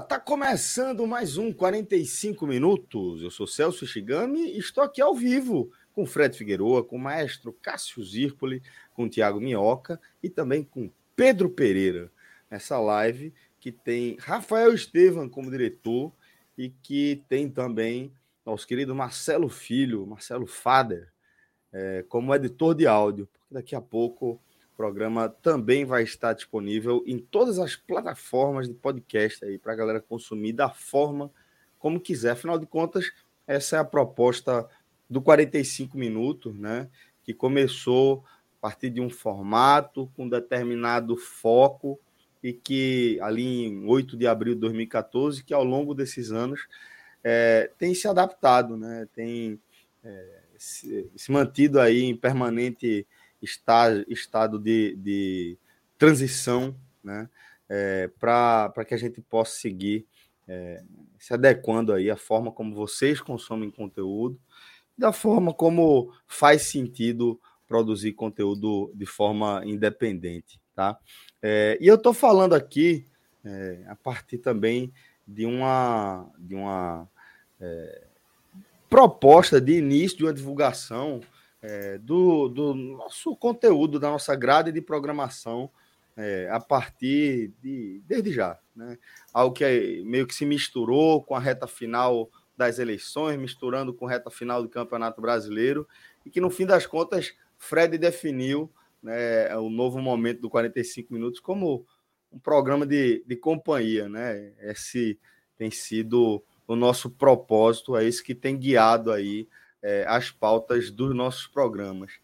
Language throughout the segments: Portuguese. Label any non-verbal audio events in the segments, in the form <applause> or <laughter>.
Tá começando mais um 45 minutos. Eu sou Celso Shigami e estou aqui ao vivo com Fred Figueroa, com o maestro Cássio Zirpoli, com Tiago Minhoca e também com Pedro Pereira. Nessa live que tem Rafael Estevam como diretor e que tem também nosso querido Marcelo Filho, Marcelo Fader, é, como editor de áudio, daqui a pouco o programa também vai estar disponível em todas as plataformas de podcast aí para a galera consumir da forma como quiser. Afinal de contas, essa é a proposta do 45 minutos, né? Que começou a partir de um formato com determinado foco e que ali em 8 de abril de 2014, que ao longo desses anos é, tem se adaptado, né? tem é, se, se, mantido aí em permanente está, estado de, de transição né? É, para que a gente possa seguir é, se adequando aí à forma como vocês consomem conteúdo, da forma como faz sentido produzir conteúdo de forma independente, tá? É, e eu estou falando aqui é, a partir também de uma, de uma é, proposta de início de uma divulgação é, do, do nosso conteúdo, da nossa grade de programação é, a partir de desde já, né? Algo que é, meio que se misturou com a reta final das eleições, misturando com a reta final do Campeonato Brasileiro, e que no fim das contas Fred definiu né, o novo momento do 45 minutos como um programa de, de companhia, né? Esse tem sido o nosso propósito, é isso que tem guiado aí é, as pautas dos nossos programas.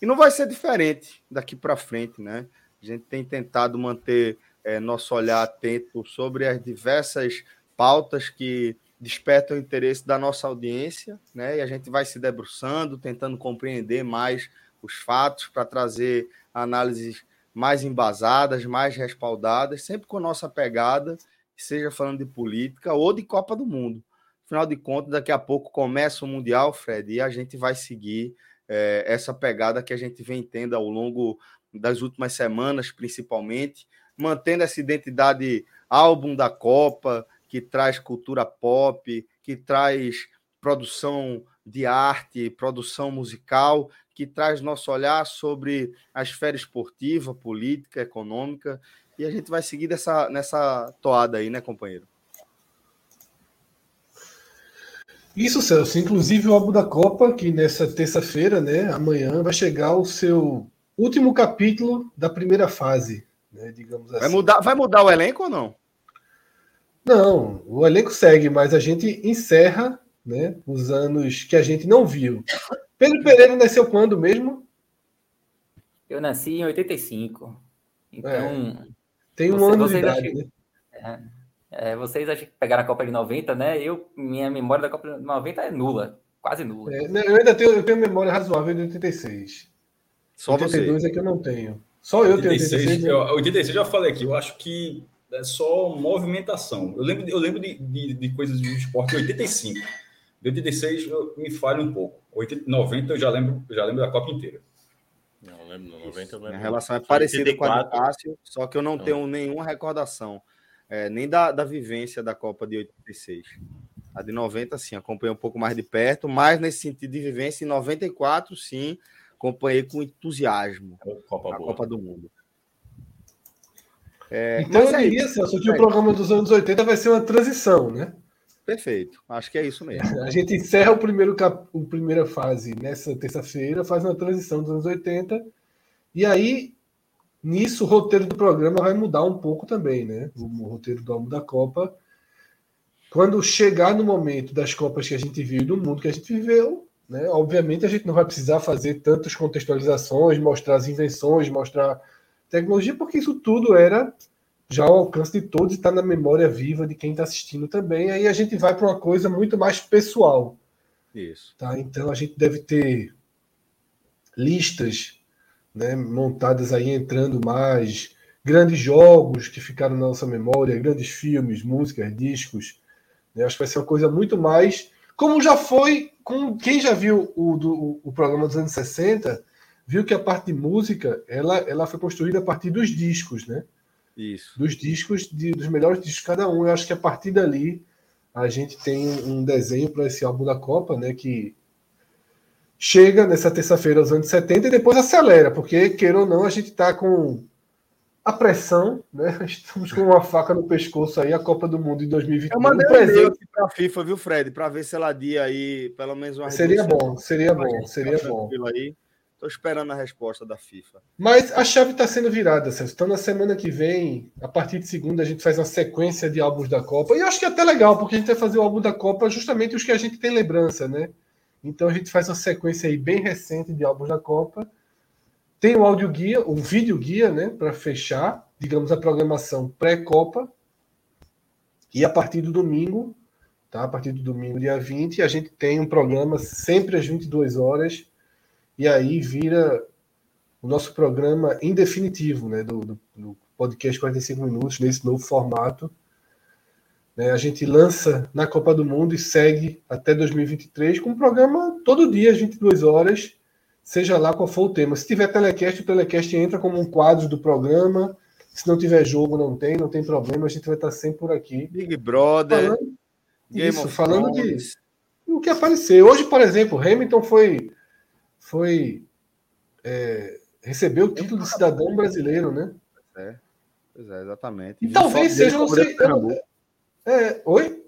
E não vai ser diferente daqui para frente, né? A gente tem tentado manter é, nosso olhar atento sobre as diversas pautas que despertam o interesse da nossa audiência, né? E a gente vai se debruçando, tentando compreender mais os fatos, para trazer análises mais embasadas, mais respaldadas, sempre com nossa pegada, seja falando de política ou de Copa do Mundo. Afinal de contas, daqui a pouco começa o Mundial, Fred, e a gente vai seguir é, essa pegada que a gente vem tendo ao longo das últimas semanas, principalmente, mantendo essa identidade álbum da Copa, que traz cultura pop, que traz produção de arte, produção musical, que traz nosso olhar sobre a esfera esportiva, política, econômica, e a gente vai seguir dessa, nessa toada aí, né, companheiro? Isso, Celso. Inclusive o álbum da Copa, que nessa terça-feira, né, amanhã, vai chegar o seu último capítulo da primeira fase, né, digamos assim. Vai mudar, vai mudar o elenco ou não? Não, o elenco segue, mas a gente encerra né, os anos que a gente não viu. Pedro Pereira nasceu quando mesmo? Eu nasci em 85. Então. É, tem um você, ano de idade, né? É, é, vocês acham que pegaram a Copa de 90, né? Eu, minha memória da Copa de 90 é nula, quase nula. É, eu ainda tenho, eu tenho memória razoável de 86. Só 82 você. é que eu não tenho. Só eu 86, tenho 86. Eu, 86 eu já falei aqui, eu acho que é só movimentação. Eu lembro, eu lembro de, de, de coisas do esporte em 85. De 86 eu, me falha um pouco. 80, 90 eu já lembro, eu já lembro da Copa inteira. Não, lembro, 90 eu lembro. A relação é parecida com a do Cássio, só que eu não, não. tenho nenhuma recordação, é, nem da, da vivência da Copa de 86. A de 90, sim, acompanhei um pouco mais de perto, mas nesse sentido de vivência, em 94, sim, acompanhei com entusiasmo Copa a boa. Copa do Mundo. É, então, mas é isso, Celso, que o programa dos anos 80 vai ser uma transição, né? Perfeito, acho que é isso mesmo. A gente encerra o primeiro cap... a primeira fase nessa terça-feira, faz uma transição dos anos 80, e aí, nisso, o roteiro do programa vai mudar um pouco também, né? O roteiro do álbum da Copa. quando chegar no momento das Copas que a gente viu e do mundo que a gente viveu, né, obviamente a gente não vai precisar fazer tantas contextualizações, mostrar as invenções, mostrar tecnologia, porque isso tudo era já ao alcance de todos e está na memória viva de quem está assistindo também. Aí a gente vai para uma coisa muito mais pessoal. Isso. Tá? Então a gente deve ter listas né, montadas aí entrando mais grandes jogos que ficaram na nossa memória, grandes filmes, músicas, discos. Né? Acho que vai ser uma coisa muito mais. Como já foi, com quem já viu o, do, o programa dos anos 60, viu que a parte de música ela, ela foi construída a partir dos discos, né? Isso. Dos discos, de, dos melhores discos de cada um. Eu acho que a partir dali a gente tem um desenho para esse álbum da Copa, né? Que chega nessa terça-feira aos anos 70 e depois acelera, porque, queira ou não, a gente está com a pressão, né? <laughs> Estamos com uma faca no pescoço aí, a Copa do Mundo em 2021. Eu mandei um presente para a FIFA, viu, Fred? Para ver se ela dia aí pelo menos uma Seria bom, seria bom, seria bom. Tô esperando a resposta da FIFA. Mas a chave está sendo virada, Celso. Então, na semana que vem, a partir de segunda, a gente faz uma sequência de álbuns da Copa. E eu acho que é até legal, porque a gente vai fazer o álbum da Copa justamente os que a gente tem lembrança, né? Então a gente faz uma sequência aí bem recente de álbuns da Copa. Tem o áudio guia, o vídeo guia, né, para fechar, digamos, a programação pré-Copa. E a partir do domingo, tá? A partir do domingo, dia 20, a gente tem um programa sempre às 22 horas. E aí vira o nosso programa em definitivo, né, do, do, do podcast 45 minutos, nesse novo formato? A gente lança na Copa do Mundo e segue até 2023 com um programa todo dia, às 22 horas, seja lá qual for o tema. Se tiver telecast, o telecast entra como um quadro do programa. Se não tiver jogo, não tem, não tem problema, a gente vai estar sempre por aqui. Big Brother. Falando, isso, falando de o que aparecer. Hoje, por exemplo, Hamilton foi, foi é, recebeu o título de cidadão brasileiro, né? É, pois é, exatamente. E, talvez seja, não sei, eu, é, oi?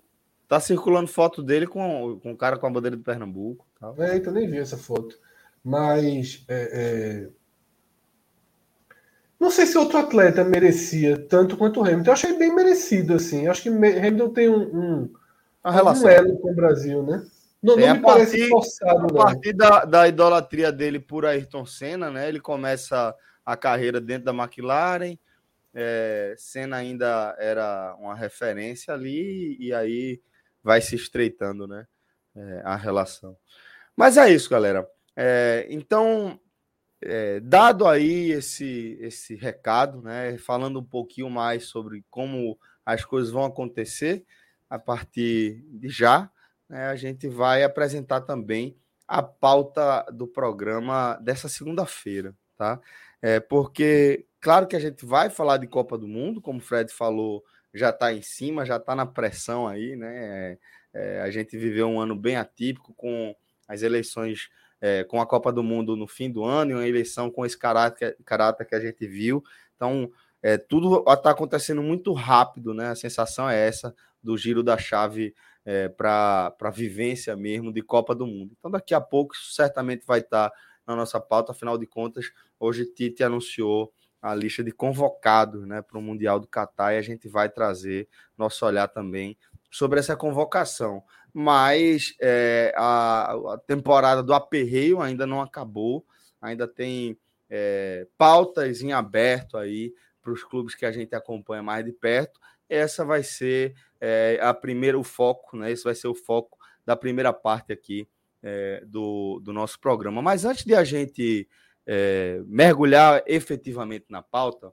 Tá circulando foto dele com, com o cara com a bandeira de Pernambuco. Tal. É, então nem vi essa foto. Mas. É, é... Não sei se outro atleta merecia tanto quanto o Hamilton. Eu achei bem merecido, assim. Eu acho que Hamilton tem um, um, um elo com o Brasil, né? Não, não me partir, parece forçado, A partir da, da idolatria dele por Ayrton Senna, né? Ele começa a carreira dentro da McLaren, é, Senna ainda era uma referência ali, e aí vai se estreitando né, é, a relação. Mas é isso, galera. É, então, é, dado aí esse, esse recado, né, falando um pouquinho mais sobre como as coisas vão acontecer a partir de já, né, a gente vai apresentar também a pauta do programa dessa segunda-feira, tá? É, porque Claro que a gente vai falar de Copa do Mundo, como o Fred falou, já está em cima, já está na pressão aí, né? É, a gente viveu um ano bem atípico com as eleições, é, com a Copa do Mundo no fim do ano e uma eleição com esse caráter, caráter que a gente viu. Então, é, tudo está acontecendo muito rápido, né? A sensação é essa do giro da chave é, para a vivência mesmo de Copa do Mundo. Então, daqui a pouco, certamente vai estar tá na nossa pauta. Afinal de contas, hoje Tite anunciou a lista de convocados né, para o Mundial do Catar e a gente vai trazer nosso olhar também sobre essa convocação. Mas é, a, a, temporada do aperreio ainda não acabou, ainda tem é, pautas em aberto aí para os clubes que a gente acompanha mais de perto. Essa vai ser é, a primeira, o foco, né? Esse vai ser o foco da primeira parte aqui é, do, do nosso programa. Mas antes de a gente é, mergulhar efetivamente na pauta,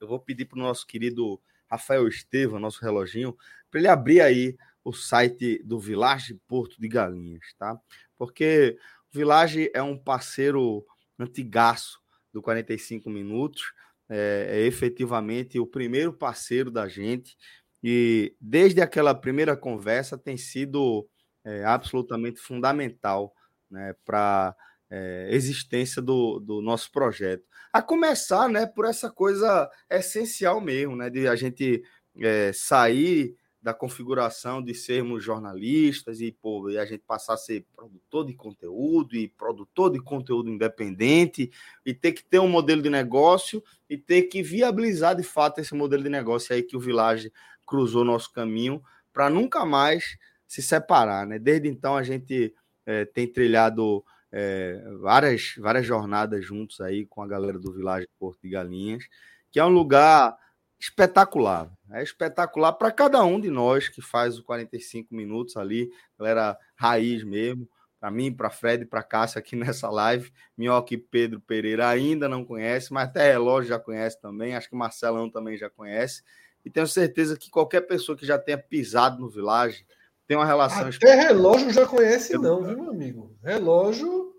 eu vou pedir para o nosso querido Rafael Estevam, nosso reloginho, para ele abrir aí o site do Village Porto de Galinhas, tá? Porque o Village é um parceiro antigaço do 45 Minutos, é, é efetivamente o primeiro parceiro da gente e desde aquela primeira conversa tem sido é, absolutamente fundamental né, para é, existência do, do nosso projeto. A começar né, por essa coisa essencial mesmo, né, de a gente é, sair da configuração de sermos jornalistas e, pô, e a gente passar a ser produtor de conteúdo e produtor de conteúdo independente e ter que ter um modelo de negócio e ter que viabilizar de fato esse modelo de negócio aí que o Village cruzou nosso caminho para nunca mais se separar, né? Desde então a gente é, tem trilhado é, várias, várias jornadas juntos aí com a galera do Vilagem Porto de Galinhas, que é um lugar espetacular. É espetacular para cada um de nós que faz os 45 minutos ali, galera raiz mesmo. Para mim, para Fred, para Cássia aqui <laughs> nessa live. Minhoca e Pedro Pereira ainda não conhece, mas até Relógio já conhece também. Acho que Marcelão também já conhece. E tenho certeza que qualquer pessoa que já tenha pisado no Village tem uma relação. Até relógio já conhece, não, viu, meu amigo? Relógio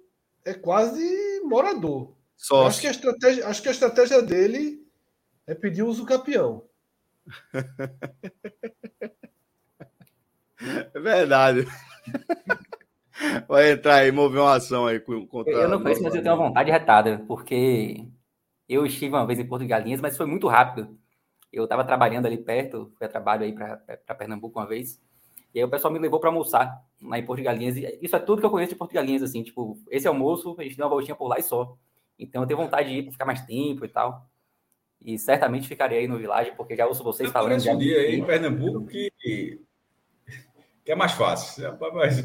é quase morador. Só acho que, a estratégia, acho que a estratégia dele é pedir uso campeão. <laughs> É verdade. Vai entrar aí, mover uma ação aí contra. Eu não conheço, mas eu tenho uma vontade retada, porque eu estive uma vez em Porto de Galinhas, mas foi muito rápido. Eu estava trabalhando ali perto, fui a trabalho aí para Pernambuco uma vez. E aí o pessoal me levou para almoçar lá em Porto de Galinhas. E isso é tudo que eu conheço de Porto de Galinhas, assim, tipo, esse almoço, a gente deu uma voltinha por lá e só. Então eu tenho vontade de ir para ficar mais tempo e tal. E certamente ficarei aí no Village, porque já ouço vocês eu falando. Um dia aí em Pernambuco que, que é mais fácil. É,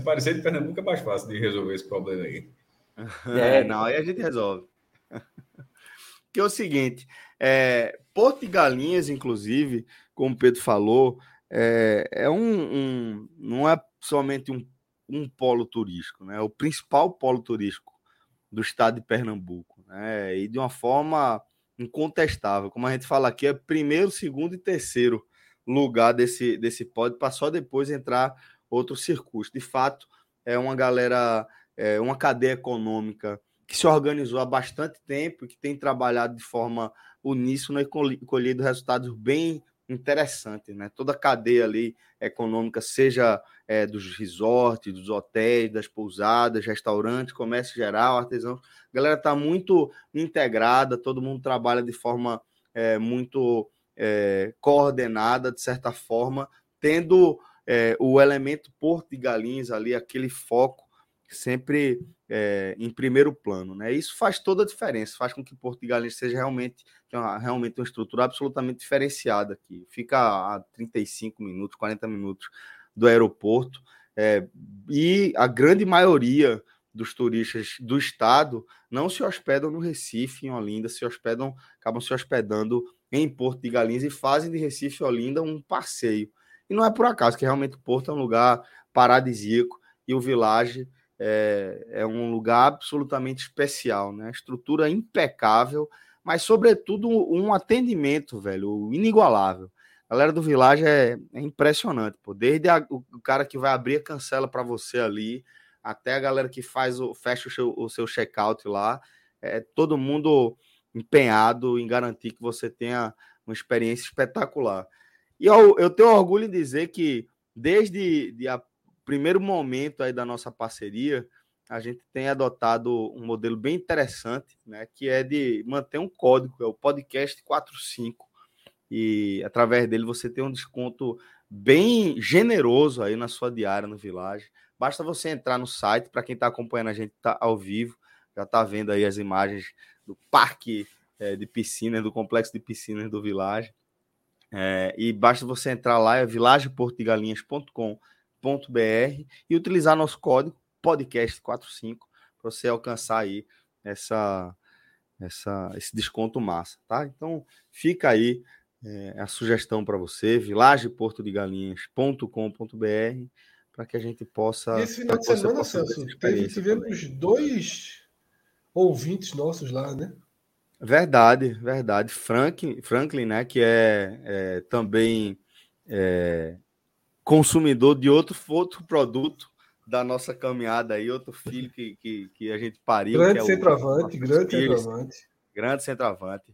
parecer de Pernambuco é mais fácil de resolver esse problema aí. <laughs> É, não, aí a gente resolve. <laughs> que é o seguinte, é, Porto de Galinhas, inclusive, como o Pedro falou, é, é um, um, não é somente um, um polo turístico, né? É o principal polo turístico do estado de Pernambuco, né? E de uma forma incontestável, como a gente fala aqui, é primeiro, segundo e terceiro lugar desse desse pódio, para só depois entrar outro circuito. De fato, é uma galera, é uma cadeia econômica que se organizou há bastante tempo que tem trabalhado de forma uníssona e colhido resultados bem interessante, né? Toda a cadeia ali econômica, seja é, dos resorts, dos hotéis, das pousadas, restaurantes, comércio geral, artesãos, a galera está muito integrada, todo mundo trabalha de forma é, muito é, coordenada, de certa forma, tendo é, o elemento Porto de Galinhas ali, aquele foco sempre é, em primeiro plano. Né? Isso faz toda a diferença, faz com que Porto de Galinhas seja realmente, uma, realmente uma estrutura absolutamente diferenciada aqui. Fica a 35 minutos, 40 minutos do aeroporto, é, e a grande maioria dos turistas do estado não se hospedam no Recife, em Olinda, se hospedam, acabam se hospedando em Porto de Galinhas e fazem de Recife e Olinda um passeio. E não é por acaso que realmente Porto é um lugar paradisíaco e o Village é, é um lugar absolutamente especial, né? Estrutura impecável, mas sobretudo um atendimento, velho, inigualável. A galera do Village é, é impressionante, pô. Desde a, o, cara que vai abrir a cancela para você ali, até a galera que faz o fecha o seu, seu check-out lá, é todo mundo empenhado em garantir que você tenha uma experiência espetacular. E eu, eu tenho orgulho em dizer que desde de a primeiro momento aí da nossa parceria, a gente tem adotado um modelo bem interessante, né, que é de manter um código, é o podcast 45. E através dele você tem um desconto bem generoso aí na sua diária no Village. Basta você entrar no site, para quem está acompanhando a gente tá ao vivo, já está vendo aí as imagens do parque é, de piscinas, do complexo de piscinas do Village. É, e basta você entrar lá, é vilageportigalinhas.com.br e utilizar nosso código podcast45 para você alcançar aí essa, essa, esse desconto massa, tá? Então fica aí é, a sugestão para você, vilageportodegalinhas.com.br para que a gente possa. E esse final de semana, Celso, teve, tivemos dois ouvintes nossos lá, né? Verdade, verdade. Frank, Franklin, né, que é, é também é, consumidor de outro, outro produto da nossa caminhada aí, outro filho que, que, que a gente pariu. Grande é centroavante, grande centroavante. Grande centroavante.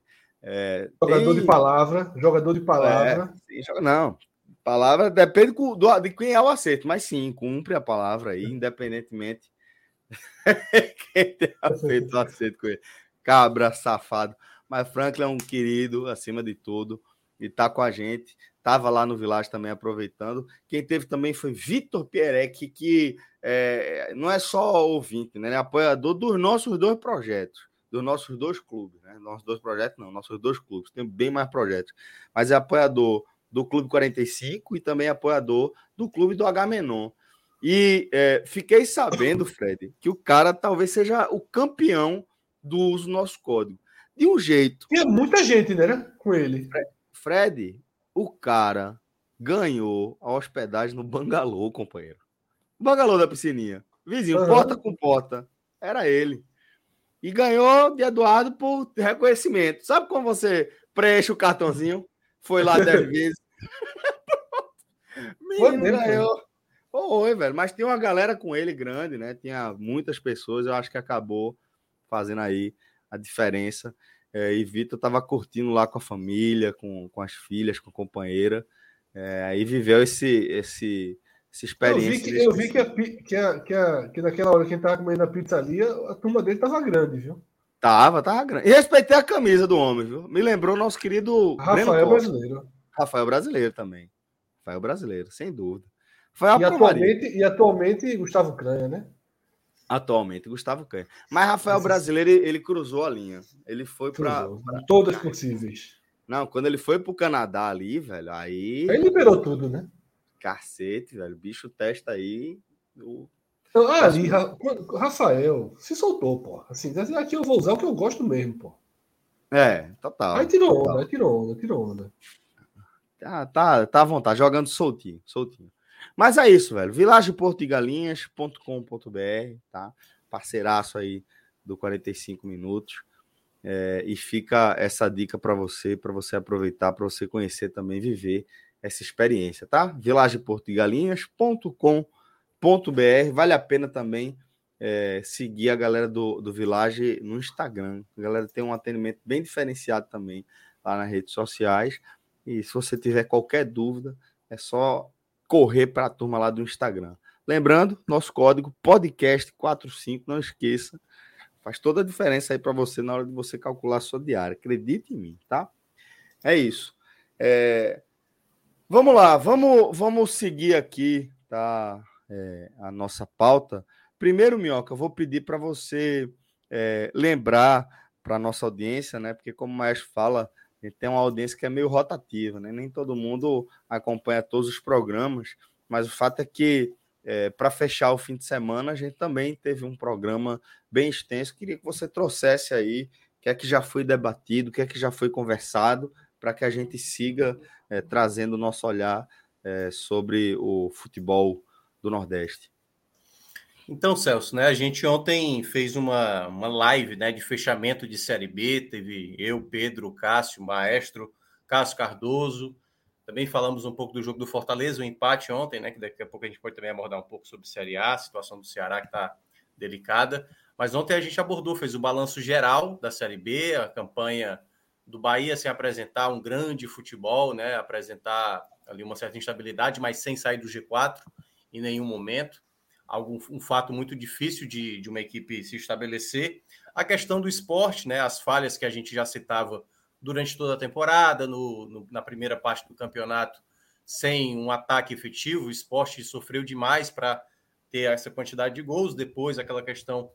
É, jogador tem... de palavra, jogador de palavra. É, sim, não, palavra depende do, de quem é o acerto, mas sim, cumpre a palavra aí, independentemente <laughs> quem tenha <laughs> feito o acerto com ele. Cabra, safado. Mas Franklin é um querido, acima de tudo, e tá com a gente. Estava lá no Village também aproveitando. Quem teve também foi Vitor Pierec, que é, não é só ouvinte, né? Ele é apoiador dos nossos dois projetos, dos nossos dois clubes, né? Nossos dois projetos, não, nossos dois clubes. Tem bem mais projetos. Mas é apoiador do Clube 45 e também apoiador do Clube do H-Menon. E é, fiquei sabendo, Fred, que o cara talvez seja o campeão do uso do nosso código. De um jeito. Tinha muita gente, né? Com ele. Fred, o cara ganhou a hospedagem no Bangalô, companheiro. Bangalô da piscininha. Vizinho, uhum. porta com porta. Era ele. E ganhou de Eduardo por reconhecimento. Sabe como você preenche o cartãozinho? Foi lá 10 <laughs> vezes. Menino ganhou. Oi, velho. Mas tem uma galera com ele grande, né? Tinha muitas pessoas. Eu acho que acabou fazendo aí a diferença. É, e Vitor estava curtindo lá com a família, com, com as filhas, com a companheira. É, aí viveu esse, esse, essa experiência. Eu vi que, eu vi que, a, que, a, que, a, que naquela hora que a gente estava comendo a pizza ali, a turma dele estava grande, viu? Tava, tava grande. E respeitei a camisa do homem, viu? Me lembrou nosso querido Rafael Brasileiro. Rafael Brasileiro também. Rafael Brasileiro, sem dúvida. e, atualmente, e atualmente Gustavo Cranha, né? Atualmente, Gustavo Cranha. Mas Rafael Brasileiro, ele, ele cruzou a linha. Ele foi para. Todas possíveis. Não, quando ele foi pro Canadá ali, velho, aí. Ele liberou tudo, né? Cacete, velho. Bicho testa aí. O... Ah, ali, Rafael, se soltou, pô. Assim, aqui eu vou usar o que eu gosto mesmo, pô. É, total. Aí tirou total. onda, aí tirou onda, tirou onda. Tá, tá, tá à vontade, jogando soltinho, soltinho. Mas é isso, velho. vilageportugalinhas.com.br, tá? Parceiraço aí do 45 minutos. É, e fica essa dica para você, para você aproveitar, para você conhecer também, viver essa experiência, tá? vilageportugalinhas.com.br. Vale a pena também é, seguir a galera do, do Village no Instagram. A galera tem um atendimento bem diferenciado também lá nas redes sociais. E se você tiver qualquer dúvida, é só correr para a turma lá do Instagram. Lembrando, nosso código podcast45, não esqueça. Faz toda a diferença aí para você na hora de você calcular a sua diária. Acredite em mim, tá? É isso. É... Vamos lá, vamos, vamos seguir aqui, tá? É, a nossa pauta. Primeiro, Minhoca, eu vou pedir para você é, lembrar para a nossa audiência, né? Porque, como o Maestro fala, ele tem uma audiência que é meio rotativa, né? Nem todo mundo acompanha todos os programas, mas o fato é que é, para fechar o fim de semana, a gente também teve um programa bem extenso. Queria que você trouxesse aí o que é que já foi debatido, o que é que já foi conversado, para que a gente siga é, trazendo o nosso olhar é, sobre o futebol do Nordeste. Então, Celso, né, a gente ontem fez uma, uma live né, de fechamento de Série B, teve eu, Pedro, Cássio, Maestro, Cássio Cardoso, também falamos um pouco do jogo do Fortaleza, o empate ontem, né, que daqui a pouco a gente pode também abordar um pouco sobre Série A, a situação do Ceará que está delicada, mas ontem a gente abordou, fez o balanço geral da Série B, a campanha do Bahia sem apresentar um grande futebol, né, apresentar ali uma certa instabilidade, mas sem sair do G4 em nenhum momento algo, um fato muito difícil de, de uma equipe se estabelecer. A questão do esporte, né, as falhas que a gente já citava durante toda a temporada, no, no, na primeira parte do campeonato, sem um ataque efetivo, o esporte sofreu demais para ter essa quantidade de gols. Depois, aquela questão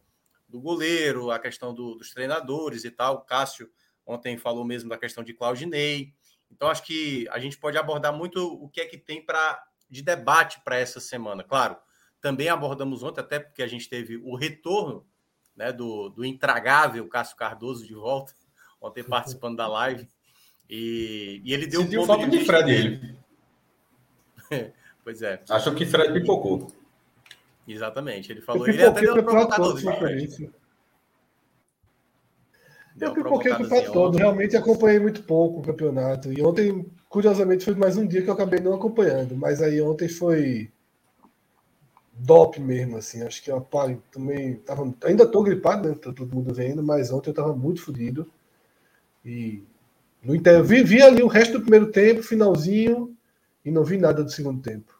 do goleiro, a questão do, dos treinadores e tal. O Cássio ontem falou mesmo da questão de Claudinei. Então, acho que a gente pode abordar muito o que é que tem para de debate para essa semana. Claro, também abordamos ontem, até porque a gente teve o retorno né, do, do intragável Cássio Cardoso de volta, <laughs> ontem participando da live. E, e ele deu Sentiu um ponto falta de, de Fred ele. <laughs> pois é. Achou que Fred pipocou. Exatamente. Ele falou. Ele até deu provocador. Eu pipoquei o campeonato todo, realmente acompanhei muito pouco o campeonato. E ontem, curiosamente, foi mais um dia que eu acabei não acompanhando. Mas aí ontem foi DOP mesmo, assim. Acho que eu também tava, ainda tô gripado, né? Tá todo mundo vendo, mas ontem eu tava muito fodido. E no inter... vi, vi ali o resto do primeiro tempo, finalzinho, e não vi nada do segundo tempo.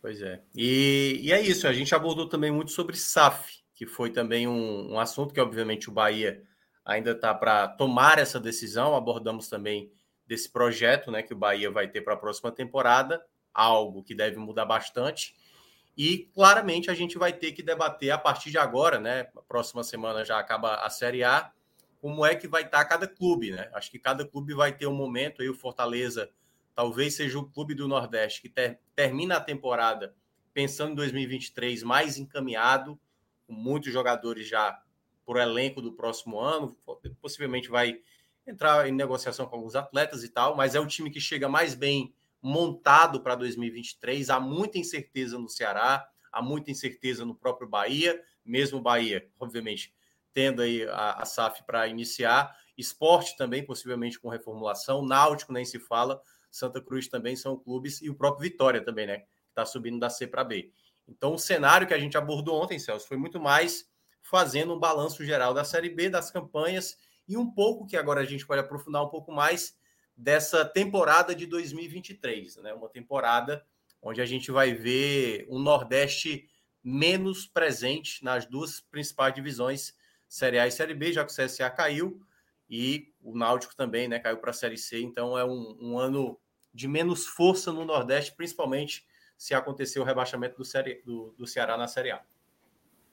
Pois é. E, e é isso, a gente abordou também muito sobre SAF, que foi também um, um assunto que, obviamente, o Bahia ainda está para tomar essa decisão. Abordamos também desse projeto né, que o Bahia vai ter para a próxima temporada, algo que deve mudar bastante. E claramente a gente vai ter que debater a partir de agora, né? Próxima semana já acaba a Série A, como é que vai estar cada clube, né? Acho que cada clube vai ter um momento aí, o Fortaleza talvez seja o clube do Nordeste que ter, termina a temporada pensando em 2023 mais encaminhado, com muitos jogadores já por elenco do próximo ano, possivelmente vai entrar em negociação com alguns atletas e tal, mas é o time que chega mais bem montado para 2023. Há muita incerteza no Ceará, há muita incerteza no próprio Bahia, mesmo Bahia, obviamente, tendo aí a, a SAF para iniciar. Esporte também, possivelmente com reformulação. Náutico nem se fala. Santa Cruz também são clubes e o próprio Vitória também, né? Está subindo da C para B. Então, o cenário que a gente abordou ontem, Celso, foi muito mais fazendo um balanço geral da Série B, das campanhas e um pouco que agora a gente pode aprofundar um pouco mais dessa temporada de 2023, né? Uma temporada onde a gente vai ver um Nordeste menos presente nas duas principais divisões, Série A e Série B, já que o CSA caiu e o Náutico também, né, caiu para a Série C, então é um, um, ano de menos força no Nordeste, principalmente se acontecer o rebaixamento do, série, do, do Ceará na Série A.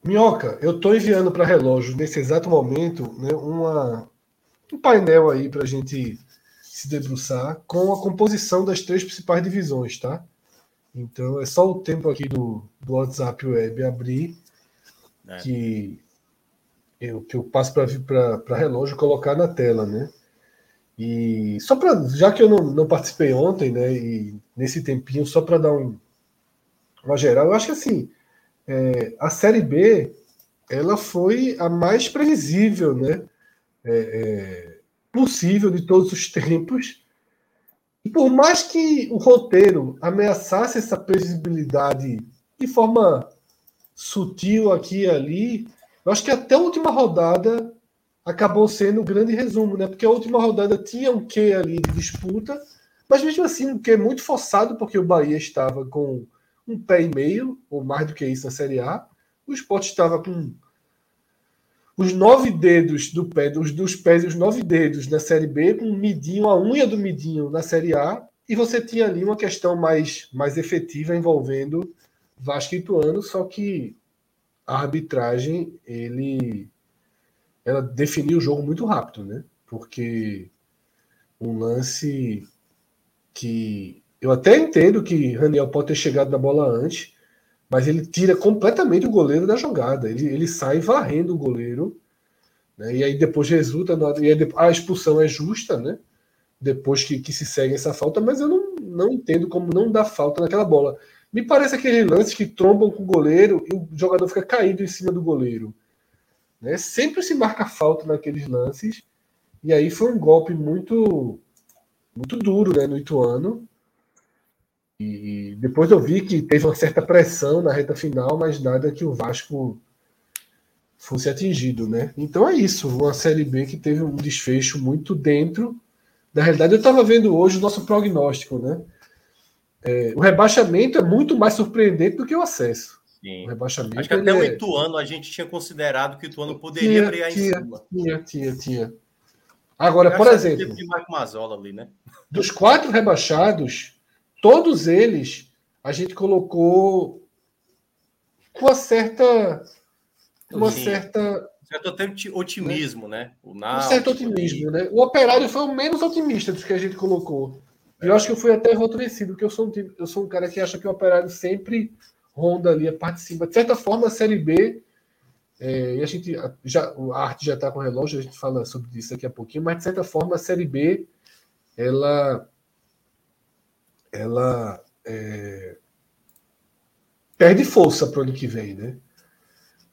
Minhoca, eu estou enviando para relógio nesse exato momento né, uma, um painel aí para a gente se debruçar com a composição das três principais divisões, tá? Então é só o tempo aqui do, do WhatsApp Web abrir é. que, eu, que eu passo para relógio colocar na tela, né? E só para. Já que eu não, não participei ontem, né? E nesse tempinho, só para dar um, uma geral, eu acho que assim é, a Série B ela foi a mais previsível né, é, é, possível de todos os tempos. E por mais que o roteiro ameaçasse essa previsibilidade de forma sutil aqui e ali, eu acho que até a última rodada acabou sendo um grande resumo, né? Porque a última rodada tinha um quê ali de disputa, mas mesmo assim um quê muito forçado, porque o Bahia estava com um pé e meio, ou mais do que isso na Série A. O Sport estava com os nove dedos do pé, dos, dos pés e os nove dedos na Série B, com um midinho, a unha do midinho na Série A, e você tinha ali uma questão mais, mais efetiva envolvendo Vasco e Ituano, só que a arbitragem, ele ela definiu o jogo muito rápido, né? Porque um lance que eu até entendo que Raniel pode ter chegado na bola antes, mas ele tira completamente o goleiro da jogada. Ele, ele sai varrendo o goleiro. Né? E aí depois resulta. Na, e a expulsão é justa, né? Depois que, que se segue essa falta, mas eu não, não entendo como não dá falta naquela bola. Me parece aqueles lances que trombam com o goleiro e o jogador fica caído em cima do goleiro. Né? Sempre se marca falta naqueles lances. E aí foi um golpe muito muito duro né, no Ituano. E depois eu vi que teve uma certa pressão na reta final, mas nada que o Vasco fosse atingido, né? Então é isso, uma Série B que teve um desfecho muito dentro da realidade. Eu estava vendo hoje o nosso prognóstico, né? É, o rebaixamento é muito mais surpreendente do que o acesso. Sim. O rebaixamento. Acho que até o é Ituano a gente tinha considerado que o Ituano poderia tinha, em cima. Tinha, tinha, tinha. Agora, por exemplo, ali, né? dos quatro rebaixados, todos eles a gente colocou com uma certa. Uma Sim. certa. Certo otimismo, né? O um certo otimismo, né? O operário foi o menos otimista dos que a gente colocou. E eu acho que eu fui até retrocedido, porque eu sou, um, eu sou um cara que acha que o operário sempre ronda ali a parte de cima. De certa forma, a Série B, é, e a gente já, a arte já está com o relógio, a gente fala sobre isso daqui a pouquinho, mas de certa forma, a Série B, ela ela é, perde força para o ano que vem, né?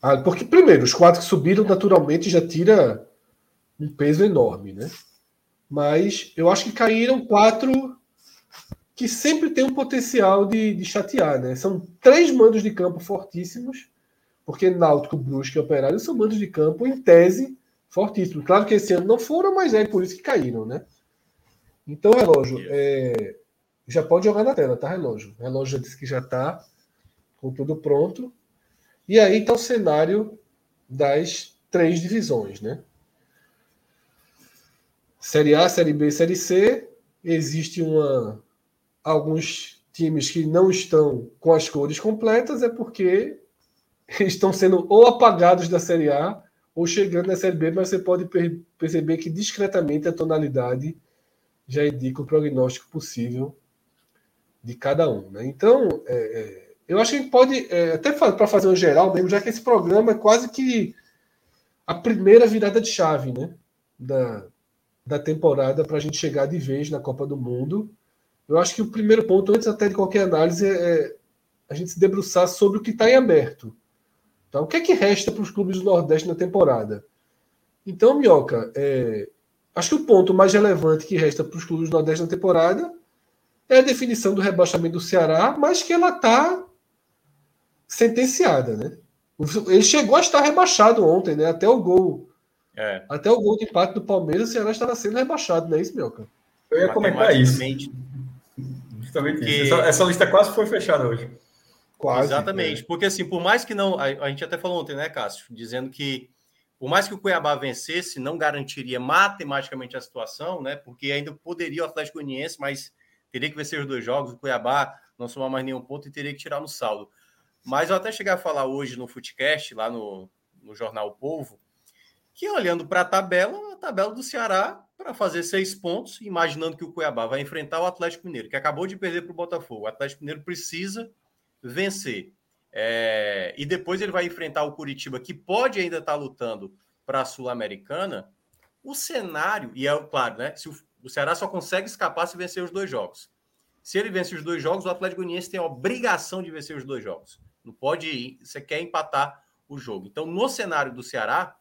Ah, porque, primeiro, os quatro que subiram naturalmente já tira um peso enorme, né? Mas eu acho que caíram quatro que sempre tem um potencial de, de chatear, né? São três mandos de campo fortíssimos, porque Náutico, Brusque e Operário são mandos de campo, em tese, fortíssimos. Claro que esse ano não foram, mas é por isso que caíram, né? Então, relógio, é, já pode jogar na tela, tá, relógio? O relógio já disse que já está com tudo pronto. E aí está o cenário das três divisões, né? Série A, Série B, Série C. Existe uma alguns times que não estão com as cores completas é porque <laughs> estão sendo ou apagados da Série A ou chegando na Série B, mas você pode perceber que discretamente a tonalidade já indica o prognóstico possível de cada um. Né? Então, é, é, eu acho que a gente pode, é, até para fazer um geral mesmo, já que esse programa é quase que a primeira virada de chave né? da, da temporada para a gente chegar de vez na Copa do Mundo. Eu acho que o primeiro ponto, antes até de qualquer análise, é a gente se debruçar sobre o que está em aberto. Então, o que é que resta para os clubes do Nordeste na temporada? Então, Minhoca, é, acho que o ponto mais relevante que resta para os clubes do Nordeste na temporada é a definição do rebaixamento do Ceará, mas que ela está sentenciada, né? Ele chegou a estar rebaixado ontem, né? Até o gol. É. Até o gol de empate do Palmeiras, o Ceará estava sendo rebaixado, não é isso, Minhoca? Eu ia comentar isso. Justamente que... isso. Essa, essa, lista quase foi fechada hoje. Quase. Exatamente. É. Porque assim, por mais que não. A, a, gente até falou ontem, né, Cássio? Dizendo que por mais que o Cuiabá vencesse, não garantiria matematicamente a situação, né? Porque ainda poderia o Atlético Goianiense, mas teria que vencer os dois jogos. O Cuiabá não somar mais nenhum ponto e teria que tirar no saldo. Mas eu até cheguei a falar hoje no Footcast, lá no, no jornal o Povo, que olhando para a tabela, a tabela do Ceará para fazer seis pontos, imaginando que o Cuiabá vai enfrentar o Atlético Mineiro, que acabou de perder para o Botafogo. O Atlético Mineiro precisa vencer. É, e depois ele vai enfrentar o Curitiba, que pode ainda estar tá lutando para a Sul-Americana. O cenário, e é claro, né? Se o, o, Ceará só consegue escapar se vencer os dois jogos. Se ele vence os dois jogos, o Atlético Goianiense tem a obrigação de vencer os dois jogos. Não pode ir, você quer empatar o jogo. Então, no cenário do Ceará,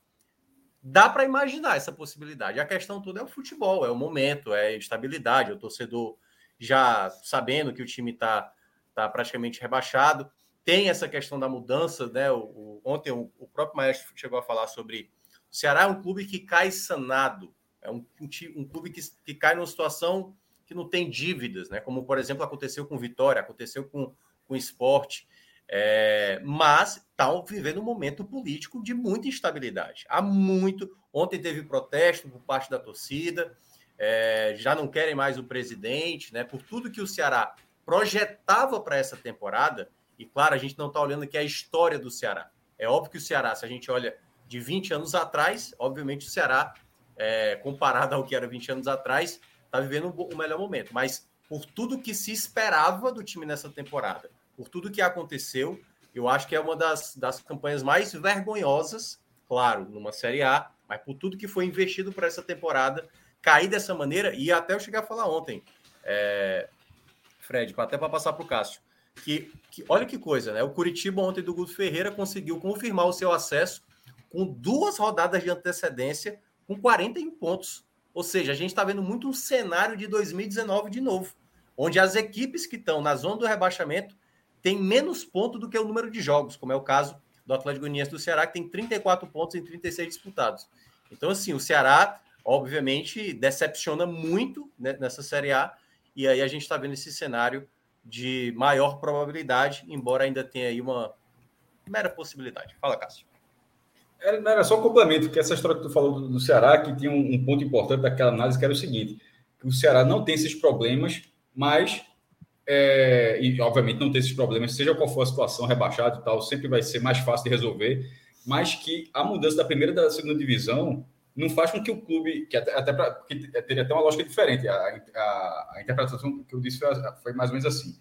dá para imaginar essa possibilidade. A questão toda é o futebol, é o momento, é estabilidade, o torcedor já sabendo que o time está tá praticamente rebaixado. Tem essa questão da mudança, né? O, o, ontem o, o, próprio Maestro chegou a falar sobre o Ceará é um clube que cai sanado, é um, um, um clube que, que cai numa situação que não tem dívidas, né? Como, por exemplo, aconteceu com Vitória, aconteceu com, com esporte. É, mas estão tá vivendo um momento político de muita instabilidade. Há muito. Ontem teve protesto por parte da torcida, é, já não querem mais o presidente, né? Por tudo que o Ceará projetava para essa temporada, e claro, a gente não está olhando aqui a história do Ceará. É óbvio que o Ceará, se a gente olha de 20 anos atrás, obviamente o Ceará, é, comparado ao que era 20 anos atrás, está vivendo o melhor momento. Mas por tudo que se esperava do time nessa temporada, por tudo que aconteceu, eu acho que é uma das, das campanhas mais vergonhosas, claro, numa Série A, mas por tudo que foi investido para essa temporada, cair dessa maneira, e até eu cheguei a falar ontem, é, Fred, até para passar para o Cássio, que, que, olha que coisa, né? O Curitiba ontem do Guto Ferreira conseguiu confirmar o seu acesso com duas rodadas de antecedência, com 41 pontos. Ou seja, a gente está vendo muito um cenário de 2019 de novo, onde as equipes que estão na zona do rebaixamento têm menos pontos do que o número de jogos, como é o caso do Atlético Goianiense do Ceará, que tem 34 pontos em 36 disputados. Então, assim, o Ceará, obviamente, decepciona muito né, nessa Série A, e aí a gente está vendo esse cenário de maior probabilidade, embora ainda tenha aí uma mera possibilidade. Fala, Cássio. Era, era só um complemento, que essa história que tu falou do, do Ceará, que tinha um, um, ponto importante daquela análise, que era o seguinte, o Ceará não tem esses problemas, mas, é, e obviamente não tem esses problemas, seja qual for a situação, rebaixado e tal, sempre vai ser mais fácil de resolver, mas que a mudança da primeira e da segunda divisão não faz com que o clube, que até, até pra, que teria até uma lógica diferente, a, a, a, interpretação que eu disse foi, foi mais ou menos assim.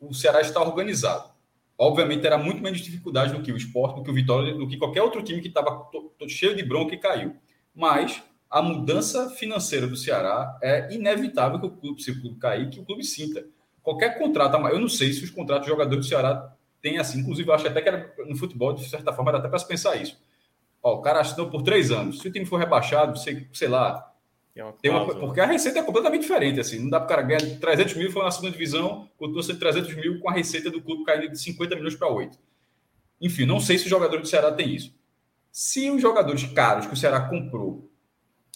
O Ceará está organizado. Obviamente terá muito menos dificuldade do que o esporte, do que o Vitória, do que qualquer outro time que estava cheio de bronca e caiu. Mas a mudança financeira do Ceará é inevitável que o clube, se o clube cair, que o clube sinta. Qualquer contrato, eu não sei se os contratos de jogadores do Ceará têm assim, inclusive eu acho até que era, no futebol, de certa forma, era até para se pensar isso Ó, o cara assinou por três anos. Se o time for rebaixado, sei, sei lá. Uma tem uma, porque a receita é completamente diferente. assim Não dá para o cara ganhar 300 mil, foi na segunda divisão, continua sendo 300 mil com a receita do clube caindo de 50 milhões para 8. Enfim, não sei se os jogadores do Ceará têm isso. Se os jogadores caros que o Ceará comprou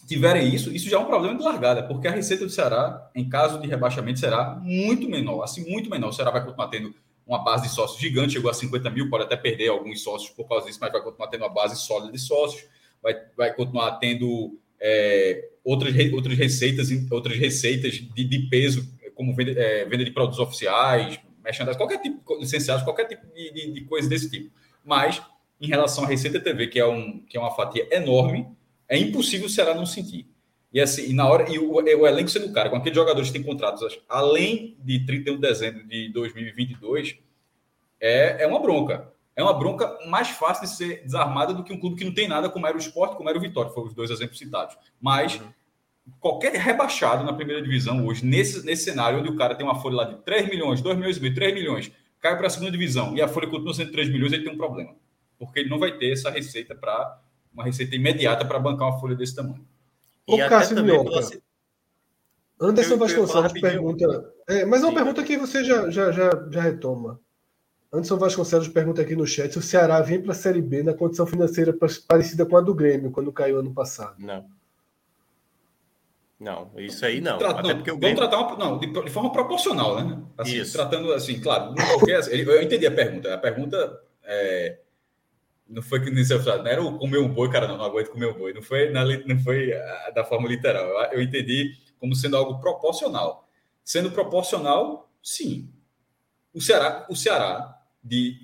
tiverem isso, isso já é um problema de largada, porque a receita do Ceará, em caso de rebaixamento, será muito menor, assim, muito menor. O Ceará vai continuar tendo uma base de sócios gigante, chegou a 50 mil, pode até perder alguns sócios por causa disso, mas vai continuar tendo uma base sólida de sócios, vai, vai continuar tendo é, outras, outras receitas, outras receitas de, de peso, como venda, é, venda, de produtos oficiais, merchandising, qualquer tipo, licenciados, qualquer tipo de, de, de, coisa desse tipo. Mas, em relação à Receita TV, que é, um, que é uma fatia enorme, é impossível o Ceará não sentir. E assim, e na hora, e o, o elenco sendo caro, com aqueles jogadores que têm contratos além de 31 de dezembro de 2022, é, é uma bronca. É uma bronca mais fácil de ser desarmada do que um clube que não tem nada, como era o Sport, como era o Vitória, foram os dois exemplos citados. Mas uhum. qualquer rebaixado na primeira divisão hoje, nesse, nesse cenário, onde o cara tem uma folha lá de 3 milhões, 2 milhões e meio, 3 milhões, cai para a segunda divisão e a folha continua sendo 3 milhões, ele tem um problema. Porque ele não vai ter essa receita para uma receita imediata para bancar uma folha desse tamanho. O Cássio Minhoca. Anderson Vasconcelos pergunta. É, mas é uma Sim. pergunta que você já, já, já, já retoma. Anderson Vasconcelos pergunta aqui no chat se o Ceará vem para a Série B na condição financeira parecida com a do Grêmio, quando caiu ano passado. Não. Não, isso aí não. Trata, Até porque o Grêmio... Vamos tratar uma, não, de, de, forma proporcional, né? Assim, isso. Tratando assim, claro, porque, assim, eu entendi a pergunta. A pergunta é, não foi que você falou, não era o comer um boi, cara, não, não aguento comer um boi. Não foi, na, não foi da forma literal. Eu, eu entendi como sendo algo proporcional. Sendo proporcional, sim. O Ceará, o Ceará de.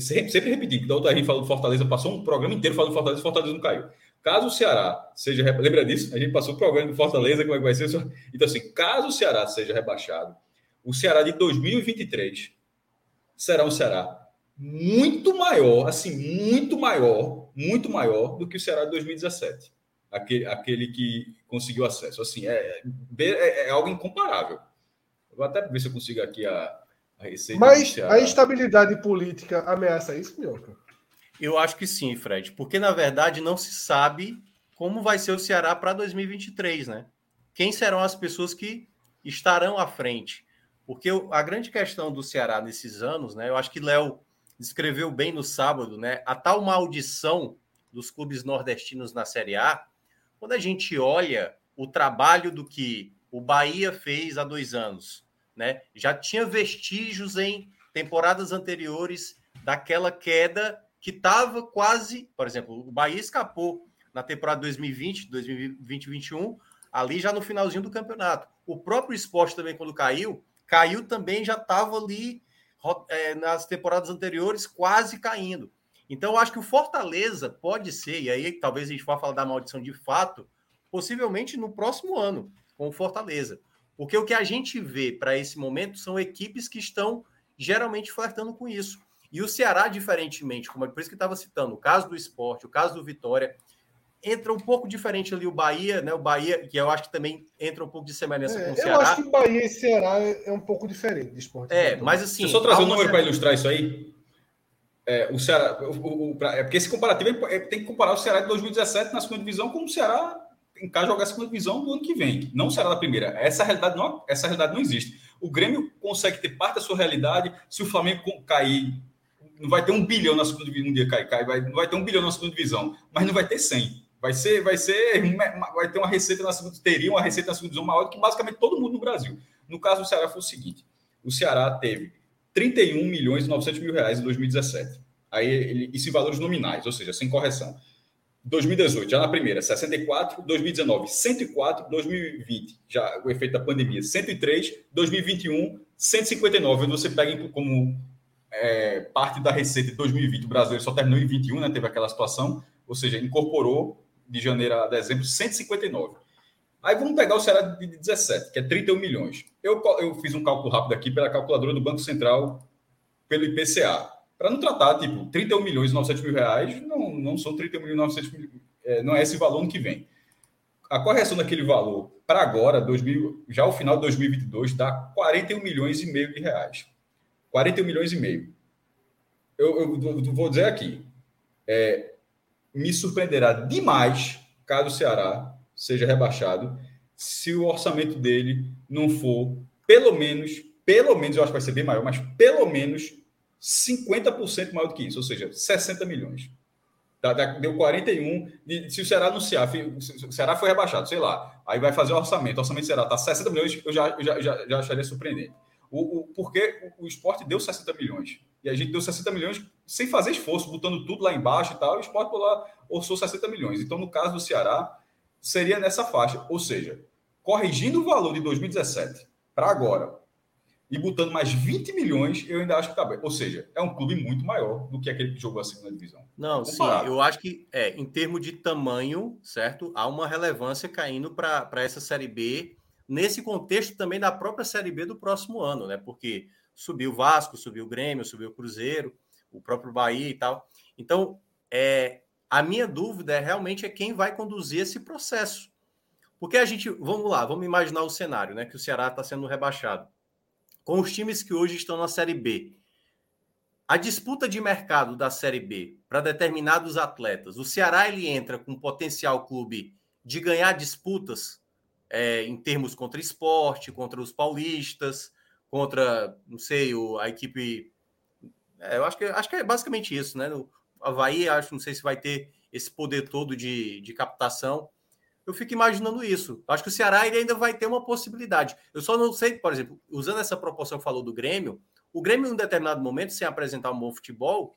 Sempre, sempre repetindo, que da outra gente falou do Fortaleza, passou um programa inteiro falando do Fortaleza, Fortaleza não caiu. Caso o Ceará seja. Lembra disso? A gente passou o programa do Fortaleza, como é que vai ser? Então, assim, caso o Ceará seja rebaixado, o Ceará de 2023 será um Ceará muito maior, assim, muito maior, muito maior do que o Ceará de 2017. Aquele, aquele que conseguiu acesso. Assim, é, é, é algo incomparável. Vou até ver se eu consigo aqui a, mas a instabilidade política ameaça isso, Minhoca? Eu acho que sim, Fred, porque na verdade não se sabe como vai ser o Ceará para 2023, né? Quem serão as pessoas que estarão à frente? Porque a grande questão do Ceará nesses anos, né? Eu acho que Léo descreveu bem no sábado, né? A tal maldição dos clubes nordestinos na Série A, quando a gente olha o trabalho do que o Bahia fez há dois anos, né? Já tinha vestígios em temporadas anteriores daquela queda que estava quase, por exemplo, o Bahia escapou na temporada 2020, 2020-21, ali já no finalzinho do campeonato. O próprio esporte também, quando caiu, caiu também, já estava ali é, nas temporadas anteriores, quase caindo. Então, eu acho que o Fortaleza pode ser, e aí talvez a gente vá falar da maldição de fato, possivelmente no próximo ano, com o Fortaleza. Porque o que a gente vê para esse momento são equipes que estão geralmente flertando com isso. E o Ceará, diferentemente, como é por isso que estava citando, o caso do esporte, o caso do Vitória, entra um pouco diferente ali o Bahia, né? O Bahia, que eu acho que também entra um pouco de semelhança é, com o Ceará. Eu acho que Bahia e Ceará é um pouco diferente do esporte. É, mas assim. Deixa eu só trazer um número para ilustrar isso aí. É, o Ceará, o, o, pra, é porque esse comparativo é, tem que comparar o Ceará de 2017 na segunda divisão com o Ceará casa jogar a segunda divisão do ano que vem. Não será da primeira. Essa realidade não, essa realidade não existe. O Grêmio consegue ter parte da sua realidade se o Flamengo cair. Não vai ter um bilhão na segunda divisão. Um dia cai, cai, vai, não vai ter um bilhão na segunda divisão, mas não vai ter 100. Vai ser, vai ser, vai ter uma receita na segunda, teria uma receita na segunda divisão maior do que basicamente todo mundo no Brasil. No caso do Ceará foi o seguinte: o Ceará teve 31 milhões e 900 mil reais em 2017. Aí ele, isso em valores nominais, ou seja, sem correção. 2018, já na primeira, 64, 2019, 104, 2020, já o efeito da pandemia, 103, 2021, 159, onde você pega como é, parte da receita de 2020, o Brasil só terminou em 21, né, teve aquela situação, ou seja, incorporou de janeiro a dezembro 159. Aí vamos pegar o Ceará de 17, que é 31 milhões. Eu, eu fiz um cálculo rápido aqui pela calculadora do Banco Central, pelo IPCA para não tratar, tipo, 31 milhões e 900 mil reais, não, não são 31 milhões e 900 mil, é, não é esse valor no que vem. A correção daquele valor para agora, 2000, já o final de 2022, dá 41 milhões e meio de reais. 41 milhões e meio. Eu, eu, eu vou dizer aqui, é, me surpreenderá demais caso o Ceará seja rebaixado, se o orçamento dele não for pelo menos, pelo menos, eu acho que vai ser bem maior, mas pelo menos 50% maior do que isso, ou seja, 60 milhões. Deu 41. Se o Ceará anunciar, o Ceará foi rebaixado, sei lá, aí vai fazer o orçamento, o orçamento Ceará está 60 milhões, eu já, já, já, já acharia surpreendente. O, o, porque o, o esporte deu 60 milhões. E a gente deu 60 milhões sem fazer esforço, botando tudo lá embaixo e tal. E o esporte por lá orçou 60 milhões. Então, no caso do Ceará, seria nessa faixa. Ou seja, corrigindo o valor de 2017 para agora, e botando mais 20 milhões, eu ainda acho que tá bem. Ou seja, é um clube muito maior do que aquele que jogou a segunda divisão. Não, Comparado. sim, eu acho que, é, em termos de tamanho, certo? Há uma relevância caindo para essa Série B, nesse contexto também da própria Série B do próximo ano, né? Porque subiu o Vasco, subiu o Grêmio, subiu o Cruzeiro, o próprio Bahia e tal. Então, é, a minha dúvida é realmente é quem vai conduzir esse processo. Porque a gente, vamos lá, vamos imaginar o cenário, né? Que o Ceará está sendo rebaixado com os times que hoje estão na Série B. A disputa de mercado da Série B para determinados atletas, o Ceará ele entra com potencial clube de ganhar disputas é, em termos contra esporte, contra os paulistas, contra, não sei, o, a equipe. É, eu acho que, acho que é basicamente isso, né? O Havaí, acho, não sei se vai ter esse poder todo de, de captação eu fico imaginando isso. Acho que o Ceará ainda vai ter uma possibilidade. Eu só não sei, por exemplo, usando essa proporção que falou do Grêmio, o Grêmio, em um determinado momento, sem apresentar um bom futebol,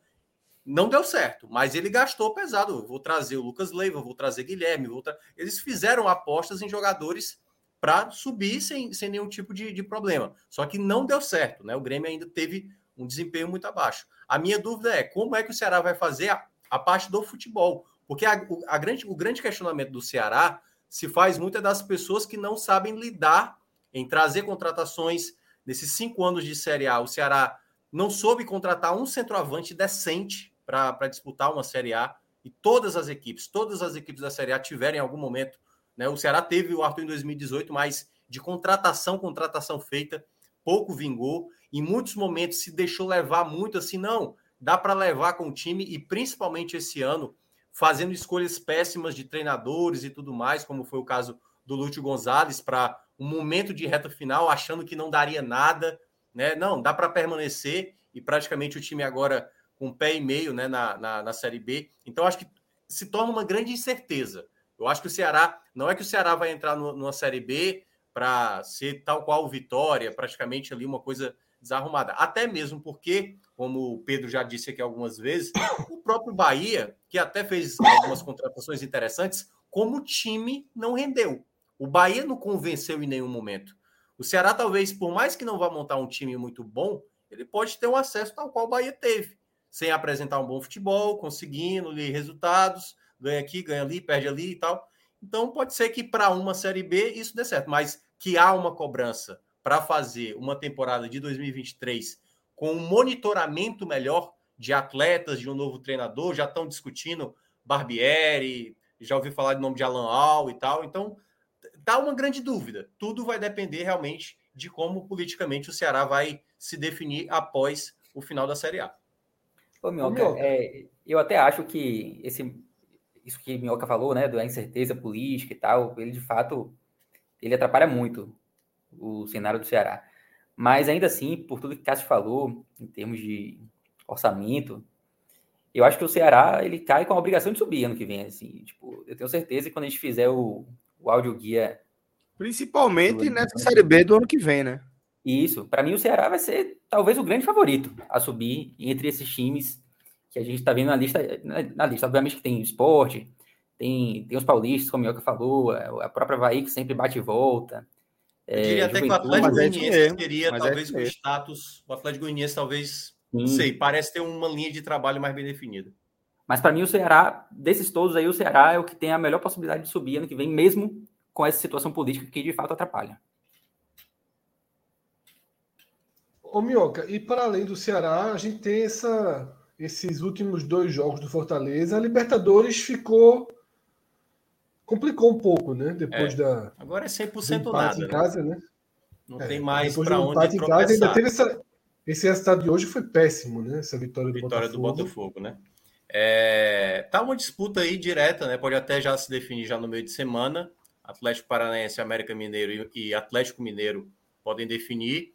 não deu certo, mas ele gastou pesado. Vou trazer o Lucas Leiva, vou trazer Guilherme. Vou tra... Eles fizeram apostas em jogadores para subir sem, sem nenhum tipo de, de problema. Só que não deu certo, né? O Grêmio ainda teve um desempenho muito abaixo. A minha dúvida é como é que o Ceará vai fazer a, a parte do futebol. Porque a, a grande, o grande questionamento do Ceará se faz muito é das pessoas que não sabem lidar em trazer contratações. Nesses cinco anos de Série A, o Ceará não soube contratar um centroavante decente para disputar uma Série A. E todas as equipes, todas as equipes da Série A tiveram em algum momento. Né? O Ceará teve o Arthur em 2018, mas de contratação, contratação feita, pouco vingou. Em muitos momentos se deixou levar muito assim, não, dá para levar com o time, e principalmente esse ano, fazendo escolhas péssimas de treinadores e tudo mais, como foi o caso do Lúcio Gonzalez, para um momento de reta final, achando que não daria nada, né? Não, dá para permanecer e praticamente o time agora com um pé e meio né, na, na, na Série B. Então, acho que se torna uma grande incerteza. Eu acho que o Ceará, não é que o Ceará vai entrar no, numa Série B para ser tal qual Vitória, praticamente ali uma coisa desarrumada. Até mesmo porque, como o Pedro já disse aqui algumas vezes, o próprio Bahia, que até fez algumas contratações interessantes, como time não rendeu. O Bahia não convenceu em nenhum momento. O Ceará, talvez, por mais que não vá montar um time muito bom, ele pode ter um acesso tal qual o Bahia teve, sem apresentar um bom futebol, conseguindo ali resultados, ganha aqui, ganha ali, perde ali e tal. Então, pode ser que para uma Série B isso dê certo, mas que há uma cobrança para fazer uma temporada de 2023 com um monitoramento melhor de atletas, de um novo treinador, já estão discutindo Barbieri, já ouvi falar de nome de Alan Al e tal. Então, dá uma grande dúvida. Tudo vai depender realmente de como politicamente o Ceará vai se definir após o final da Série A. Ô, Minhoca, é, eu até acho que esse, isso que Minhoca falou, né, da incerteza política e tal, ele de fato ele atrapalha muito o cenário do Ceará. Mas ainda assim, por tudo que o Cássio falou, em termos de orçamento, eu acho que o Ceará ele cai com a obrigação de subir ano que vem. Assim, tipo, eu tenho certeza que quando a gente fizer o, o áudio guia. Principalmente do... nessa Série B do ano que vem, né? Isso. Para mim, o Ceará vai ser talvez o grande favorito a subir entre esses times que a gente está vendo na lista. Na, lista, obviamente, que tem esporte, tem, tem os paulistas, como o Mioca falou, a própria Havaí que sempre bate e volta. Eu diria é, até que o Atlético é Goianiense teria é talvez é o status. O Atlético Goianiense talvez, não sei, parece ter uma linha de trabalho mais bem definida. Mas para mim o Ceará, desses todos aí, o Ceará é o que tem a melhor possibilidade de subir ano que vem, mesmo com essa situação política que de fato atrapalha. Ô Minhoca, e para além do Ceará, a gente tem essa, esses últimos dois jogos do Fortaleza. A Libertadores ficou complicou um pouco, né? Depois é. da. Agora é 100% nada. Em né? casa, né? Não é, tem mais para onde em casa, ainda teve essa, esse resultado de hoje foi péssimo, né? Essa vitória do vitória Botafogo. do Botafogo, né? É, tá uma disputa aí direta, né? Pode até já se definir já no meio de semana. Atlético Paranaense, América Mineiro e Atlético Mineiro podem definir.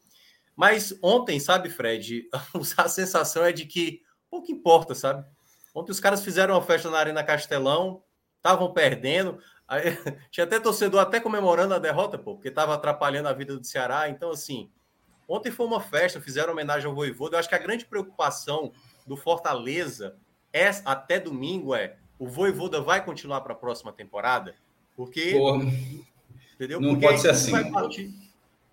Mas ontem, sabe, Fred, <laughs> a sensação é de que pouco importa, sabe? Ontem os caras fizeram uma festa na Arena Castelão, estavam perdendo. Aí, <laughs> tinha até torcedor até comemorando a derrota, pô, porque estava atrapalhando a vida do Ceará. Então, assim, ontem foi uma festa, fizeram homenagem ao Voivoda. Eu acho que a grande preocupação do Fortaleza é, até domingo é o Voivoda vai continuar para a próxima temporada? Porque. Porra. Entendeu? Não porque pode ser assim. Vai partir,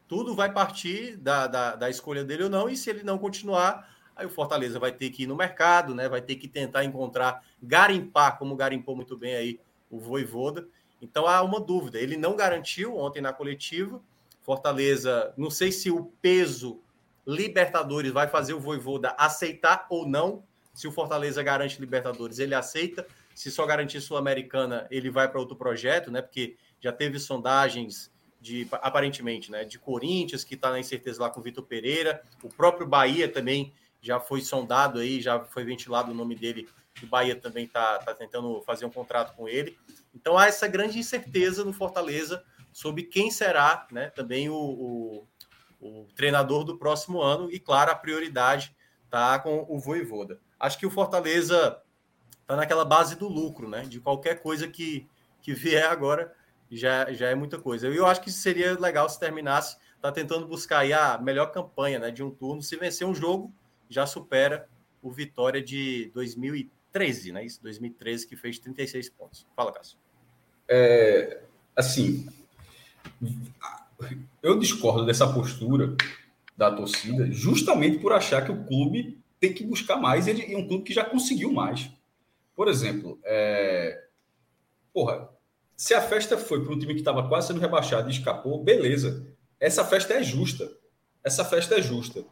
tudo vai partir da, da, da, escolha dele ou não, e se ele não continuar, aí o Fortaleza vai ter que ir no mercado, né? Vai ter que tentar encontrar, garimpar, como garimpou muito bem aí o Voivoda. Então há uma dúvida. Ele não garantiu ontem na coletiva. Fortaleza, não sei se o peso Libertadores vai fazer o Voivoda aceitar ou não. Se o Fortaleza garante Libertadores, ele aceita. Se só garantir Sul-Americana, ele vai para outro projeto, né? Porque já teve sondagens de aparentemente, né, de Corinthians que está na incerteza lá com o Vitor Pereira, o próprio Bahia também já foi sondado aí, já foi ventilado o nome dele. O Bahia também está tá tentando fazer um contrato com ele. Então há essa grande incerteza no Fortaleza sobre quem será, né, também o, o, o treinador do próximo ano e claro a prioridade tá com o Voivoda. Acho que o Fortaleza tá naquela base do lucro, né? De qualquer coisa que, que vier agora já, já é muita coisa. Eu acho que seria legal se terminasse, tá tentando buscar aí a melhor campanha né, de um turno. Se vencer um jogo, já supera o Vitória de 2013, né? Isso, 2013, que fez 36 pontos. Fala, Cássio. É, assim, eu discordo dessa postura da torcida justamente por achar que o clube tem que buscar mais e é um clube que já conseguiu mais. Por exemplo, é... porra, se a festa foi para um time que estava quase sendo rebaixado e escapou, beleza. Essa festa é justa. Essa festa é justa.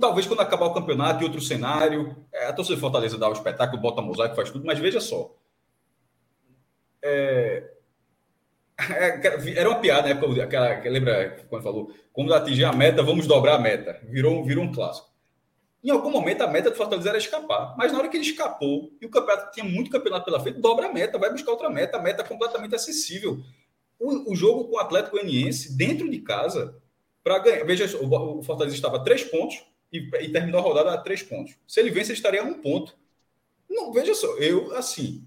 Talvez quando acabar o campeonato e outro cenário, é, a torcida de Fortaleza dá o espetáculo, bota mosaico, faz tudo, mas veja só. É, é era uma piada, né? Aquela, lembra quando falou? Quando atingir a meta, vamos dobrar a meta. Virou, virou um clássico. Em algum momento a meta do Fortaleza era escapar, mas na hora que ele escapou e o campeonato tinha muito campeonato pela frente, dobra a meta, vai buscar outra meta, a meta é completamente acessível. O, o jogo com o Atlético Goianiense dentro de casa para ganhar. Veja, o, o Fortaleza estava a três pontos e, e, terminou a rodada a três pontos. Se ele vence, ele estaria a um ponto. Não, veja só, eu assim,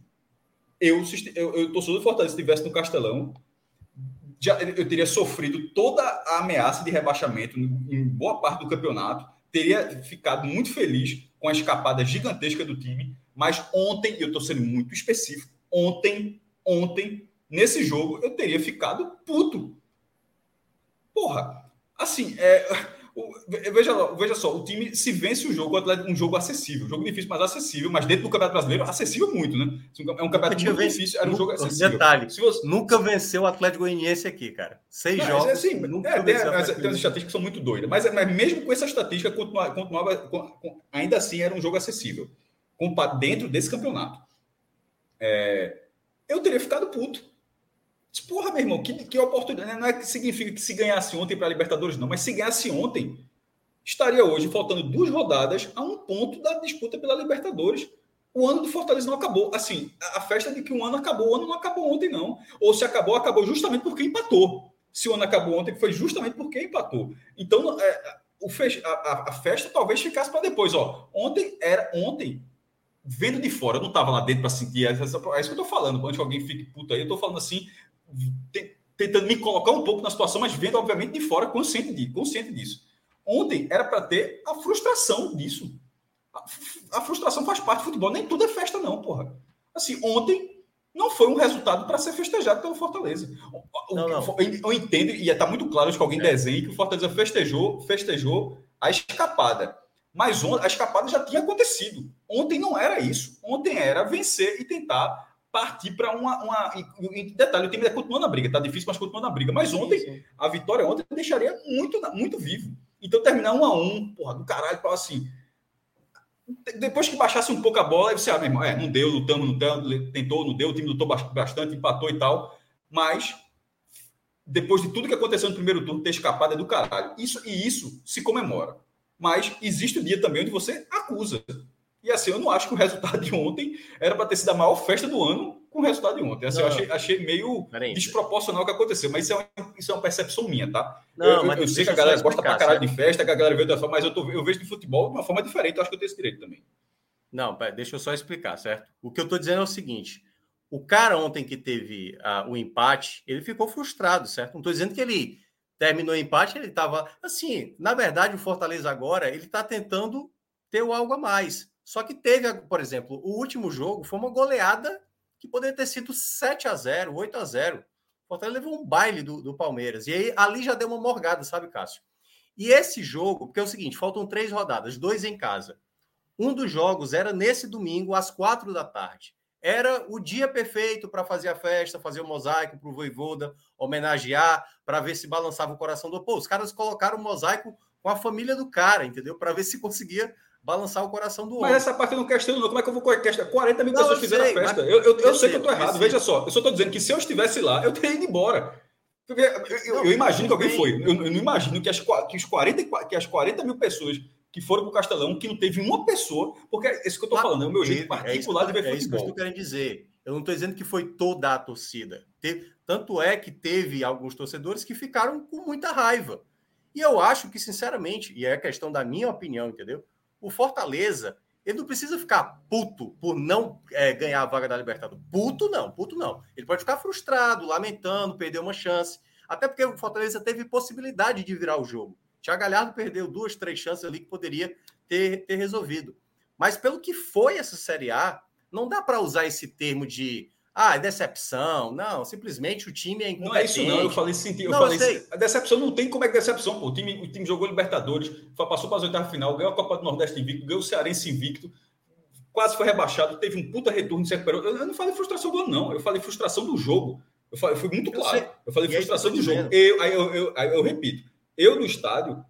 eu, eu, eu torcedor do Fortaleza, se estivesse no Castelão, já, eu teria sofrido toda a ameaça de rebaixamento em boa parte do campeonato teria ficado muito feliz com a escapada gigantesca do time, mas ontem, eu estou sendo muito específico, ontem, ontem, nesse jogo, eu teria ficado puto. Porra, assim, é, <laughs> veja, veja só, o time se vence o jogo, um jogo acessível, um jogo difícil, mas acessível, mas dentro do Campeonato Brasileiro, acessível muito, né? É um campeonato muito difícil, era um jogo acessível. Detalhe, se você... nunca venceu o Atlético Goianiense aqui, cara. Seis não, jogos. É assim, nunca é, tem, tem as estatísticas que são muito doidas, mas, mas mesmo com essa estatística, continuava, continuava, ainda assim era um jogo acessível, dentro desse campeonato. É, eu teria ficado puto. Porra, meu irmão, que, que oportunidade. Né? Não é que significa que se ganhasse ontem para a Libertadores, não, mas se ganhasse ontem, estaria hoje faltando duas rodadas a um ponto da disputa pela Libertadores. O ano do Fortaleza não acabou. Assim, a festa de que um ano acabou, o ano não acabou ontem, não. Ou se acabou, acabou justamente porque empatou. Se o ano acabou ontem, foi justamente porque empatou. Então, é, o fech... a, a, festa talvez ficasse para depois. Ó, ontem era ontem, vendo de fora, eu não estava lá dentro para sentir. É, é isso que eu estou falando. Antes que alguém fique puto aí, eu estou falando assim, tentando me colocar um pouco na situação, mas vendo, obviamente, de fora, consciente, de, consciente disso. Ontem era para ter a frustração disso. A, a, frustração faz parte do futebol. Nem tudo é festa, não, porra. Assim, ontem não foi um resultado para ser festejado pelo Fortaleza. Não, não. Eu entendo, e está muito claro que alguém é. desenhe que o Fortaleza festejou, festejou a escapada. Mas a escapada já tinha acontecido. Ontem não era isso. Ontem era vencer e tentar partir para uma, uma. E, detalhe, o time continua na briga, tá difícil, mas continua na briga. Mas ontem, sim, sim. a vitória ontem deixaria muito, muito vivo. Então, terminar um a um, porra, do caralho, para assim. Depois que baixasse um pouco a bola, aí você, ah, meu irmão, é, não deu, lutamos, não tentou, não deu, o time lutou bastante, empatou e tal. Mas, depois de tudo que aconteceu no primeiro turno, ter escapado é do caralho. Isso, e isso se comemora. Mas existe o dia também onde você acusa. E assim, eu não acho que o resultado de ontem era para ter sido a maior festa do ano com o resultado de ontem. Assim, eu achei, achei meio desproporcional o que aconteceu, mas isso é, uma, isso é uma percepção minha, tá? Não, eu, eu sei que a galera gosta pra caralho certo? de festa, que a galera vê da forma, mas eu, tô, eu vejo de futebol de uma forma diferente, eu acho que eu tenho esse direito também. Não, deixa eu só explicar, certo? O que eu tô dizendo é o seguinte: o cara ontem que teve uh, o empate, ele ficou frustrado, certo? Não tô dizendo que ele terminou o empate, ele tava. Assim, na verdade, o Fortaleza agora, ele tá tentando ter algo a mais só que teve, por exemplo, o último jogo foi uma goleada que poderia ter sido 7 a 0 8 a 0 O Fortaleza levou um baile do, do Palmeiras. E aí ali já deu uma morgada, sabe, Cássio? E esse jogo, porque é o seguinte: faltam três rodadas, dois em casa. Um dos jogos era nesse domingo, às quatro da tarde. Era o dia perfeito para fazer a festa, fazer o mosaico para o Voivoda, homenagear, para ver se balançava o coração do. Pô, os caras colocaram o mosaico com a família do cara, entendeu? Para ver se conseguia balançar o coração do homem. Mas essa parte eu não questiono, Como é que eu vou questionar? 40 mil não, pessoas fizeram sei, a festa. Eu, eu, eu, eu sei que eu estou errado. Veja só, eu só estou dizendo que se eu estivesse lá, eu teria ido embora. Eu, eu, eu imagino que alguém foi. Eu, não imagino que as, que, os 40, que as 40 mil pessoas que foram para o Castelão, que não teve uma pessoa, porque é isso que eu estou falando, é o meu jeito particular é de ver futebol. É isso que eu estou querendo dizer. Eu não estou dizendo que foi toda a torcida. Teve, tanto é que teve alguns torcedores que ficaram com muita raiva. E eu acho que, sinceramente, e é questão da minha opinião, entendeu? O Fortaleza, ele não precisa ficar puto por não é, ganhar a vaga da Libertadores. Puto não, puto não. Ele pode ficar frustrado, lamentando, perder uma chance. Até porque o Fortaleza teve possibilidade de virar o jogo. Thiago Galhardo perdeu duas, três chances ali que poderia ter, ter resolvido. Mas pelo que foi essa Série A, não dá para usar esse termo de ah, é decepção. Não, simplesmente o time é incompetente. Não é isso, não. Eu falei senti, eu não, falei. Eu a decepção não tem como é que decepção, pô. O time, o time jogou Libertadores, passou para as oitavas final, ganhou a Copa do Nordeste invicto, ganhou o Cearense invicto, quase foi rebaixado, teve um puta retorno, se recuperou. Eu, eu não falei frustração do ano, não. Eu falei frustração do jogo. Eu, falei, eu fui muito claro. Eu, eu falei e frustração do jogo. Eu, aí eu, eu, repito. Eu no estádio,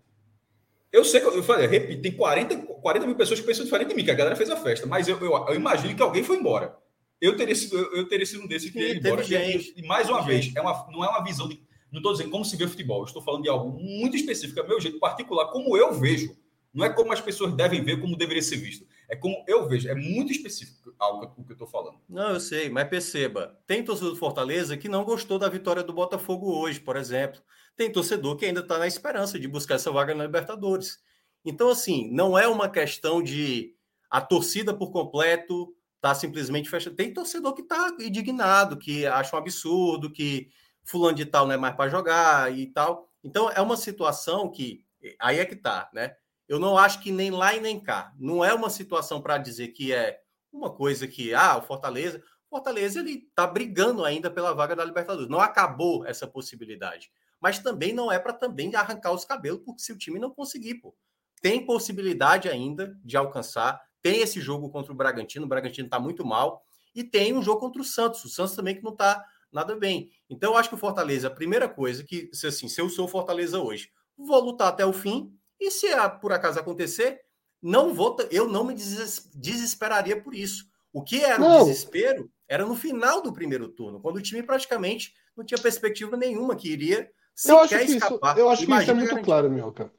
eu sei que eu, falei, repito, tem 40, 40 mil pessoas que pensam diferente de mim, que a galera fez a festa, mas eu, eu imagino que alguém foi embora. Eu teria sido, eu, teria sido um desses que ia embora. Gente, e mais uma vez, é uma, não é uma visão de. Não estou dizendo como se vê o futebol, estou falando de algo muito específico, é meu jeito particular, como eu vejo. Não é como as pessoas devem ver, como deveria ser visto. É como eu vejo. É muito específico algo o que eu estou falando. Não, eu sei, mas perceba. Tem torcedor do Fortaleza que não gostou da vitória do Botafogo hoje, por exemplo. Tem torcedor que ainda está na esperança de buscar essa vaga na Libertadores. Então, assim, não é uma questão de a torcida por completo tá simplesmente fechando. Tem torcedor que tá indignado, que acha um absurdo, que fulano de tal não é mais para jogar e tal. Então é uma situação que aí é que tá, né? Eu não acho que nem lá e nem cá. Não é uma situação para dizer que é uma coisa que ah, o Fortaleza, Fortaleza ele tá brigando ainda pela vaga da Libertadores. Não acabou essa possibilidade. Mas também não é para também arrancar os cabelos, porque se o time não conseguir, pô, tem possibilidade ainda de alcançar tem esse jogo contra o Bragantino, o Bragantino está muito mal, e tem um jogo contra o Santos, o Santos também que não está nada bem. Então, eu acho que o Fortaleza, a primeira coisa que, se assim, se eu sou Fortaleza hoje, vou lutar até o fim, e se por acaso acontecer, não vou, eu não me desesperaria por isso. O que era não. o desespero era no final do primeiro turno, quando o time praticamente não tinha perspectiva nenhuma que iria sequer escapar. Isso, eu acho que isso é muito garantir. claro, Mioca.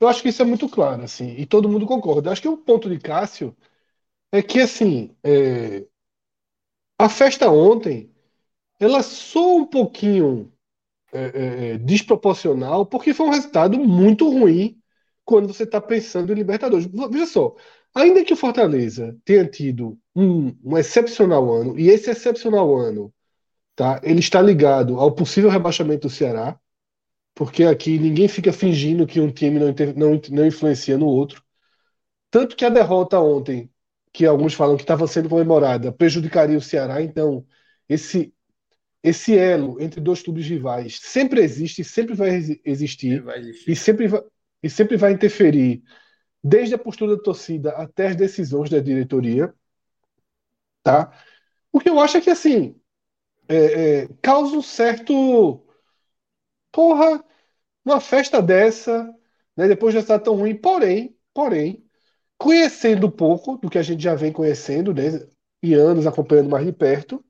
Eu acho que isso é muito claro, assim, e todo mundo concorda. Eu acho que o ponto de Cássio é que, assim, é, a festa ontem, ela soa um pouquinho é, é, é desproporcional, porque foi um resultado muito ruim quando você está pensando em Libertadores. Veja só, ainda que o Fortaleza tenha tido um, um excepcional ano, e esse excepcional ano, tá, ele está ligado ao possível rebaixamento do Ceará, porque aqui ninguém fica fingindo que um time não, não, não influencia no outro. Tanto que a derrota ontem, que alguns falam que estava sendo comemorada, prejudicaria o Ceará. Então, esse esse elo entre dois clubes rivais sempre existe, sempre vai existir, vai existir. e sempre vai, e sempre vai interferir, desde a postura da torcida até as decisões da diretoria, tá? O que eu acho é que assim é, é, causa um certo porra, uma festa dessa, né, depois já está tão ruim, porém, porém, conhecendo pouco do que a gente já vem conhecendo, né, e anos acompanhando mais de perto,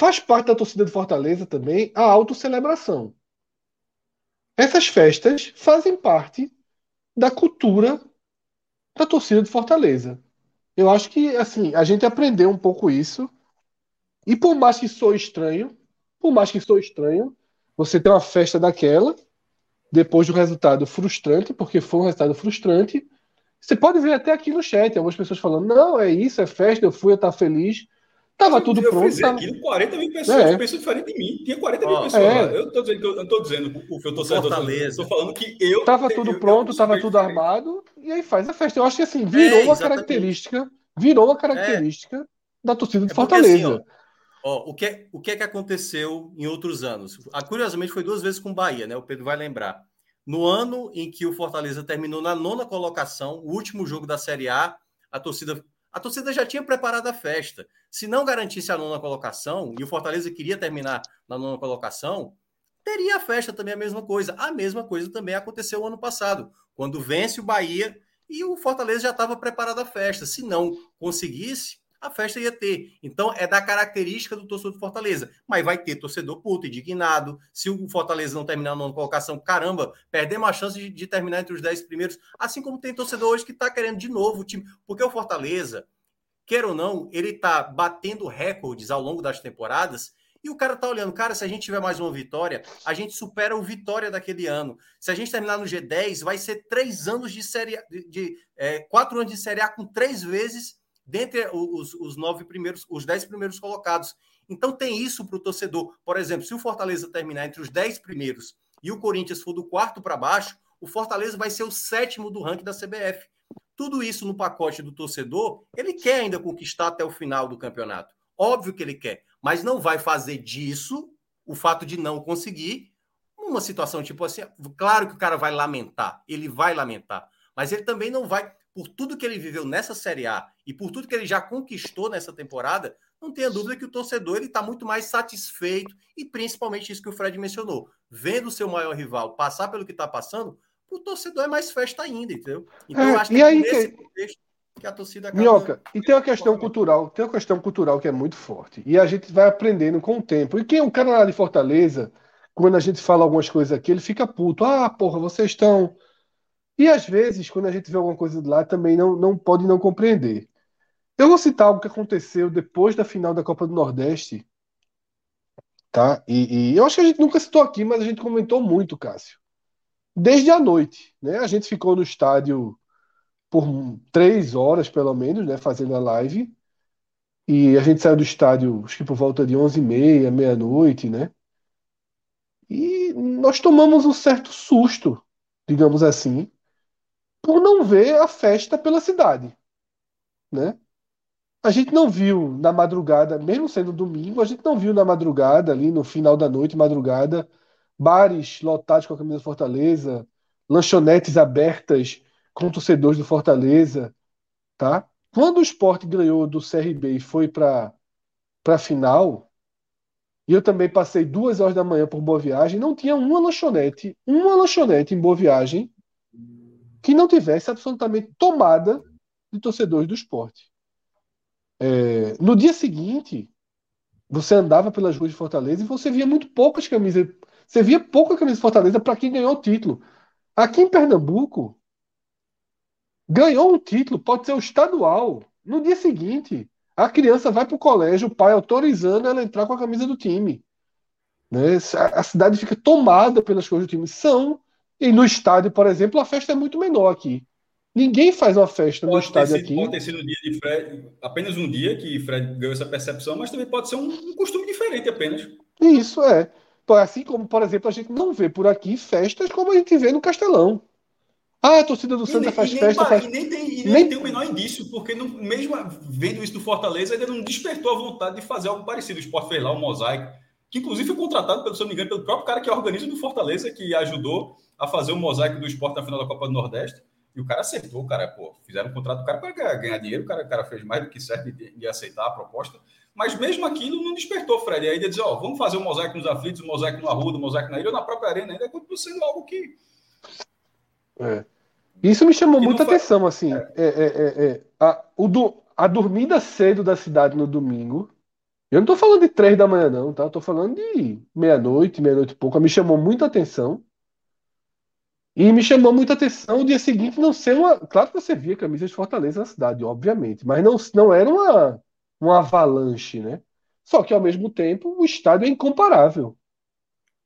faz parte da torcida do Fortaleza também a autocelebração. Essas festas fazem parte da cultura da torcida do Fortaleza. Eu acho que assim, a gente aprendeu um pouco isso. E por mais que sou estranho, por mais que sou estranho, você tem uma festa daquela, depois do resultado frustrante, porque foi um resultado frustrante. Você pode ver até aqui no chat, algumas pessoas falando: não, é isso, é festa, eu fui, eu estar feliz. Tava eu, tudo eu pronto. Tava... Aquilo, 40 mil pessoas é. pensam diferente de mim. Tinha 40 mil pessoas. É. Eu estou dizendo que eu não estou dizendo o que eu estou Fortaleza. Estou falando que eu. Tava tudo eu, pronto, tava tudo diferente. armado, e aí faz a festa. Eu acho que assim, virou é, uma característica, virou uma característica da torcida do é Fortaleza. Assim, ó, O, que, o que é que aconteceu em outros anos? Ah, curiosamente, foi duas vezes com o Bahia, né? O Pedro vai lembrar. No ano em que o Fortaleza terminou na nona colocação, o último jogo da Série A, a torcida, a torcida já tinha preparado a festa. Se não garantisse a nona colocação, e o Fortaleza queria terminar na nona colocação, teria a festa também a mesma coisa. A mesma coisa também aconteceu ano passado, quando vence o Bahia e o Fortaleza já estava preparado a festa. Se não conseguisse, a festa ia ter. Então, é da característica do torcedor do Fortaleza. Mas vai ter torcedor puto, indignado. Se o Fortaleza não terminar na colocação, caramba, perdemos a chance de, de, terminar entre os 10 primeiros. Assim como tem torcedor hoje que está querendo de novo o time. Porque o Fortaleza, quer ou não, ele está batendo recordes ao longo das temporadas. E o cara tá olhando, cara, se a gente tiver mais uma vitória, a gente supera o Vitória daquele ano. Se a gente terminar no G10, vai ser três anos de série de, de é, quatro anos de série A com três vezes dentre os, os nove primeiros, os dez primeiros colocados. Então tem isso para o torcedor. Por exemplo, se o Fortaleza terminar entre os dez primeiros e o Corinthians for do quarto para baixo, o Fortaleza vai ser o sétimo do ranking da CBF. Tudo isso no pacote do torcedor, ele quer ainda conquistar até o final do campeonato. Óbvio que ele quer, mas não vai fazer disso o fato de não conseguir uma situação tipo assim. Claro que o cara vai lamentar, ele vai lamentar, mas ele também não vai por tudo que ele viveu nessa Série A e por tudo que ele já conquistou nessa temporada, não tenha dúvida que o torcedor ele está muito mais satisfeito e principalmente isso que o Fred mencionou, vendo o seu maior rival passar pelo que está passando, o torcedor é mais festa ainda, entendeu? Então é, eu acho que é nesse que... contexto que a torcida acaba... Minhoca, e tem uma questão cultural, tem uma questão cultural que é muito forte e a gente vai aprendendo com o tempo. E quem é um cara lá de Fortaleza, quando a gente fala algumas coisas aqui, ele fica puto. Ah, porra, vocês estão e às vezes, quando a gente vê alguma coisa de lá, também não, não pode não compreender. Eu vou citar algo que aconteceu depois da final da Copa do Nordeste, tá? E, e, eu acho que a gente nunca citou aqui, mas a gente comentou muito, Cássio. Desde a noite, né? A gente ficou no estádio por três horas, pelo menos, né? Fazendo a live. E a gente saiu do estádio, acho que por volta de onze e meia, meia-noite, né? E nós tomamos um certo susto, digamos assim, por não ver a festa pela cidade, né? A gente não viu na madrugada, mesmo sendo domingo, a gente não viu na madrugada, ali no final da noite, madrugada, bares lotados com a camisa do Fortaleza, lanchonetes abertas com torcedores do Fortaleza, tá? Quando o esporte ganhou do CRB e foi para a final, e eu também passei duas horas da manhã por Boa Viagem, não tinha uma lanchonete, uma lanchonete em Boa Viagem que não tivesse absolutamente tomada de torcedores do esporte. É, no dia seguinte, você andava pelas ruas de Fortaleza e você via muito poucas camisas. Você via pouca camisa de Fortaleza para quem ganhou o título. Aqui em Pernambuco, ganhou um título, pode ser o estadual. No dia seguinte, a criança vai para o colégio, o pai autorizando ela entrar com a camisa do time. Né? A cidade fica tomada pelas coisas do time. São e no estádio, por exemplo, a festa é muito menor aqui. Ninguém faz uma festa pode no estádio sido, aqui. Pode ter sido um dia de Fred, apenas um dia que Fred ganhou essa percepção, mas também pode ser um, um costume diferente apenas. Isso é. Assim como, por exemplo, a gente não vê por aqui festas como a gente vê no Castelão. Ah, a torcida do Santa faz festa. Faz... E nem, tem, e nem, nem tem o menor indício, porque não, mesmo vendo isso do Fortaleza, ainda não despertou a vontade de fazer algo parecido. O Sport fez lá, um mosaico, que inclusive foi contratado, pelo, se não me engano, pelo próprio cara que organiza do Fortaleza, que ajudou a fazer o mosaico do esporte na final da Copa do Nordeste. E o cara acertou, o cara, pô, fizeram um contrato do cara para ganhar dinheiro, o cara, o cara fez mais do que certo de, de, aceitar a proposta. Mas mesmo aquilo não despertou, Fred. E aí de dizer, ó, vamos fazer o um mosaico nos aflitos, o um mosaico no Arruda, o um mosaico na ilha, ou na própria arena, ainda continua sendo algo que. É. Isso me chamou muita atenção, assim. É. É, é, é. é, a, o do, a dormida cedo da cidade no domingo. Eu não tô falando de três da manhã, não, tá? Eu tô falando de meia-noite, meia-noite e pouco. Me chamou muita atenção. E me chamou muita atenção o dia seguinte não ser uma. Claro que você via camisas de Fortaleza na cidade, obviamente, mas não, não era uma, uma avalanche, né? Só que ao mesmo tempo o estádio é incomparável.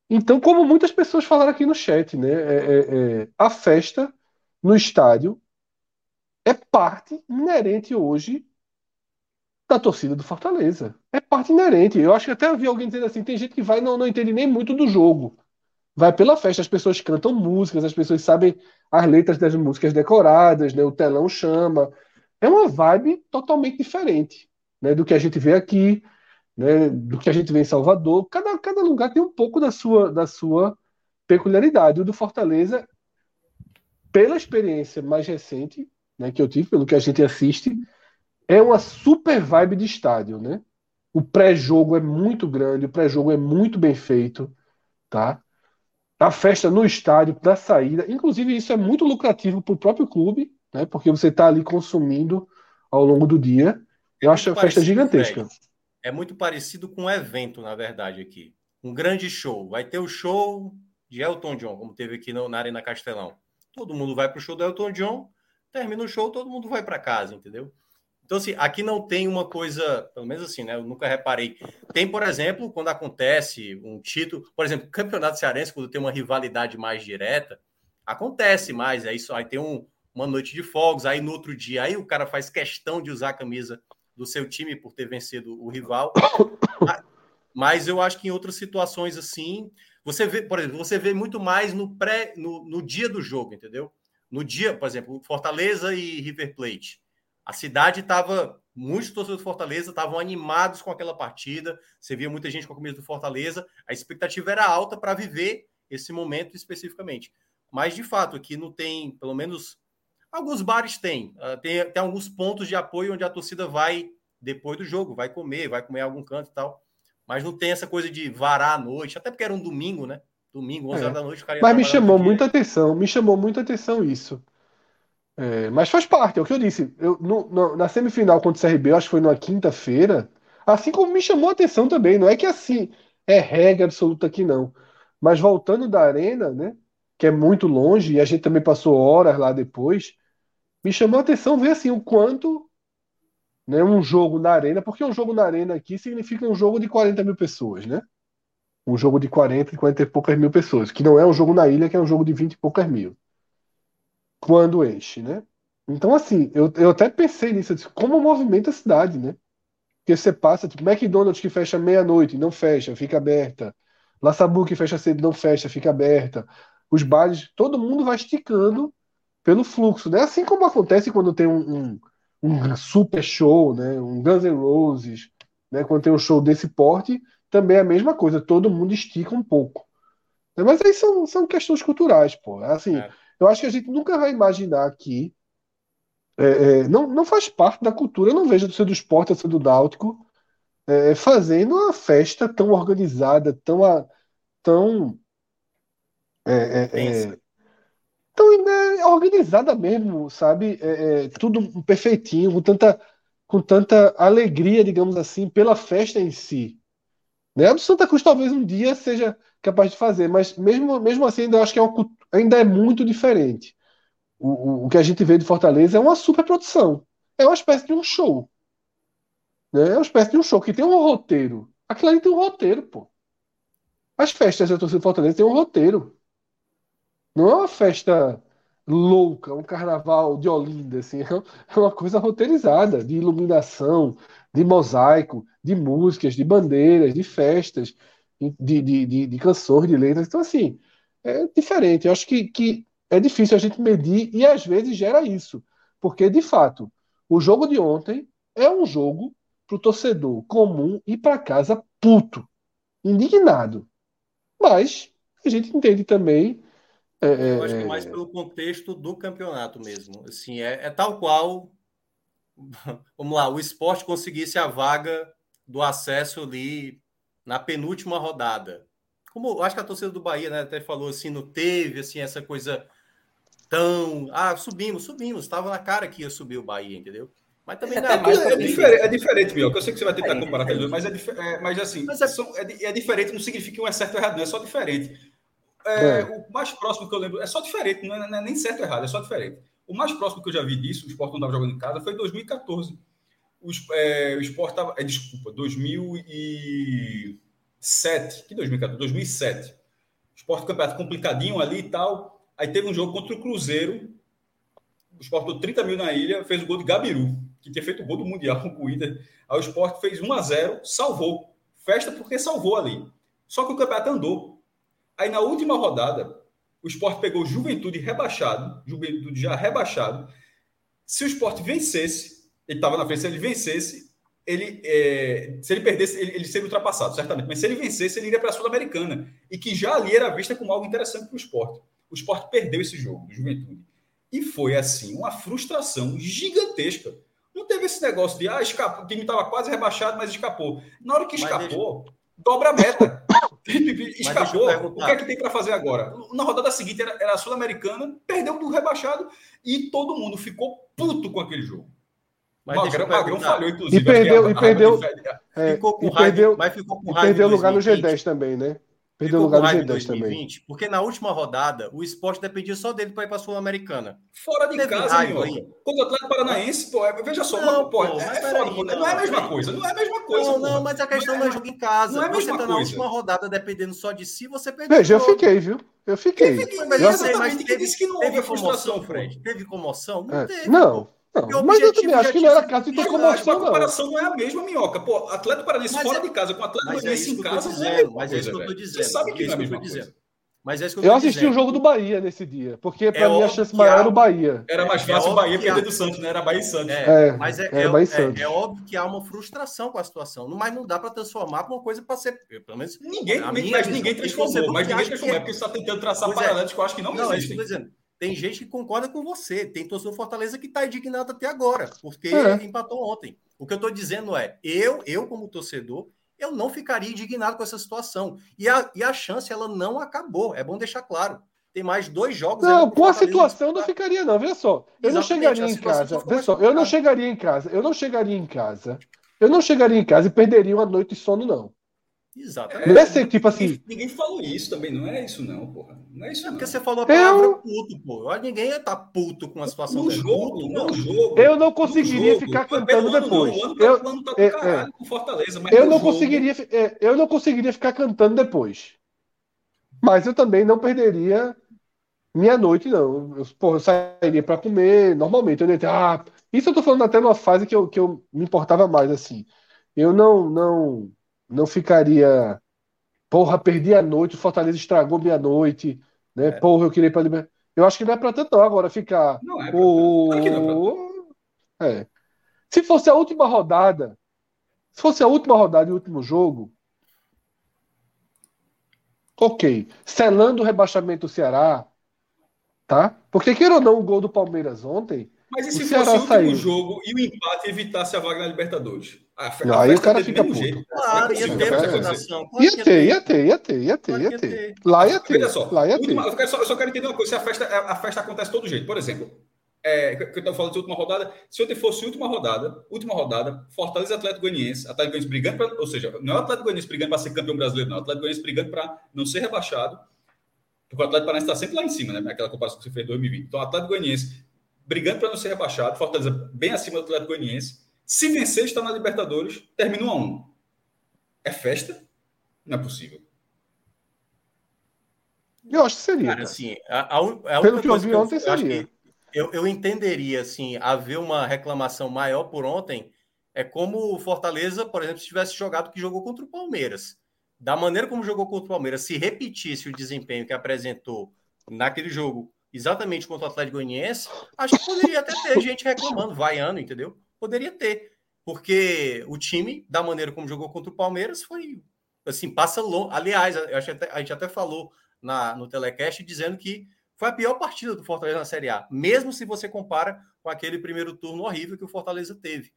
Então, como muitas pessoas falaram aqui no chat, né? É, é, é, a festa no estádio é parte inerente hoje da torcida do Fortaleza. É parte inerente. Eu acho que até vi alguém dizendo assim: tem gente que vai não, não entende nem muito do jogo vai pela festa, as pessoas cantam músicas, as pessoas sabem as letras das músicas decoradas, né? O telão chama. É uma vibe totalmente diferente, né, do que a gente vê aqui. né, do que a gente vê em Salvador. Cada, cada lugar tem um pouco da sua, da sua peculiaridade. O do Fortaleza, pela experiência mais recente né, que eu tive, pelo que a gente assiste, é uma super vibe de estádio, né? O pré-jogo é muito grande, o pré-jogo é muito bem feito, tá? A festa no estádio, da saída, inclusive isso é muito lucrativo para o próprio clube, né? Porque você está ali consumindo ao longo do dia. Eu é acho a festa gigantesca. É muito parecido com um evento, na verdade, aqui. Um grande show. Vai ter o show de Elton John, como teve aqui na Arena Castelão. Todo mundo vai para o show do Elton John, termina o show, todo mundo vai para casa, entendeu? Então, assim, aqui não tem uma coisa, pelo menos assim, né? Eu nunca reparei. Tem, por exemplo, quando acontece um título, por exemplo, campeonato cearense, quando tem uma rivalidade mais direta, acontece mais. É isso, aí tem um, uma noite de fogos, aí no outro dia, aí o cara faz questão de usar a camisa do seu time por ter vencido o rival. <coughs> Mas eu acho que em outras situações assim, você vê, por exemplo, você vê muito mais no pré, no, no dia do jogo, entendeu? No dia, por exemplo, Fortaleza e River Plate. A cidade estava, muitos torcedores do Fortaleza estavam animados com aquela partida. Você via muita gente com a camisa do Fortaleza. A expectativa era alta para viver esse momento especificamente. Mas, de fato, aqui não tem, pelo menos Alguns bares têm, uh, tem, tem alguns pontos de apoio onde a torcida vai depois do jogo, vai comer, vai comer em algum canto e tal. Mas não tem essa coisa de varar à noite, até porque era um domingo, né? Domingo, 11 é. horas da noite, o cara Mas me chamou muita atenção, me chamou muita atenção isso. É, mas faz parte, é o que eu disse. Eu, no, no, na semifinal contra o CRB, acho que foi numa quinta-feira, assim como me chamou a atenção também. Não é que assim é regra absoluta aqui, não. Mas voltando da arena, né? Que é muito longe, e a gente também passou horas lá depois me chamou a atenção ver assim o quanto né, um jogo na arena, porque um jogo na arena aqui significa um jogo de 40 mil pessoas, né? Um jogo de 40, 40 e poucas mil pessoas, que não é um jogo na ilha, que é um jogo de 20 e poucas mil. Quando enche, né? Então, assim, eu, eu até pensei nisso, disse, como movimenta a cidade, né? Porque você passa, tipo, McDonald's que fecha meia-noite, não fecha, fica aberta. La Sabu que fecha cedo, não fecha, fica aberta. Os bares, todo mundo vai esticando pelo fluxo, né? Assim como acontece quando tem um, um, um super show, né? Um Guns N' Roses, né? Quando tem um show desse porte, também é a mesma coisa, todo mundo estica um pouco. Mas aí são, são questões culturais, pô. Assim, é. Eu acho que a gente nunca vai imaginar que é, é, não, não faz parte da cultura. Eu não vejo do do esporte, do do náutico, é, fazendo uma festa tão organizada, tão, tão é, é, tão né, organizada mesmo, sabe? É, é, tudo perfeitinho, com tanta, com tanta alegria, digamos assim, pela festa em si. Né? A do Santa Cruz talvez um dia seja capaz de fazer, mas mesmo, mesmo assim ainda acho que é ainda é muito diferente. O, o, o que a gente vê de Fortaleza é uma super produção. É uma espécie de um show. Né? É uma espécie de um show que tem um roteiro. Aquilo ali tem um roteiro, pô. As festas da torcida de Fortaleza têm um roteiro. Não é uma festa louca, um carnaval de Olinda, assim, <laughs> é uma coisa roteirizada, de iluminação, de mosaico, de músicas, de bandeiras, de festas, de, de, de, de canções, de letras. Então, assim, é diferente. Eu acho que, que é difícil a gente medir e às vezes gera isso. Porque, de fato, o jogo de ontem é um jogo para o torcedor comum ir para casa puto, indignado. Mas a gente entende também é, é, eu acho que é mais pelo contexto do campeonato mesmo. Assim, é, é, tal qual, <laughs> vamos lá, o esporte conseguisse a vaga do acesso ali na penúltima rodada. Como acho que a torcida do Bahia né, até falou assim, não teve assim essa coisa tão. Ah, subimos, subimos. Estava na cara que ia subir o Bahia, entendeu? Mas também não é, mais. É, diferente, é diferente, Mioca. Eu sei que você vai tentar comparar, mas é, é, mas assim, mas é, são, é, diferente, não significa que um é certo ou errado, não, é só diferente. É, é, o mais próximo que eu lembro, é só diferente, não é, não é, nem certo ou errado, é só diferente. O mais próximo que eu já vi disso, o Sport não estava jogando em casa, foi em 2014. O, é, o Sport estava. É, desculpa, 2007. Que 2014? 2007. O Sport campeonato complicadinho ali e tal. Aí teve um jogo contra o Cruzeiro. O Sport deu 30 mil na ilha, fez o gol de Gabiru, que tinha feito o gol do Mundial com o Inter. Aí o Sport fez 1 a 0 salvou. Festa porque salvou ali. Só que o campeonato andou. Aí na última rodada, o esporte pegou Juventude rebaixado, Juventude já rebaixado. Se o esporte vencesse, ele estava na frente, se ele vencesse, ele, é, se ele perdesse, ele, ele seria ultrapassado, certamente. Mas se ele vencesse, ele iria para a Sul-Americana. E que já ali era vista como algo interessante para o esporte. O esporte perdeu esse jogo, Juventude. E foi, assim, uma frustração gigantesca. Não teve esse negócio de, ah, escapou, o time estava quase rebaixado, mas escapou. Na hora que escapou, deixa... dobra a meta. <laughs> escapou. O que é que tem para fazer agora? Na rodada seguinte era, era a Sul-Americana, perdeu do rebaixado e todo mundo ficou puto com aquele jogo. Mas Magrão, Magrão falhou, inclusive. E perdeu, e perdeu, é, ficou com e raiva, perdeu, mas ficou com raiva. Perdeu lugar no G10 também, né? Perdeu lugar no G10 também. Porque na última rodada, o esporte dependia só dele para ir para a Sul-Americana. Fora de Teve casa, raiva, meu. Quando o Atlético Paranaense, pô, é, veja só, não, pô, pô, é, é foda, aí, não, é a mesma coisa. Não é a mesma coisa. Não, não, mas a questão não é, jogo em casa. Não é a mesma você tá na última rodada dependendo só de si, você perdeu. Veja, eu fiquei, viu? Eu fiquei. Mas, eu sei, mas teve, disse que não teve comoção, Fred. Teve comoção? Não é, teve. Não. Não, mas eu também acho que não era caso de ter comoção, A comparação não é a mesma, Minhoca. Pô, Atlético Paranaense fora é, de casa com Atlético é Paranaense é em casa dizendo, é Mas é isso que eu tô dizendo. Você sabe que é, é isso que eu tô dizendo. Mas é isso que eu, eu assisti dizendo. o jogo do Bahia nesse dia, porque para é mim a chance maior era o Bahia. Era mais fácil o Bahia perder do Santos, né? Era Bahia e Santos. É, mas é, é, Bahia Santos. é, óbvio que há uma frustração com a situação, mas não dá para transformar uma coisa para ser. Pelo menos. Ninguém, mas ninguém transformou, mas ninguém transformou, é porque você está tentando traçar paralelos que eu acho que não, não existem. Tem gente que concorda com você. Tem torcedor Fortaleza que está indignado até agora, porque é. empatou ontem. O que eu estou dizendo é, eu, eu como torcedor, eu não ficaria indignado com essa situação. E a, e a chance, ela não acabou. É bom deixar claro. Tem mais dois jogos. Não, com a situação não ficaria, não. Veja só. Eu Exatamente, não chegaria em casa. Veja só, eu não chegaria em casa. Eu não chegaria em casa. Eu não chegaria em casa e perderia uma noite de sono, não. Exatamente. Não é ser tipo assim. Ninguém, ninguém, falou isso também, não é isso, não, porra. Não é isso. É porque você falou a palavra eu... puto, pô. Ninguém ia estar tá puto com a situação no jogo, puto, no jogo. Eu não conseguiria jogo. ficar cantando depois. Não, eu, tá é, caralho, é. Eu não jogo... conseguiria, é, eu não conseguiria ficar cantando depois. Mas eu também não perderia minha noite, não. Eu, porra, eu sairia para comer normalmente. Eu ia ter, ah, isso eu tô falando até numa fase que eu, que eu me importava mais, assim. Eu não, não não ficaria. Porra, perdi a noite, o Fortaleza estragou minha noite, né? É. Porra, eu queria ir para Libertadores. Eu acho que não é para tanto, não. Agora ficar. Não é. O... Não é, é. Se fosse a última rodada, se fosse a última rodada e o último jogo, ok. Selando o rebaixamento do Ceará, tá? Porque queira ou não, o gol do Palmeiras ontem mas e se o fosse o último saiu. jogo e o empate evitasse a vaga na Libertadores? A, não, aí o cara fica puto. Jeito. Claro, ia ter Ia ter, ia ter, ia ter, ia ter, ia ter. Lá ia ter. Olha só, lá ia ter. Eu, só, eu só quero entender uma coisa: se a festa, a festa acontece todo jeito. Por exemplo, é, que eu estava falando de última rodada, se ontem fosse última rodada, última rodada, Fortaleza Atlético Goianiense, Atlético Goianiense brigando para, ou seja, não é o Atlético Goianiense brigando para ser campeão brasileiro, não, é o Atlético Goianiense brigando para não ser rebaixado, porque o Atlético Paranaense está sempre lá em cima, né? Aquela comparação que você fez em 2020. Então, o Atlético Goianiense brigando para não ser rebaixado, Fortaleza bem acima do Atlético Goianiense. Se vencer, está na Libertadores, termina 1 a 1. É festa? Não é possível. Eu acho que seria. Cara, assim, a, a, a Pelo que eu vi ontem, eu, seria. Eu, eu entenderia, assim, haver uma reclamação maior por ontem é como o Fortaleza, por exemplo, se tivesse jogado que jogou contra o Palmeiras. Da maneira como jogou contra o Palmeiras, se repetisse o desempenho que apresentou naquele jogo exatamente contra o Atlético Goianiense, acho que poderia até ter gente reclamando, vaiando, entendeu? Poderia ter. Porque o time, da maneira como jogou contra o Palmeiras, foi assim, passa longe. Aliás, até, a gente até falou na, no telecast dizendo que foi a pior partida do Fortaleza na Série A, mesmo se você compara com aquele primeiro turno horrível que o Fortaleza teve.